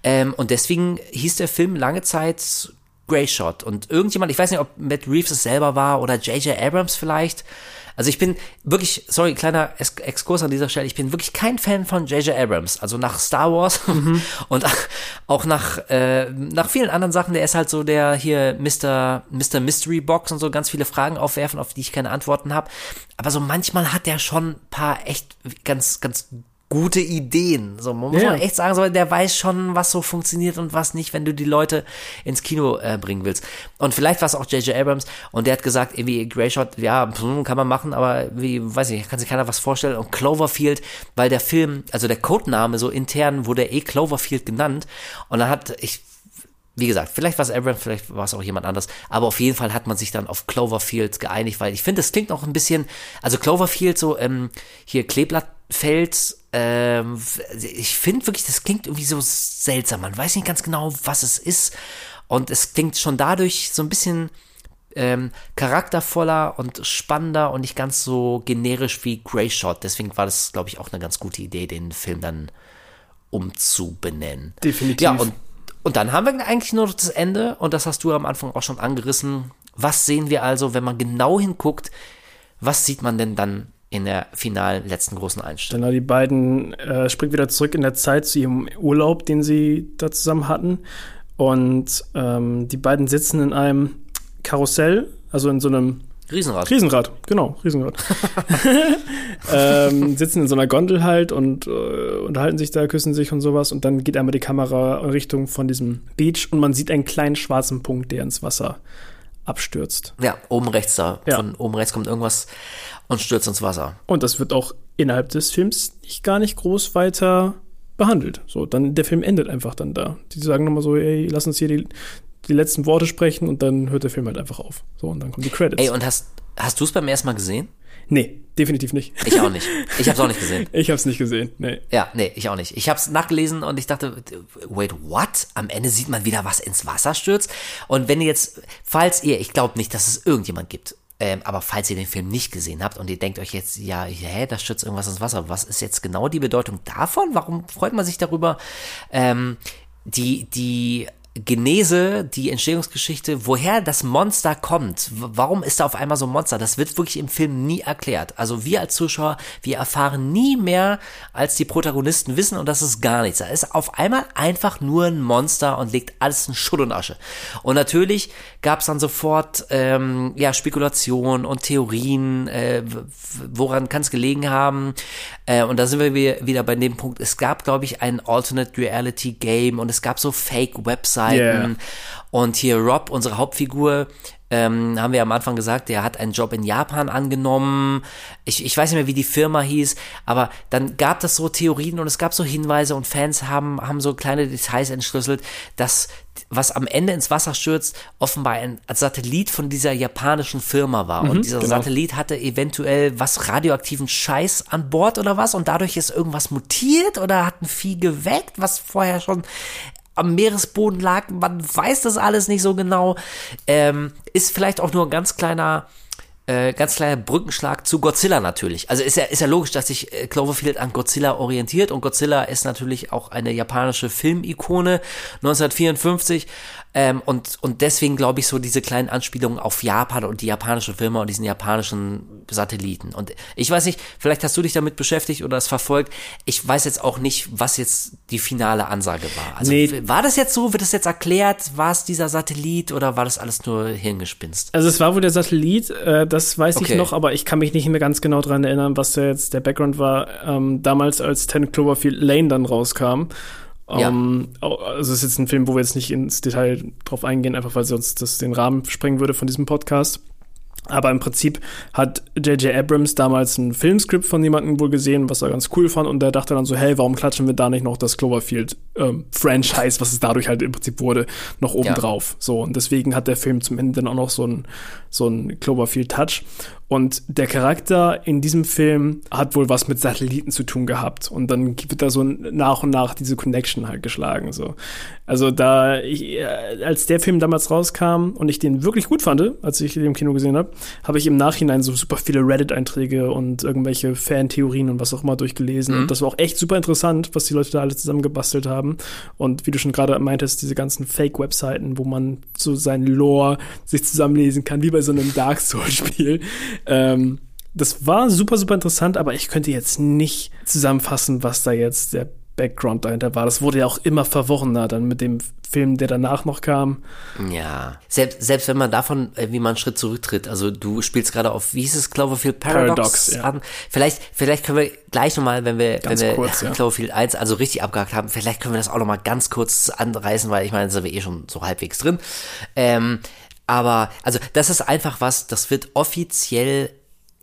Ähm, und deswegen hieß der Film lange Zeit Greyshot. Und irgendjemand, ich weiß nicht, ob Matt Reeves es selber war oder J.J. Abrams vielleicht, also ich bin wirklich, sorry, kleiner Exkurs an dieser Stelle, ich bin wirklich kein Fan von J.J. Abrams. Also nach Star Wars mhm. und auch nach, äh, nach vielen anderen Sachen, der ist halt so der hier Mr. Mr. Mystery Box und so ganz viele Fragen aufwerfen, auf die ich keine Antworten habe. Aber so manchmal hat der schon ein paar echt ganz, ganz gute Ideen. So, man muss Ja. man echt sagen, so, der weiß schon, was so funktioniert und was nicht, wenn du die Leute ins Kino äh, bringen willst. Und vielleicht war es auch J.J. Abrams und der hat gesagt, irgendwie Grey Shot, ja, hm, kann man machen, aber wie, weiß ich, kann sich keiner was vorstellen. Und Cloverfield, weil der Film, also der Codename so intern wurde eh Cloverfield genannt. Und dann hat, ich wie gesagt, vielleicht war es Abrams, vielleicht war es auch jemand anders, aber auf jeden Fall hat man sich dann auf Cloverfield geeinigt, weil ich finde, es klingt auch ein bisschen, also Cloverfield so, ähm, hier Kleeblattfeld, ähm, ich finde wirklich, das klingt irgendwie so seltsam, man weiß nicht ganz genau, was es ist und es klingt schon dadurch so ein bisschen ähm, charaktervoller und spannender und nicht ganz so generisch wie Grey Shot, deswegen war das, glaube ich, auch eine ganz gute Idee, den Film dann umzubenennen. Definitiv. Ja, und, und dann haben wir eigentlich nur noch das Ende, und das hast du am Anfang auch schon angerissen. Was sehen wir also, wenn man genau hinguckt, was sieht man denn dann in der finalen letzten großen Einstellung? Dann die beiden äh, springt wieder zurück in der Zeit zu ihrem Urlaub, den sie da zusammen hatten. Und ähm, die beiden sitzen in einem Karussell, also in so einem Riesenrad. Riesenrad, genau, Riesenrad. ähm, sitzen in so einer Gondel halt und äh, unterhalten sich da, küssen sich und sowas. Und dann geht einmal die Kamera in Richtung von diesem Beach und man sieht einen kleinen schwarzen Punkt, der ins Wasser abstürzt. Ja, oben rechts da. Ja. Von oben rechts kommt irgendwas und stürzt ins Wasser. Und das wird auch innerhalb des Films nicht gar nicht groß weiter behandelt. So, dann der Film endet einfach dann da. Die sagen nochmal so, ey, lass uns hier die, die letzten Worte sprechen und dann hört der Film halt einfach auf. So, und dann kommen die Credits. Ey, und hast, hast du es beim ersten Mal gesehen? nee, definitiv nicht. Ich auch nicht. Ich hab's auch nicht gesehen. Ich hab's nicht gesehen. Nee. Ja, nee, ich auch nicht. Ich hab's nachgelesen und ich dachte, wait, what? Am Ende sieht man wieder, was ins Wasser stürzt. Und wenn ihr jetzt, falls ihr, ich glaube nicht, dass es irgendjemand gibt, ähm, aber falls ihr den Film nicht gesehen habt und ihr denkt euch jetzt, ja, hä, da stürzt irgendwas ins Wasser, was ist jetzt genau die Bedeutung davon? Warum freut man sich darüber? Ähm, die, die Genese, die Entstehungsgeschichte, woher das Monster kommt. Warum ist da auf einmal so ein Monster? Das wird wirklich im Film nie erklärt. Also wir als Zuschauer, wir erfahren nie mehr, als die Protagonisten wissen und das ist gar nichts. Da ist auf einmal einfach nur ein Monster und legt alles in Schutt und Asche. Und natürlich gab es dann sofort ähm, ja Spekulation und Theorien, äh, woran kann es gelegen haben. Äh, und da sind wir wieder- bei dem Punkt, es gab, glaube ich, ein Alternate Reality Game und es gab so Fake-Webseiten. Yeah. Und hier Rob, unsere Hauptfigur, ähm, haben wir am Anfang gesagt, der hat einen Job in Japan angenommen. Ich, ich weiß nicht mehr, wie die Firma hieß, aber dann gab das so Theorien und es gab so Hinweise und Fans haben, haben so kleine Details entschlüsselt, dass was am Ende ins Wasser stürzt, offenbar ein Satellit von dieser japanischen Firma war. und dieser genau. Satellit hatte eventuell was radioaktiven Scheiß an Bord oder was und dadurch ist irgendwas mutiert oder hat ein Vieh geweckt, was vorher schon am Meeresboden lag. Man weiß das alles nicht so genau. Ähm, ist vielleicht auch nur ein ganz kleiner äh, ganz kleiner Brückenschlag zu Godzilla natürlich. Also ist ja, ist ja logisch, dass sich äh, Cloverfield an Godzilla orientiert und Godzilla ist natürlich auch eine japanische Filmikone 1954 ähm, und, und deswegen glaube ich so diese kleinen Anspielungen auf Japan und die japanische Firma und diesen japanischen Satelliten. Und ich weiß nicht, vielleicht hast du dich damit beschäftigt oder es verfolgt. Ich weiß jetzt auch nicht, was jetzt die finale Ansage war. Also Nee. war das jetzt so? Wird das jetzt erklärt? War es dieser Satellit oder war das alles nur Hirngespinst? Also es war wohl der Satellit, äh, das weiß Okay. ich noch, aber ich kann mich nicht mehr ganz genau dran erinnern, was da jetzt der Background war, ähm, damals als 10 Cloverfield Lane dann rauskam. Ja. Ähm, au- also es ist jetzt ein Film, wo wir jetzt nicht ins Detail drauf eingehen, einfach weil sonst das den Rahmen sprengen würde von diesem Podcast. Aber im Prinzip hat J.J. Abrams damals ein Filmskript von jemandem wohl gesehen, was er ganz cool fand. Und der dachte dann so, hey, warum klatschen wir da nicht noch das Cloverfield-Franchise, was es dadurch halt im Prinzip wurde, noch oben Ja. drauf. So, und deswegen hat der Film zum Ende dann auch noch so ein so ein Cloverfield-Touch. Und der Charakter in diesem Film hat wohl was mit Satelliten zu tun gehabt. Und dann wird da so nach und nach diese Connection halt geschlagen. So. Also da, ich, äh, als der Film damals rauskam und ich den wirklich gut fand, als ich den im Kino gesehen habe, habe ich im Nachhinein so super viele Reddit-Einträge und irgendwelche Fan-Theorien und was auch immer durchgelesen. Und das war auch echt super interessant, was die Leute da alle zusammengebastelt haben. Und wie du schon gerade meintest, diese ganzen Fake-Webseiten, wo man so sein Lore sich zusammenlesen kann, wie bei so einem Dark Souls-Spiel. Ähm, das war super, super interessant, aber ich könnte jetzt nicht zusammenfassen, was da jetzt der Background dahinter war. Das wurde ja auch immer verworrener dann mit dem Film, der danach noch kam. Ja, selbst, selbst wenn man davon, äh, wie man einen Schritt zurücktritt, also du spielst gerade auf, wie hieß es, Cloverfield Paradox, Paradox, ja. an. Vielleicht, vielleicht können wir gleich nochmal, wenn wir, Ganz wenn wir kurz, ja. Cloverfield 1 also richtig abgehakt haben, vielleicht können wir das auch nochmal ganz kurz anreißen, weil ich meine, da sind wir eh schon so halbwegs drin. Ähm, aber, also, das ist einfach was, das wird offiziell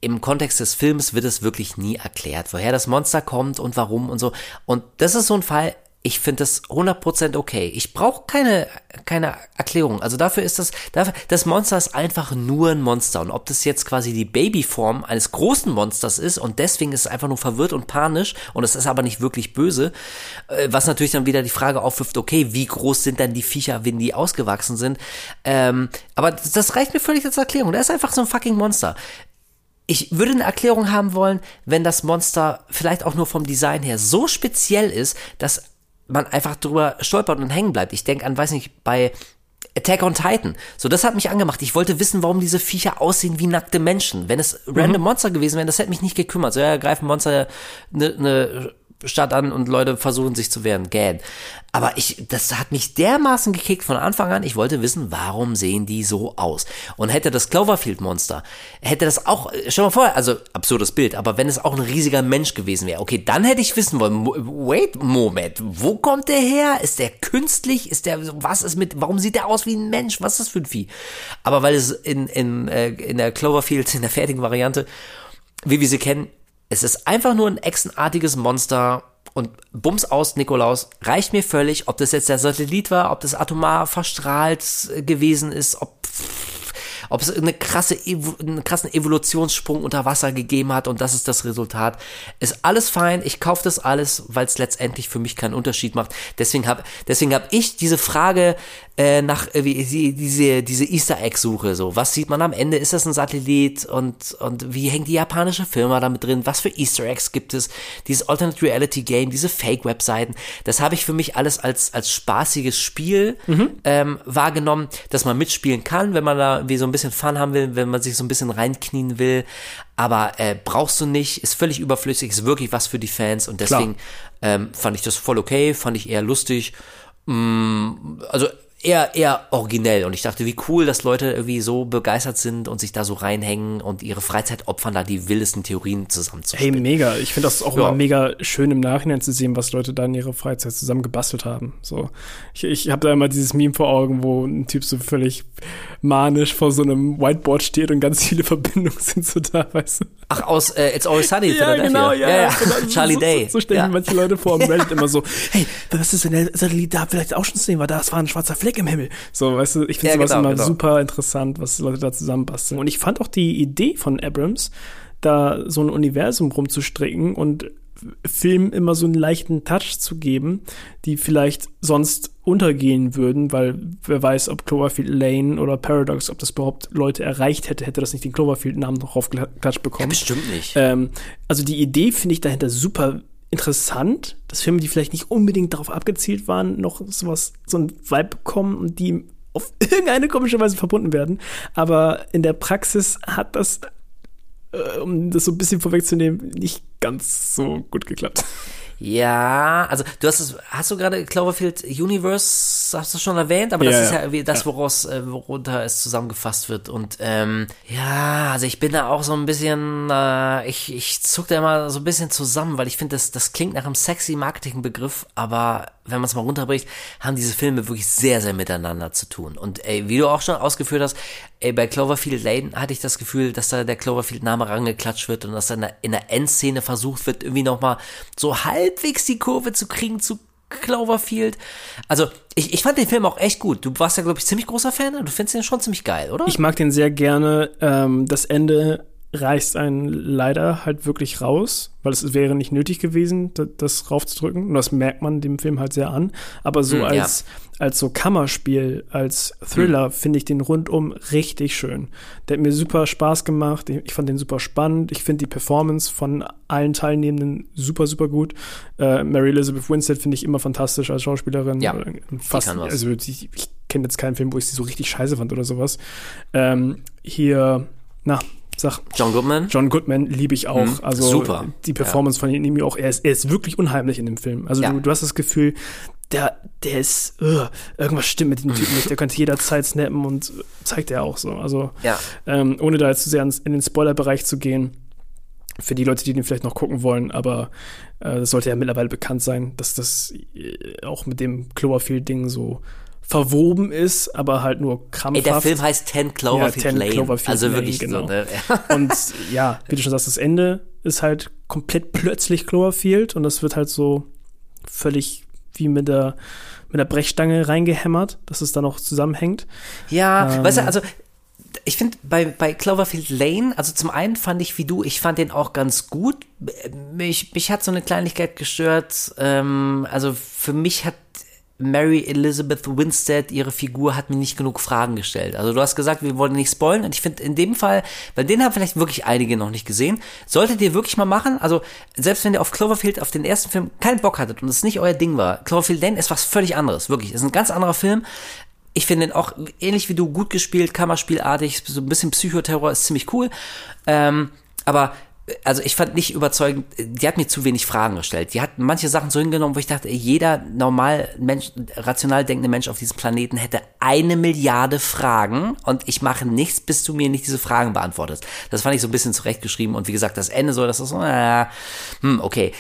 im Kontext des Films wird es wirklich nie erklärt, woher das Monster kommt und warum und so. Und das ist so ein Fall, ich finde das 100% okay. Ich brauche keine, keine Erklärung. Also dafür ist das, dafür, das Monster ist einfach nur ein Monster. Und ob das jetzt quasi die Babyform eines großen Monsters ist und deswegen ist es einfach nur verwirrt und panisch und es ist aber nicht wirklich böse, äh, was natürlich dann wieder die Frage aufwirft, okay, wie groß sind dann die Viecher, wenn die ausgewachsen sind? Ähm, aber das reicht mir völlig als Erklärung. Der ist einfach so ein fucking Monster. Ich würde eine Erklärung haben wollen, wenn das Monster vielleicht auch nur vom Design her so speziell ist, dass man einfach drüber stolpert und hängen bleibt. Ich denke an, weiß nicht, bei Attack on Titan. So, das hat mich angemacht. Ich wollte wissen, warum diese Viecher aussehen wie nackte Menschen. Wenn es random Monster gewesen wären, das hätte mich nicht gekümmert. So, ja, greifen Monster eine ne Stadt an und Leute versuchen sich zu wehren. Gähn. Aber ich, das hat mich dermaßen gekickt von Anfang an. Ich wollte wissen, warum sehen die so aus? Und hätte das Cloverfield-Monster, hätte das auch, schon mal vorher, also absurdes Bild, aber wenn es auch ein riesiger Mensch gewesen wäre, okay, dann hätte ich wissen wollen, wait, Moment, wo kommt der her? Ist der künstlich? Ist der, was ist mit, warum sieht der aus wie ein Mensch? Was ist das für ein Vieh? Aber weil es in, in, äh, in der Cloverfield, in der fertigen Variante, wie wir sie kennen, es ist einfach nur ein echsenartiges Monster und Bums aus Nikolaus reicht mir völlig, ob das jetzt der Satellit war, ob das atomar verstrahlt äh, gewesen ist, ob ob es eine krasse, einen krassen Evolutionssprung unter Wasser gegeben hat und das ist das Resultat. Ist alles fein, ich kaufe das alles, weil es letztendlich für mich keinen Unterschied macht. Deswegen habe deswegen hab ich diese Frage äh, nach äh, wie, die, diese, diese Easter Egg-Suche. So, was sieht man am Ende? Ist das ein Satellit? Und, und wie hängt die japanische Firma damit drin? Was für Easter Eggs gibt es? Dieses Alternate Reality Game, diese Fake-Webseiten, das habe ich für mich alles als, als spaßiges Spiel ähm, wahrgenommen, dass man mitspielen kann, wenn man da irgendwie so ein bisschen Fun haben will, wenn man sich so ein bisschen reinknien will. Aber äh, brauchst du nicht, ist völlig überflüssig, ist wirklich was für die Fans und deswegen ähm, fand ich das voll okay, fand ich eher lustig. Mm, also eher, eher originell und ich dachte, wie cool, dass Leute irgendwie so begeistert sind und sich da so reinhängen und ihre Freizeit opfern, da die wildesten Theorien Hey, zusammenzuspielen. mega. Ich finde das auch Ja. immer mega schön im Nachhinein zu sehen, was Leute da in ihrer Freizeit zusammen gebastelt haben. So, ich, ich habe da immer dieses Meme vor Augen, wo ein Typ so völlig manisch vor so einem Whiteboard steht und ganz viele Verbindungen sind so da, weißt du? Ach, aus äh, It's Always Sunny, Ja, genau, ja. ja, ja. genau. Charlie so, Day. So, so stellen ja. manche Leute vor am Reddit immer so, hey, was ist denn der Satellit da vielleicht auch schon zu sehen, weil das war ein schwarzer Fleck im Himmel. So, weißt du, ich finde Ja, sowas genau, immer genau. super interessant, was Leute da zusammenbasteln. Und ich fand auch die Idee von Abrams, da so ein Universum rumzustricken und Film immer so einen leichten Touch zu geben, die vielleicht sonst untergehen würden, weil wer weiß, ob Cloverfield Lane oder Paradox, ob das überhaupt Leute erreicht hätte, hätte das nicht den Cloverfield-Namen noch aufgeklatscht bekommen. Bestimmt nicht. Ähm, also die Idee finde ich dahinter super interessant, dass Filme, die vielleicht nicht unbedingt darauf abgezielt waren, noch sowas, so ein Vibe bekommen und die auf irgendeine komische Weise verbunden werden. Aber in der Praxis hat das, äh, um das so ein bisschen vorwegzunehmen, nicht ganz so gut geklappt. Ja, also du hast es, hast du gerade Cloverfield Universe, hast du schon erwähnt, aber das Ja, ist ja. das, woraus, äh, worunter es zusammengefasst wird. Und ähm, ja, also ich bin da auch so ein bisschen, äh, ich, ich zuck da immer so ein bisschen zusammen, weil ich finde, das, das klingt nach einem sexy Marketingbegriff, aber wenn man es mal runterbricht, haben diese Filme wirklich sehr, sehr miteinander zu tun. Und ey, wie du auch schon ausgeführt hast, ey, bei Cloverfield Lane hatte ich das Gefühl, dass da der Cloverfield-Name rangeklatscht wird und dass dann in der Endszene versucht wird, irgendwie nochmal so halbwegs die Kurve zu kriegen zu Cloverfield. Also, ich, ich fand den Film auch echt gut. Du warst ja, glaube ich, ziemlich großer Fan. Du findest den schon ziemlich geil, oder? Ich mag den sehr gerne. Ähm, das Ende reißt einen leider halt wirklich raus, weil es wäre nicht nötig gewesen, da- das raufzudrücken. Und das merkt man dem Film halt sehr an. Aber so Hm, als, als so Kammerspiel, als Thriller Hm. finde ich den rundum richtig schön. Der hat mir super Spaß gemacht. Ich fand den super spannend. Ich finde die Performance von allen Teilnehmenden super, super gut. Äh, Mary Elizabeth Winstead finde ich immer fantastisch als Schauspielerin. Ja, Äh, Fast, kann was. also ich, ich kenne jetzt keinen Film, wo ich sie so richtig scheiße fand oder sowas. Ähm, hier, na, Sag, John Goodman? John Goodman liebe ich auch. Mhm, also super. die Performance von ihm auch. Er ist, er ist wirklich unheimlich in dem Film. Also Ja. du, du hast das Gefühl, der, der ist, uh, irgendwas stimmt mit dem Typen nicht. Der könnte jederzeit snappen und zeigt er auch so. Also Ja. ähm, ohne da jetzt zu sehr in den Spoiler-Bereich zu gehen, für die Leute, die den vielleicht noch gucken wollen, aber äh, das sollte ja mittlerweile bekannt sein, dass das äh, auch mit dem Cloverfield-Ding so verwoben ist, aber halt nur krampfhaft. Ey, der Film heißt 10 Cloverfield 10 Lane. Cloverfield also Lane, wirklich genau. so, ne? Und ja, wie du schon sagst, das Ende ist halt komplett plötzlich Cloverfield und das wird halt so völlig wie mit der, mit der Brechstange reingehämmert, dass es dann auch zusammenhängt. Ja, Ähm. weißt du, also ich finde bei, bei Cloverfield Lane, also zum einen fand ich wie du, ich fand den auch ganz gut. Mich, mich hat so eine Kleinigkeit gestört. Ähm, also für mich hat Mary Elizabeth Winstead, ihre Figur, hat mir nicht genug Fragen gestellt. Also du hast gesagt, wir wollen nicht spoilen und ich finde in dem Fall, weil den haben vielleicht wirklich einige noch nicht gesehen, solltet ihr wirklich mal machen. Also selbst wenn ihr auf Cloverfield, auf den ersten Film keinen Bock hattet und es nicht euer Ding war, Cloverfield Lane ist was völlig anderes, wirklich. Ist ein ganz anderer Film. Ich finde den auch ähnlich wie du gut gespielt, Kammerspielartig, so ein bisschen Psychoterror ist ziemlich cool. Ähm, aber also ich fand nicht überzeugend, die hat mir zu wenig Fragen gestellt. Die hat manche Sachen so hingenommen, wo ich dachte, jeder normal Mensch, rational denkende Mensch auf diesem Planeten hätte eine Milliarde Fragen und ich mache nichts, bis du mir nicht diese Fragen beantwortest. Das fand ich so ein bisschen zurechtgeschrieben und wie gesagt, das Ende so, das ist so, äh, hm, okay.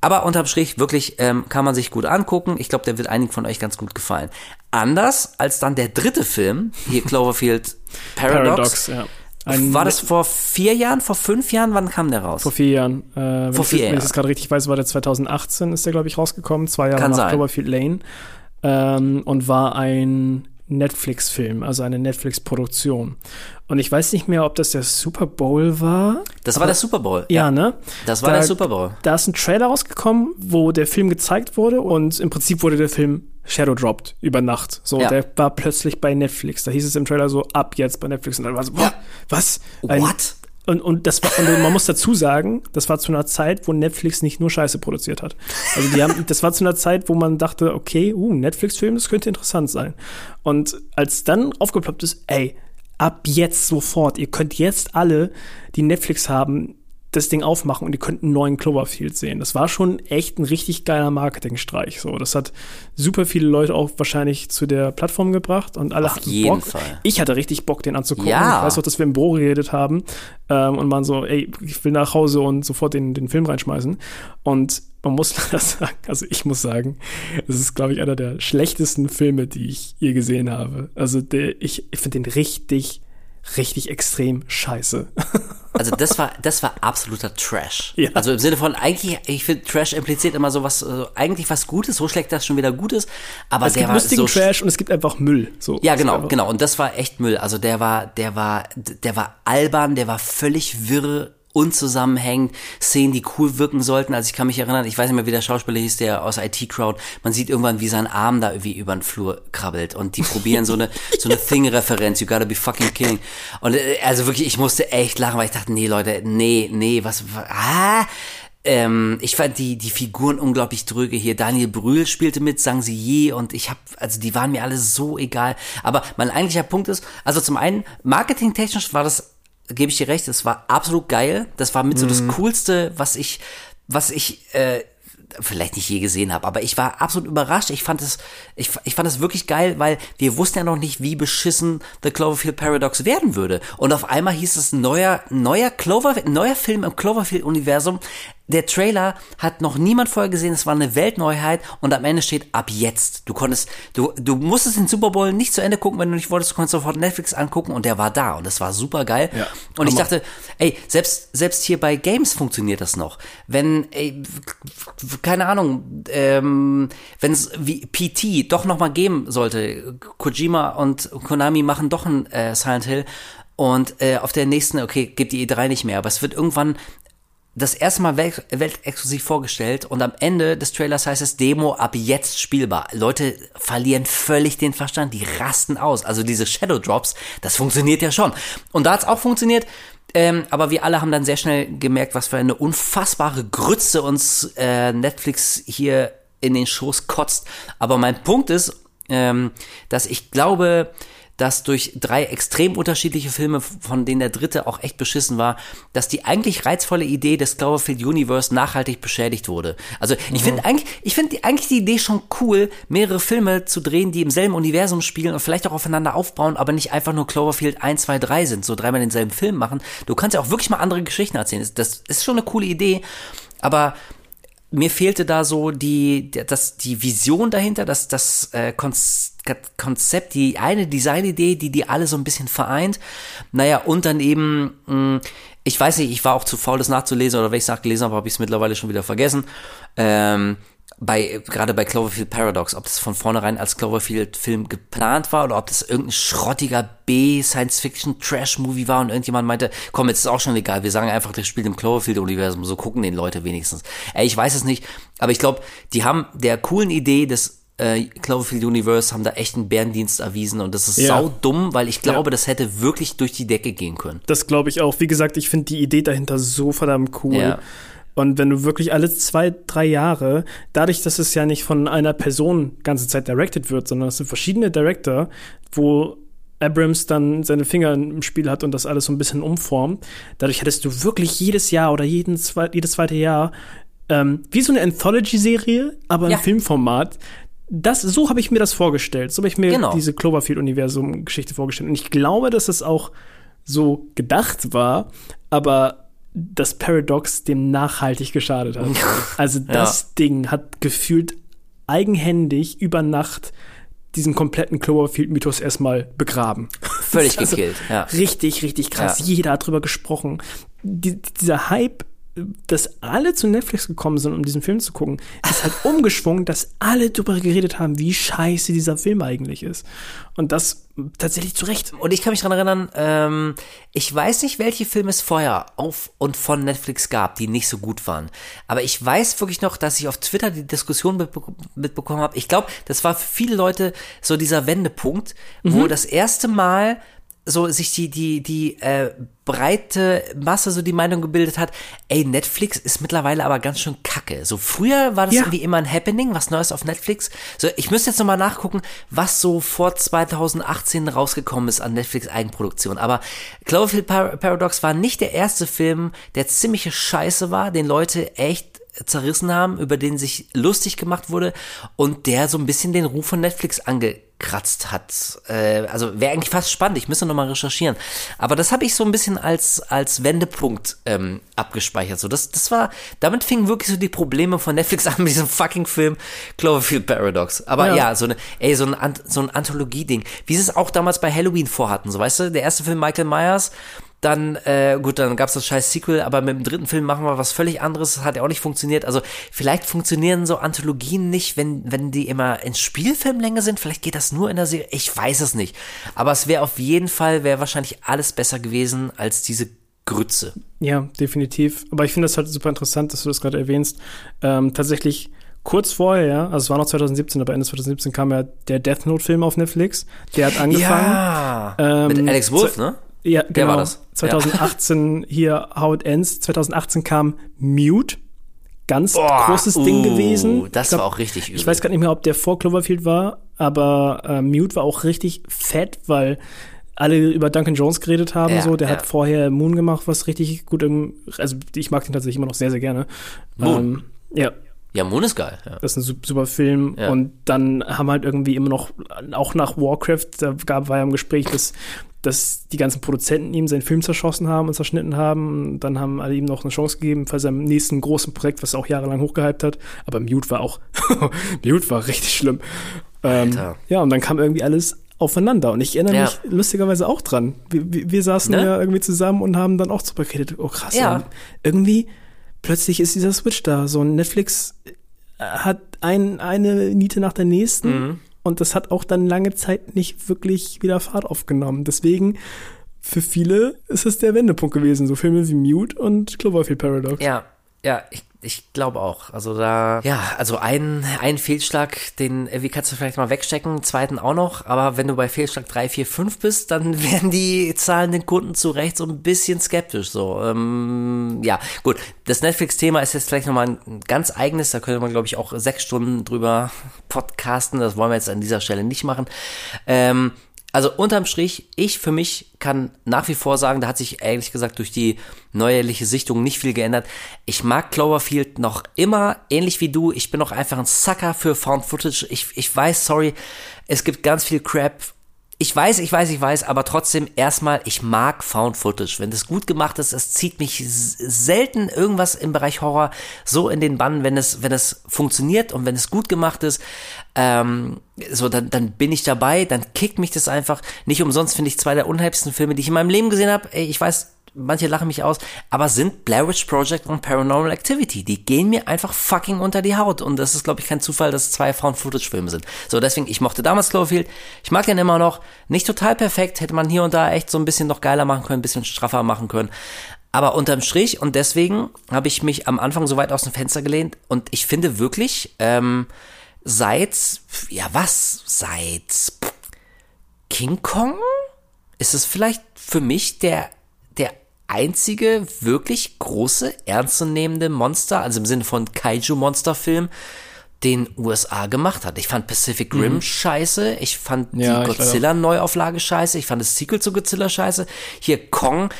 Aber unterm Strich wirklich ähm, kann man sich gut angucken. Ich glaube, der wird einigen von euch ganz gut gefallen. Anders als dann der dritte Film, hier Cloverfield Paradox. Paradox, ja. Ein- war das vor vier Jahren, vor fünf Jahren? Wann kam der raus? Vor vier Jahren. Äh, wenn Vor ich, vier Wenn ich Jahren. das gerade richtig weiß, war der 2018, ist der, glaube ich, rausgekommen. Zwei Jahre Kann nach sein. Cloverfield Lane. Ähm, und war ein Netflix-Film, also eine Netflix-Produktion. Und ich weiß nicht mehr, ob das der Super Bowl war. Das war der Super Bowl. Ja, ne? Das war Da- der Super Bowl. Da ist ein Trailer rausgekommen, wo der Film gezeigt wurde und im Prinzip wurde der Film Shadow dropped über Nacht. So, Ja. der war plötzlich bei Netflix. Da hieß es im Trailer so, ab jetzt bei Netflix. Und dann war so, boah, was? Ein- What? Und, und das war, und man muss dazu sagen, das war zu einer Zeit, wo Netflix nicht nur Scheiße produziert hat. Also die haben, das war zu einer Zeit, wo man dachte, okay, uh, Netflix-Film, das könnte interessant sein. Und als dann aufgeploppt ist, ey, ab jetzt sofort, ihr könnt jetzt alle, die Netflix haben, das Ding aufmachen und ihr könnt einen neuen Cloverfield sehen. Das war schon echt ein richtig geiler Marketingstreich. So, das hat super viele Leute auch wahrscheinlich zu der Plattform gebracht und alle Auf hatten jeden Bock. Fall. Ich hatte richtig Bock, den anzugucken. Ja. Ich weiß auch, dass wir im Büro geredet haben ähm, und man so, ey, ich will nach Hause und sofort den, den Film reinschmeißen. Und man muss leider sagen, also ich muss sagen, es ist, glaube ich, einer der schlechtesten Filme, die ich je gesehen habe. Also der, ich, ich finde den richtig, richtig extrem scheiße. Also das war, das war absoluter Trash. Ja. Also im Sinne von eigentlich, ich finde Trash impliziert immer so was, also eigentlich was Gutes, so schlecht, dass schon wieder gut ist. Aber es der gibt war lustigen so Trash und es gibt einfach Müll. So, Ja, genau, genau. Und das war echt Müll. Also der war, der war, der war albern, der war völlig wirr, unzusammenhängend. Szenen, die cool wirken sollten. Also ich kann mich erinnern, ich weiß nicht mehr, wie der Schauspieler hieß, der aus IT-Crowd. Man sieht irgendwann, wie sein Arm da irgendwie über den Flur krabbelt. Und die probieren so eine, so eine Thing-Referenz. You gotta be fucking kidding. Und äh, also wirklich, ich musste echt lachen, weil ich dachte, nee, Leute, nee, nee, was, ah, ähm, ich fand die, die Figuren unglaublich dröge hier. Daniel Brühl spielte mit, sang sie je und ich hab, also die waren mir alle so egal. Aber mein eigentlicher Punkt ist, also zum einen, marketingtechnisch war das, gebe ich dir recht, das war absolut geil. Das war mit so das Coolste, was ich, was ich, äh, vielleicht nicht je gesehen habe, aber ich war absolut überrascht. Ich fand es, ich, ich fand es wirklich geil, weil wir wussten ja noch nicht, wie beschissen The Cloverfield Paradox werden würde. Und auf einmal hieß es neuer, neuer Clover, neuer Film im Cloverfield-Universum. Der Trailer hat noch niemand vorher gesehen, es war eine Weltneuheit und am Ende steht ab jetzt. Du konntest, du, du musstest den Super Bowl nicht zu Ende gucken, wenn du nicht wolltest, du konntest sofort Netflix angucken und der war da und das war super geil. Ja, und ich dachte, ey, selbst, selbst hier bei Games funktioniert das noch. Wenn, ey, keine Ahnung, ähm, wenn es wie PT doch noch mal geben sollte, Kojima und Konami machen doch ein äh, Silent Hill und äh, auf der nächsten, okay, gibt die E3 nicht mehr, aber es wird irgendwann das erste Mal wel weltexklusiv vorgestellt und am Ende des Trailers heißt es Demo ab jetzt spielbar. Leute verlieren völlig den Verstand, die rasten aus. Also diese Shadow Drops, das funktioniert ja schon. Und da hat's auch funktioniert. Ähm, aber wir alle haben dann sehr schnell gemerkt, was für eine unfassbare Grütze uns äh, Netflix hier in den Schoß kotzt. Aber mein Punkt ist, ähm, dass ich glaube, dass durch drei extrem unterschiedliche Filme, von denen der dritte auch echt beschissen war, dass die eigentlich reizvolle Idee des Cloverfield Universe nachhaltig beschädigt wurde. Also ich Mhm. finde eigentlich, ich finde eigentlich die Idee schon cool, mehrere Filme zu drehen, die im selben Universum spielen und vielleicht auch aufeinander aufbauen, aber nicht einfach nur Cloverfield 1, 2, 3 sind, so dreimal denselben Film machen. Du kannst ja auch wirklich mal andere Geschichten erzählen. Das- Das ist schon eine coole Idee, aber mir fehlte da so die, das, die Vision dahinter, das, das äh, Konz- Konzept, die eine Designidee, die die alle so ein bisschen vereint. Naja, und dann eben, mh, ich weiß nicht, ich war auch zu faul, das nachzulesen, oder wenn ich es nachgelesen habe, habe ich es mittlerweile schon wieder vergessen. Ähm, bei, gerade bei Cloverfield Paradox, ob das von vornherein als Cloverfield-Film geplant war oder ob das irgendein schrottiger B-Science-Fiction-Trash-Movie war und irgendjemand meinte, komm, jetzt ist auch schon egal, wir sagen einfach, das spielt im Cloverfield-Universum, so gucken den Leute wenigstens. Ey, ich weiß es nicht, aber ich glaube, die haben der coolen Idee des äh, Cloverfield Universe haben da echt einen Bärendienst erwiesen und das ist Ja. sau dumm, weil ich glaube, Ja. das hätte wirklich durch die Decke gehen können. Das glaube ich auch. Wie gesagt, ich finde die Idee dahinter so verdammt cool. Ja. Und wenn du wirklich alle zwei, drei Jahre, dadurch, dass es ja nicht von einer Person ganze Zeit directed wird, sondern es sind verschiedene Director, wo Abrams dann seine Finger im Spiel hat und das alles so ein bisschen umformt, dadurch hättest du wirklich jedes Jahr oder jeden zwei, jedes zweite Jahr ähm, wie so eine Anthology-Serie, aber Ja. im Filmformat. Das, so habe ich mir das vorgestellt. So habe ich mir Genau. diese Cloverfield-Universum-Geschichte vorgestellt. Und ich glaube, dass es auch so gedacht war, aber das Paradox dem nachhaltig geschadet hat. Also das Ding hat gefühlt eigenhändig über Nacht diesen kompletten Cloverfield-Mythos erstmal begraben. Völlig Also gekillt, ja. Richtig, richtig krass. Ja. Jeder hat drüber gesprochen. Die, dieser Hype, dass alle zu Netflix gekommen sind, um diesen Film zu gucken, ist halt umgeschwungen, dass alle drüber geredet haben, wie scheiße dieser Film eigentlich ist. Und das tatsächlich zu Recht. Und ich kann mich dran erinnern, ähm, ich weiß nicht, welche Filme es vorher auf und von Netflix gab, die nicht so gut waren. Aber ich weiß wirklich noch, dass ich auf Twitter die Diskussion mitbe mitbekommen habe. Ich glaube, das war für viele Leute so dieser Wendepunkt, wo das erste Mal so sich die die die äh, breite Masse so die Meinung gebildet hat, ey Netflix ist mittlerweile aber ganz schön kacke. So früher war das Ja. irgendwie immer ein Happening, was Neues auf Netflix. So ich müsste jetzt noch mal nachgucken, was so vor 2018 rausgekommen ist an Netflix Eigenproduktion. Aber Cloverfield Par Paradox war nicht der erste Film, der ziemliche Scheiße war, den Leute echt zerrissen haben, über den sich lustig gemacht wurde und der so ein bisschen den Ruf von Netflix angekratzt hat. Äh, also wäre eigentlich fast spannend, ich müsste nochmal recherchieren. Aber das habe ich so ein bisschen als, als Wendepunkt ähm, abgespeichert. So, das, das war, damit fingen wirklich so die Probleme von Netflix an mit diesem fucking Film Cloverfield Paradox. Aber ja, Ja. so eine, ey, so ein, so ein Anthologie-Ding, wie sie es auch damals bei Halloween vorhatten. So, weißt du, der erste Film Michael Myers, dann, äh, gut, dann gab's das scheiß Sequel, aber mit dem dritten Film machen wir was völlig anderes, das hat ja auch nicht funktioniert. Also vielleicht funktionieren so Anthologien nicht, wenn, wenn die immer in Spielfilmlänge sind, vielleicht geht das nur in der Serie, ich weiß es nicht. Aber es wäre auf jeden Fall, wäre wahrscheinlich alles besser gewesen als diese Grütze. Ja, definitiv. Aber ich finde das halt super interessant, dass du das gerade erwähnst. Ähm, tatsächlich kurz vorher, ja, also es war noch 2017, aber Ende 2017 kam ja der Death Note-Film auf Netflix. Der hat angefangen. Ja, Ähm, mit Alex Wolf, ne? Ja, genau. war das. 2018 hier How It Ends. 2018 kam Mute. Ganz großes Ding uh, gewesen. das Ich war auch richtig übel. Ich weiß gar nicht mehr, ob der vor Cloverfield war, aber äh, Mute war auch richtig fett, weil alle über Duncan Jones geredet haben. Ja, so, der ja. hat vorher Moon gemacht, was richtig gut im, also ich mag den tatsächlich immer noch sehr, sehr gerne. Moon? Ähm, ja, Ja, Moon ist geil. Ja. das ist ein su- super Film. Ja. Und dann haben halt irgendwie immer noch, auch nach Warcraft, da gab, war ja im Gespräch, dass, dass die ganzen Produzenten ihm seinen Film zerschossen haben und zerschnitten haben. Dann haben alle ihm noch eine Chance gegeben für seinem nächsten großen Projekt, was er auch jahrelang hochgehypt hat. Aber Mute war auch, Mute war richtig schlimm. Ähm, ja, und dann kam irgendwie alles aufeinander. Und ich erinnere Ja. mich lustigerweise auch dran. Wir, wir, wir saßen Ne? ja irgendwie zusammen und haben dann auch drüber geredet. Oh krass, Ja. ja. irgendwie plötzlich ist dieser Switch da. So ein Netflix hat ein, eine Niete nach der nächsten Mhm. Und das hat auch dann lange Zeit nicht wirklich wieder Fahrt aufgenommen. Deswegen, für viele ist es der Wendepunkt gewesen. So Filme wie Mute und Cloverfield Paradox. Ja, ja, ich, ich glaube auch. Also da, ja, also ein, ein Fehlschlag, den irgendwie kannst du vielleicht mal wegstecken, zweiten auch noch, aber wenn du bei Fehlschlag 3, 4, 5 bist, dann werden die zahlenden Kunden zu Recht so ein bisschen skeptisch. So, ähm, ja, gut. Das Netflix-Thema ist jetzt vielleicht nochmal ein ganz eigenes, da könnte man, glaube ich, auch sechs Stunden drüber podcasten. Das wollen wir jetzt an dieser Stelle nicht machen. Ähm, Also unterm Strich, ich für mich kann nach wie vor sagen, da hat sich ehrlich gesagt durch die neuerliche Sichtung nicht viel geändert. Ich mag Cloverfield noch immer, ähnlich wie du. Ich bin auch einfach ein Sucker für Found Footage. Ich, ich weiß, sorry, es gibt ganz viel Crap ich weiß, ich weiß, ich weiß, aber trotzdem erstmal, ich mag Found Footage. Wenn das gut gemacht ist, es zieht mich selten irgendwas im Bereich Horror so in den Bann, wenn es, wenn es funktioniert und wenn es gut gemacht ist. Ähm, so, dann, dann bin ich dabei, dann kickt mich das einfach. Nicht umsonst finde ich zwei der unheimlichsten Filme, die ich in meinem Leben gesehen habe. Ich weiß, manche lachen mich aus, aber sind Blair Witch Project und Paranormal Activity. Die gehen mir einfach fucking unter die Haut. Und das ist, glaube ich, kein Zufall, dass es zwei Found-Footage-Filme sind. So, deswegen, ich mochte damals Cloverfield. Ich mag den immer noch. Nicht total perfekt. Hätte man hier und da echt so ein bisschen noch geiler machen können, ein bisschen straffer machen können. Aber unterm Strich, und deswegen habe ich mich am Anfang so weit aus dem Fenster gelehnt. Und ich finde wirklich, ähm, seit, ja was, seit King Kong ist es vielleicht für mich der einzige wirklich große, ernstzunehmende Monster, also im Sinne von Kaiju-Monster-Film, den USA gemacht hat. Ich fand Pacific Rim mhm. scheiße, ich fand ja, die Godzilla-Neuauflage scheiße, ich fand das Sequel zu Godzilla scheiße. Hier Kong,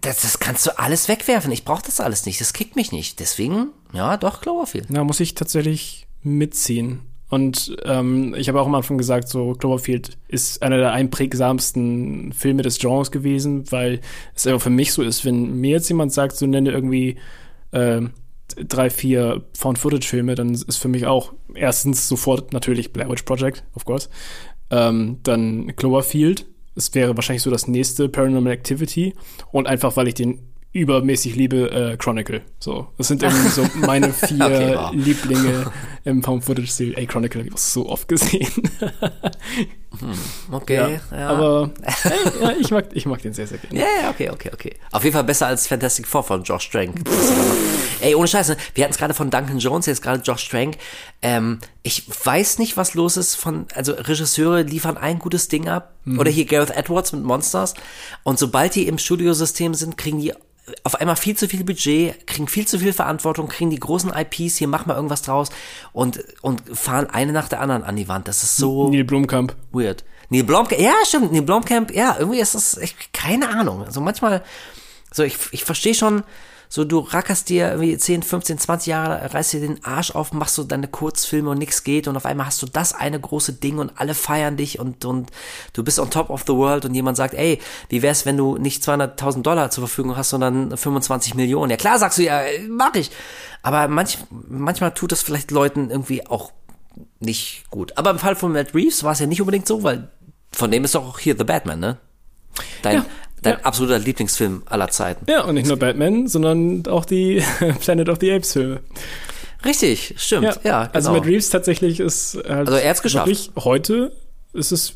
das, das kannst du alles wegwerfen. Ich brauche das alles nicht, das kickt mich nicht. Deswegen, ja, doch, Cloverfield. Na, muss ich tatsächlich mitziehen. Und ähm, ich habe auch am Anfang gesagt, so Cloverfield ist einer der einprägsamsten Filme des Genres gewesen, weil es einfach für mich so ist, wenn mir jetzt jemand sagt, so nenne irgendwie äh, drei, vier Found-Footage-Filme, dann ist für mich auch erstens sofort natürlich Blair Witch Project, of course, ähm, dann Cloverfield, es wäre wahrscheinlich so das nächste Paranormal Activity. Und einfach, weil ich den übermäßig liebe äh, Chronicle. So, das sind irgendwie so meine vier okay, wow. Lieblinge im Found Footage Stil. Ey, Chronicle habe ich auch so oft gesehen. hm, okay, ja, ja. aber ja, ich mag ich mag den sehr sehr gerne. Ja, yeah, okay, okay, okay. Auf jeden Fall besser als Fantastic Four von Josh Trank. Ey, ohne Scheiße, wir hatten es gerade von Duncan Jones, jetzt gerade Josh Trank. Ähm, ich weiß nicht, was los ist von, also Regisseure liefern ein gutes Ding ab. Mhm. Oder hier Gareth Edwards mit Monsters. Und sobald die im Studiosystem sind, kriegen die auf einmal viel zu viel Budget, kriegen viel zu viel Verantwortung, kriegen die großen IPs, hier mach mal irgendwas draus und, und fahren eine nach der anderen an die Wand. Das ist so. Neil Blomkamp. Weird. Neil Blomkamp, ja, stimmt, Neil Blomkamp, ja, irgendwie ist das, ich, keine Ahnung. Also manchmal, so, ich, ich verstehe schon, so, du rackerst dir irgendwie 10, 15, 20 Jahre, reißt dir den Arsch auf, machst so deine Kurzfilme und nichts geht und auf einmal hast du das eine große Ding und alle feiern dich und, und du bist on top of the world und jemand sagt, ey, wie wär's, wenn du nicht 200.000 Dollar zur Verfügung hast, sondern 25 Millionen? Ja klar, sagst du, ja, mach ich. Aber manch, manchmal tut das vielleicht Leuten irgendwie auch nicht gut. Aber im Fall von Matt Reeves war es ja nicht unbedingt so, weil von dem ist doch auch hier The Batman, ne? Dein, ja. Dein ja. absoluter Lieblingsfilm aller Zeiten. Ja, und nicht nur Batman, sondern auch die Planet of the Apes Filme. Richtig, stimmt, ja, ja also genau. Also Matt Reeves tatsächlich ist halt also er hat's geschafft. wirklich heute ist es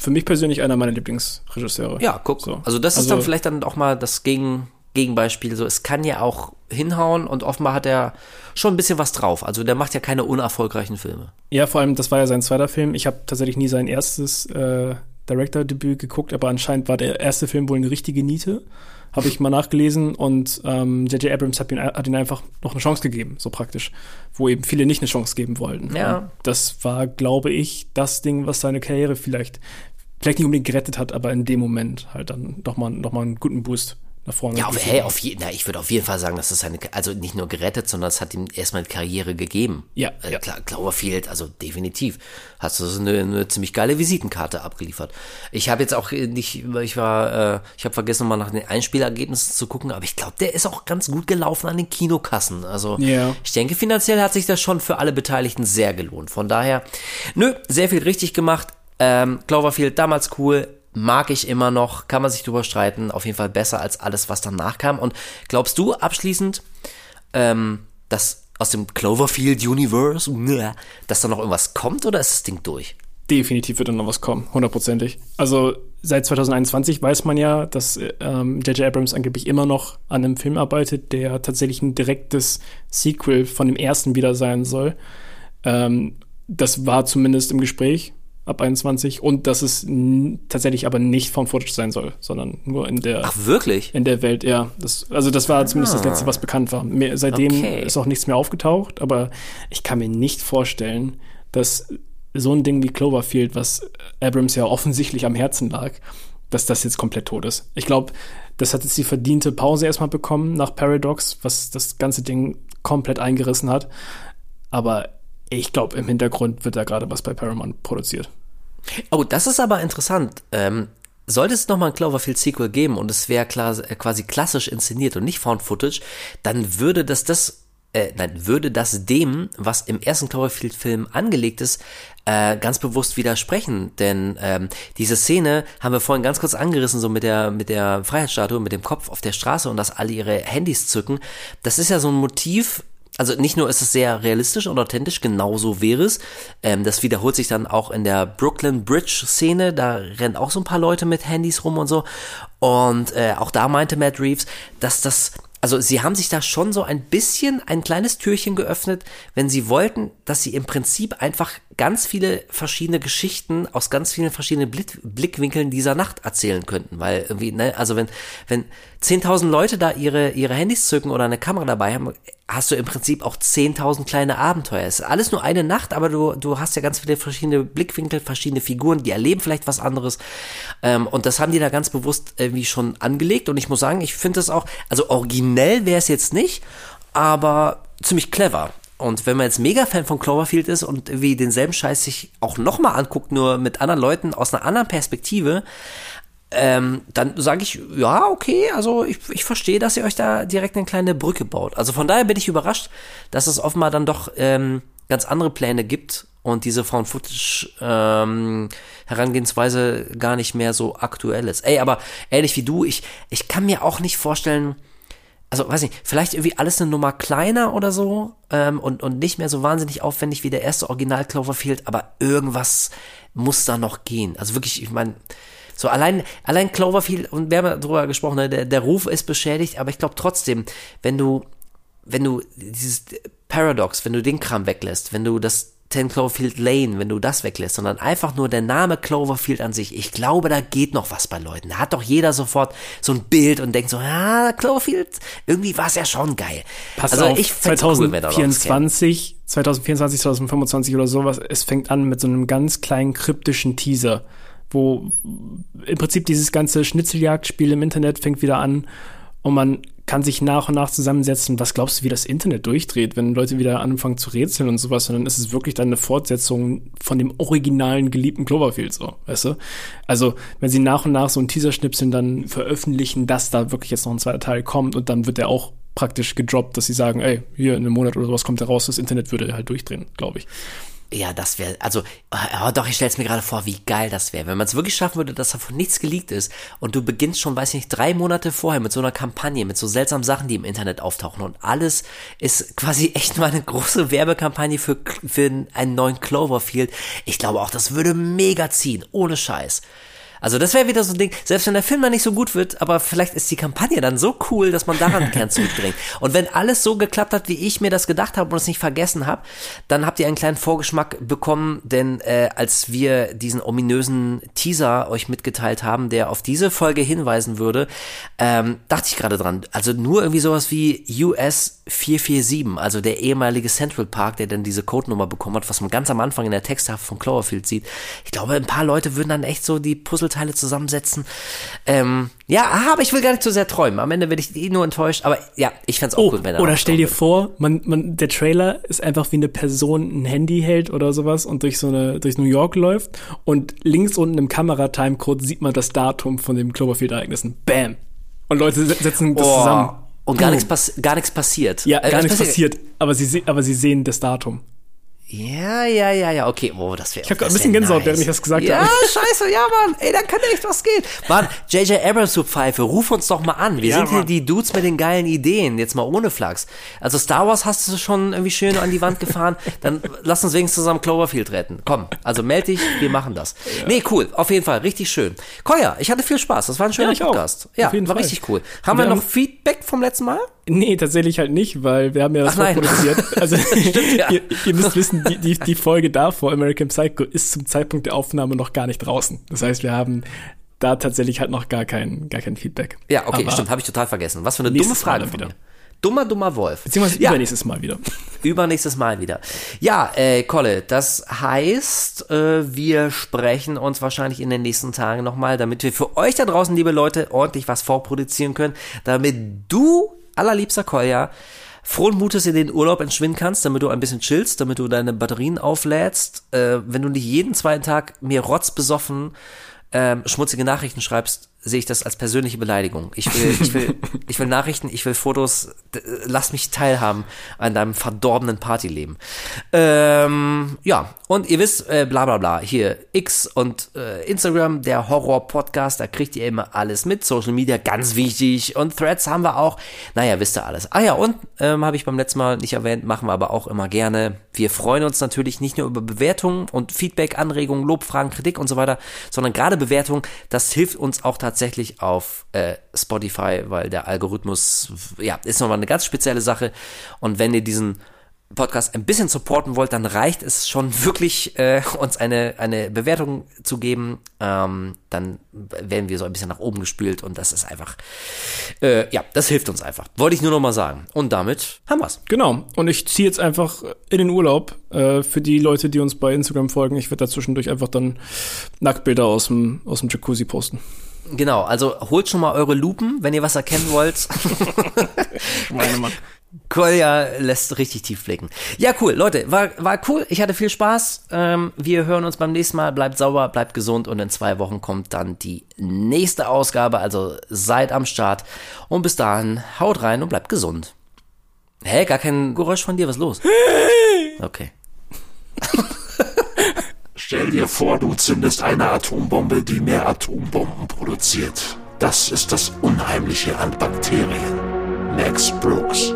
für mich persönlich einer meiner Lieblingsregisseure. Ja, guck. So. Also das ist also, dann vielleicht dann auch mal das Gegen, Gegenbeispiel. So, es kann ja auch hinhauen und offenbar hat er schon ein bisschen was drauf. Also der macht ja keine unerfolgreichen Filme. Ja, vor allem, das war ja sein zweiter Film. Ich habe tatsächlich nie sein erstes äh, Director-Debüt geguckt, aber anscheinend war der erste Film wohl eine richtige Niete. Habe ich mal nachgelesen und J.J. Ähm, Abrams hat ihn, hat ihn einfach noch eine Chance gegeben, so praktisch, wo eben viele nicht eine Chance geben wollten. Ja. Und das war, glaube ich, das Ding, was seine Karriere vielleicht, vielleicht nicht unbedingt gerettet hat, aber in dem Moment halt dann doch mal, noch mal einen guten Boost nach vorne. Ja, auf, hey, auf je, na, ich würde auf jeden Fall sagen, dass das eine, also nicht nur gerettet, sondern es hat ihm erstmal eine Karriere gegeben. Ja. Äh, ja. Klar, Cloverfield, also definitiv. Hast du so eine, eine ziemlich geile Visitenkarte abgeliefert. Ich habe jetzt auch nicht, ich war, äh, ich habe vergessen, mal nach den Einspielergebnissen zu gucken, aber ich glaube, der ist auch ganz gut gelaufen an den Kinokassen. Also ja. ich denke, finanziell hat sich das schon für alle Beteiligten sehr gelohnt. Von daher, nö, sehr viel richtig gemacht. Ähm, Cloverfield damals cool, mag ich immer noch, kann man sich drüber streiten, auf jeden Fall besser als alles, was danach kam. Und glaubst du abschließend, ähm, dass aus dem Cloverfield Universe, dass da noch irgendwas kommt oder ist das Ding durch? Definitiv wird da noch was kommen, hundertprozentig. Also seit 2021 weiß man ja, dass J.J. Ähm, Abrams angeblich immer noch an einem Film arbeitet, der tatsächlich ein direktes Sequel von dem ersten wieder sein soll. Ähm, das war zumindest im Gespräch ab 21 und dass es tatsächlich aber nicht vom Footage sein soll, sondern nur in der Ach wirklich? In der Welt, ja. Das, also das war zumindest ah. das letzte, was bekannt war. Mehr, seitdem okay. ist auch nichts mehr aufgetaucht, aber ich kann mir nicht vorstellen, dass so ein Ding wie Cloverfield, was Abrams ja offensichtlich am Herzen lag, dass das jetzt komplett tot ist. Ich glaube, das hat jetzt die verdiente Pause erstmal bekommen nach Paradox, was das ganze Ding komplett eingerissen hat. Aber ich glaube, im Hintergrund wird da gerade was bei Paramount produziert. Oh, das ist aber interessant. Ähm, sollte es nochmal ein Cloverfield-Sequel geben und es wäre äh, quasi klassisch inszeniert und nicht Found Footage, dann würde das das äh, nein, würde das dem, was im ersten Cloverfield-Film angelegt ist, äh, ganz bewusst widersprechen. Denn ähm, diese Szene haben wir vorhin ganz kurz angerissen, so mit der, mit der Freiheitsstatue, mit dem Kopf auf der Straße und dass alle ihre Handys zücken. Das ist ja so ein Motiv, also nicht nur ist es sehr realistisch und authentisch, genauso wäre es. Ähm, das wiederholt sich dann auch in der Brooklyn Bridge Szene. Da rennen auch so ein paar Leute mit Handys rum und so. Und äh, auch da meinte Matt Reeves, dass das also sie haben sich da schon so ein bisschen ein kleines Türchen geöffnet, wenn sie wollten, dass sie im Prinzip einfach ganz viele verschiedene Geschichten aus ganz vielen verschiedenen Blick Blickwinkeln dieser Nacht erzählen könnten, weil irgendwie, ne, also wenn, wenn 10.000 Leute da ihre, ihre Handys zücken oder eine Kamera dabei haben, hast du im Prinzip auch 10.000 kleine Abenteuer. Es ist alles nur eine Nacht, aber du, du hast ja ganz viele verschiedene Blickwinkel, verschiedene Figuren, die erleben vielleicht was anderes. Ähm, und das haben die da ganz bewusst irgendwie schon angelegt. Und ich muss sagen, ich finde das auch, also originell wäre es jetzt nicht, aber ziemlich clever. Und wenn man jetzt Mega-Fan von Cloverfield ist und irgendwie denselben Scheiß sich auch nochmal anguckt, nur mit anderen Leuten aus einer anderen Perspektive, ähm, dann sage ich, ja, okay, also ich, ich verstehe, dass ihr euch da direkt eine kleine Brücke baut. Also von daher bin ich überrascht, dass es offenbar dann doch ähm, ganz andere Pläne gibt und diese Found Footage ähm, Herangehensweise gar nicht mehr so aktuell ist. Ey, aber ähnlich wie du, ich, ich kann mir auch nicht vorstellen, also weiß nicht, vielleicht irgendwie alles eine Nummer kleiner oder so ähm, und, und nicht mehr so wahnsinnig aufwendig wie der erste Original Cloverfield, aber irgendwas muss da noch gehen. Also wirklich, ich meine, so allein, allein Cloverfield, und wir haben ja drüber gesprochen, ne, der, der Ruf ist beschädigt, aber ich glaube trotzdem, wenn du, wenn du dieses Paradox, wenn du den Kram weglässt, wenn du das 10 Cloverfield Lane, wenn du das weglässt, sondern einfach nur der Name Cloverfield an sich. Ich glaube, da geht noch was bei Leuten. Da hat doch jeder sofort so ein Bild und denkt so, ja, Cloverfield, irgendwie war es ja schon geil. Pass also auf, ich 2024, cool, 2024, 2025 oder sowas, es fängt an mit so einem ganz kleinen kryptischen Teaser, wo im Prinzip dieses ganze Schnitzeljagdspiel im Internet fängt wieder an und man kann sich nach und nach zusammensetzen. Was glaubst du, wie das Internet durchdreht, wenn Leute wieder anfangen zu rätseln und sowas? Und dann ist es wirklich dann eine Fortsetzung von dem originalen geliebten Cloverfield, so, weißt du? Also, wenn sie nach und nach so ein Teaser-Schnipseln dann veröffentlichen, dass da wirklich jetzt noch ein zweiter Teil kommt und dann wird der auch praktisch gedroppt, dass sie sagen, ey, hier in einem Monat oder sowas kommt der raus, das Internet würde halt durchdrehen, glaube ich. Ja, das wäre, also, oh, doch, ich stell's mir gerade vor, wie geil das wäre. Wenn man es wirklich schaffen würde, dass davon nichts geleakt ist und du beginnst schon, weiß ich nicht, drei Monate vorher mit so einer Kampagne, mit so seltsamen Sachen, die im Internet auftauchen und alles ist quasi echt nur eine große Werbekampagne für, für einen neuen Cloverfield. Ich glaube auch, das würde mega ziehen, ohne Scheiß. Also das wäre wieder so ein Ding, selbst wenn der Film dann nicht so gut wird, aber vielleicht ist die Kampagne dann so cool, dass man daran gern zurückdrängt. Und wenn alles so geklappt hat, wie ich mir das gedacht habe und es nicht vergessen habe, dann habt ihr einen kleinen Vorgeschmack bekommen, denn äh, als wir diesen ominösen Teaser euch mitgeteilt haben, der auf diese Folge hinweisen würde, ähm, dachte ich gerade dran. Also nur irgendwie sowas wie US 447, also der ehemalige Central Park, der dann diese Codenummer bekommen hat, was man ganz am Anfang in der Texttafel von Cloverfield sieht. Ich glaube, ein paar Leute würden dann echt so die Puzzle Puzzleteile zusammensetzen. Ähm, ja, aber ich will gar nicht zu sehr träumen. Am Ende werde ich eh nur enttäuscht. Aber ja, ich fände es auch oh, gut, wenn er Oder stell dir vor, man, man, der Trailer ist einfach wie eine Person ein Handy hält oder sowas und durch so eine, durch New York läuft und links unten im Kameratimecode sieht man das Datum von dem Cloverfield-Ereignissen. Bam! Und Leute setzen das oh. zusammen. Und gar nichts, gar nichts passiert. Ja, äh, gar nichts passiert, aber sie, aber sie sehen das Datum. Ja, ja, ja, ja, okay. Oh, das wäre Ich habe gerade ein bisschen Gänsehaut, nice. während ich das gesagt ja, habe. Ja, scheiße, ja, Mann. Ey, da könnte echt was gehen. Mann, J.J. Abrams, du Pfeife, ruf uns doch mal an. Wir ja, sind Mann. hier die Dudes mit den geilen Ideen. Jetzt mal ohne Flachs. Also Star Wars hast du schon irgendwie schön an die Wand gefahren. Dann lass uns wenigstens zusammen Cloverfield retten. Komm, also meld dich, wir machen das. Ja. Nee, cool. Auf jeden Fall, richtig schön. Koya, ich hatte viel Spaß. Das war ein schöner ja, Podcast. Auch. Ja, war Fall. richtig cool. Haben wir, wir noch Feedback vom letzten Mal? Nee, tatsächlich halt nicht, weil wir haben ja das produziert. Also Stimmt, ja. ihr, ihr, müsst wissen, die, die, die Folge davor, American Psycho, ist zum Zeitpunkt der Aufnahme noch gar nicht draußen. Das heißt, wir haben da tatsächlich halt noch gar kein, gar kein Feedback. Ja, okay, Aber stimmt, habe ich total vergessen. Was für eine dumme Frage wieder. Dummer, dummer Wolf. Beziehungsweise ja, übernächstes Mal wieder. Übernächstes Mal wieder. Ja, äh, Kolle, das heißt, äh, wir sprechen uns wahrscheinlich in den nächsten Tagen nochmal, damit wir für euch da draußen, liebe Leute, ordentlich was vorproduzieren können, damit du, allerliebster Kolja, frohen Mutes in den Urlaub entschwinden kannst, damit du ein bisschen chillst, damit du deine Batterien auflädst. Äh, wenn du nicht jeden zweiten Tag mir rotzbesoffen ähm, schmutzige Nachrichten schreibst, sehe ich das als persönliche Beleidigung. Ich will, ich will, ich will Nachrichten, ich will Fotos. Lass mich teilhaben an deinem verdorbenen Partyleben. Ähm, ja, und ihr wisst, äh, bla bla bla, hier X und äh, Instagram, der Horror-Podcast, da kriegt ihr immer alles mit. Social Media, ganz wichtig. Und Threads haben wir auch. Naja, wisst ihr alles. Ah ja, und ähm, habe ich beim letzten Mal nicht erwähnt, machen wir aber auch immer gerne. Wir freuen uns natürlich nicht nur über Bewertungen und Feedback, Anregungen, Lob, Fragen, Kritik und so weiter, sondern gerade Bewertungen, das hilft uns auch tatsächlich auf äh, Spotify, weil der Algorithmus, ja, ist nochmal eine ganz spezielle Sache. Und wenn ihr diesen Podcast ein bisschen supporten wollt, dann reicht es schon wirklich, äh, uns eine, eine Bewertung zu geben. Ähm, dann werden wir so ein bisschen nach oben gespült und das ist einfach, äh, ja, das hilft uns einfach. Wollte ich nur noch mal sagen. Und damit haben wir's. Genau. Und ich ziehe jetzt einfach in den Urlaub. Äh, für die Leute, die uns bei Instagram folgen, ich werde da zwischendurch einfach dann Nacktbilder aus dem, aus dem Jacuzzi posten. Genau, also holt schon mal eure Lupen, wenn ihr was erkennen wollt. Meine Mann. Kolja lässt richtig tief blicken. Ja, cool, Leute, war, war cool. Ich hatte viel Spaß. Ähm, wir hören uns beim nächsten Mal. Bleibt sauber, bleibt gesund und in zwei Wochen kommt dann die nächste Ausgabe. Also seid am Start. Und bis dahin, haut rein und bleibt gesund. Hä, gar kein Geräusch von dir, was ist los? Okay. Stell dir vor, du zündest eine Atombombe, die mehr Atombomben produziert. Das ist das Unheimliche an Bakterien. Max Brooks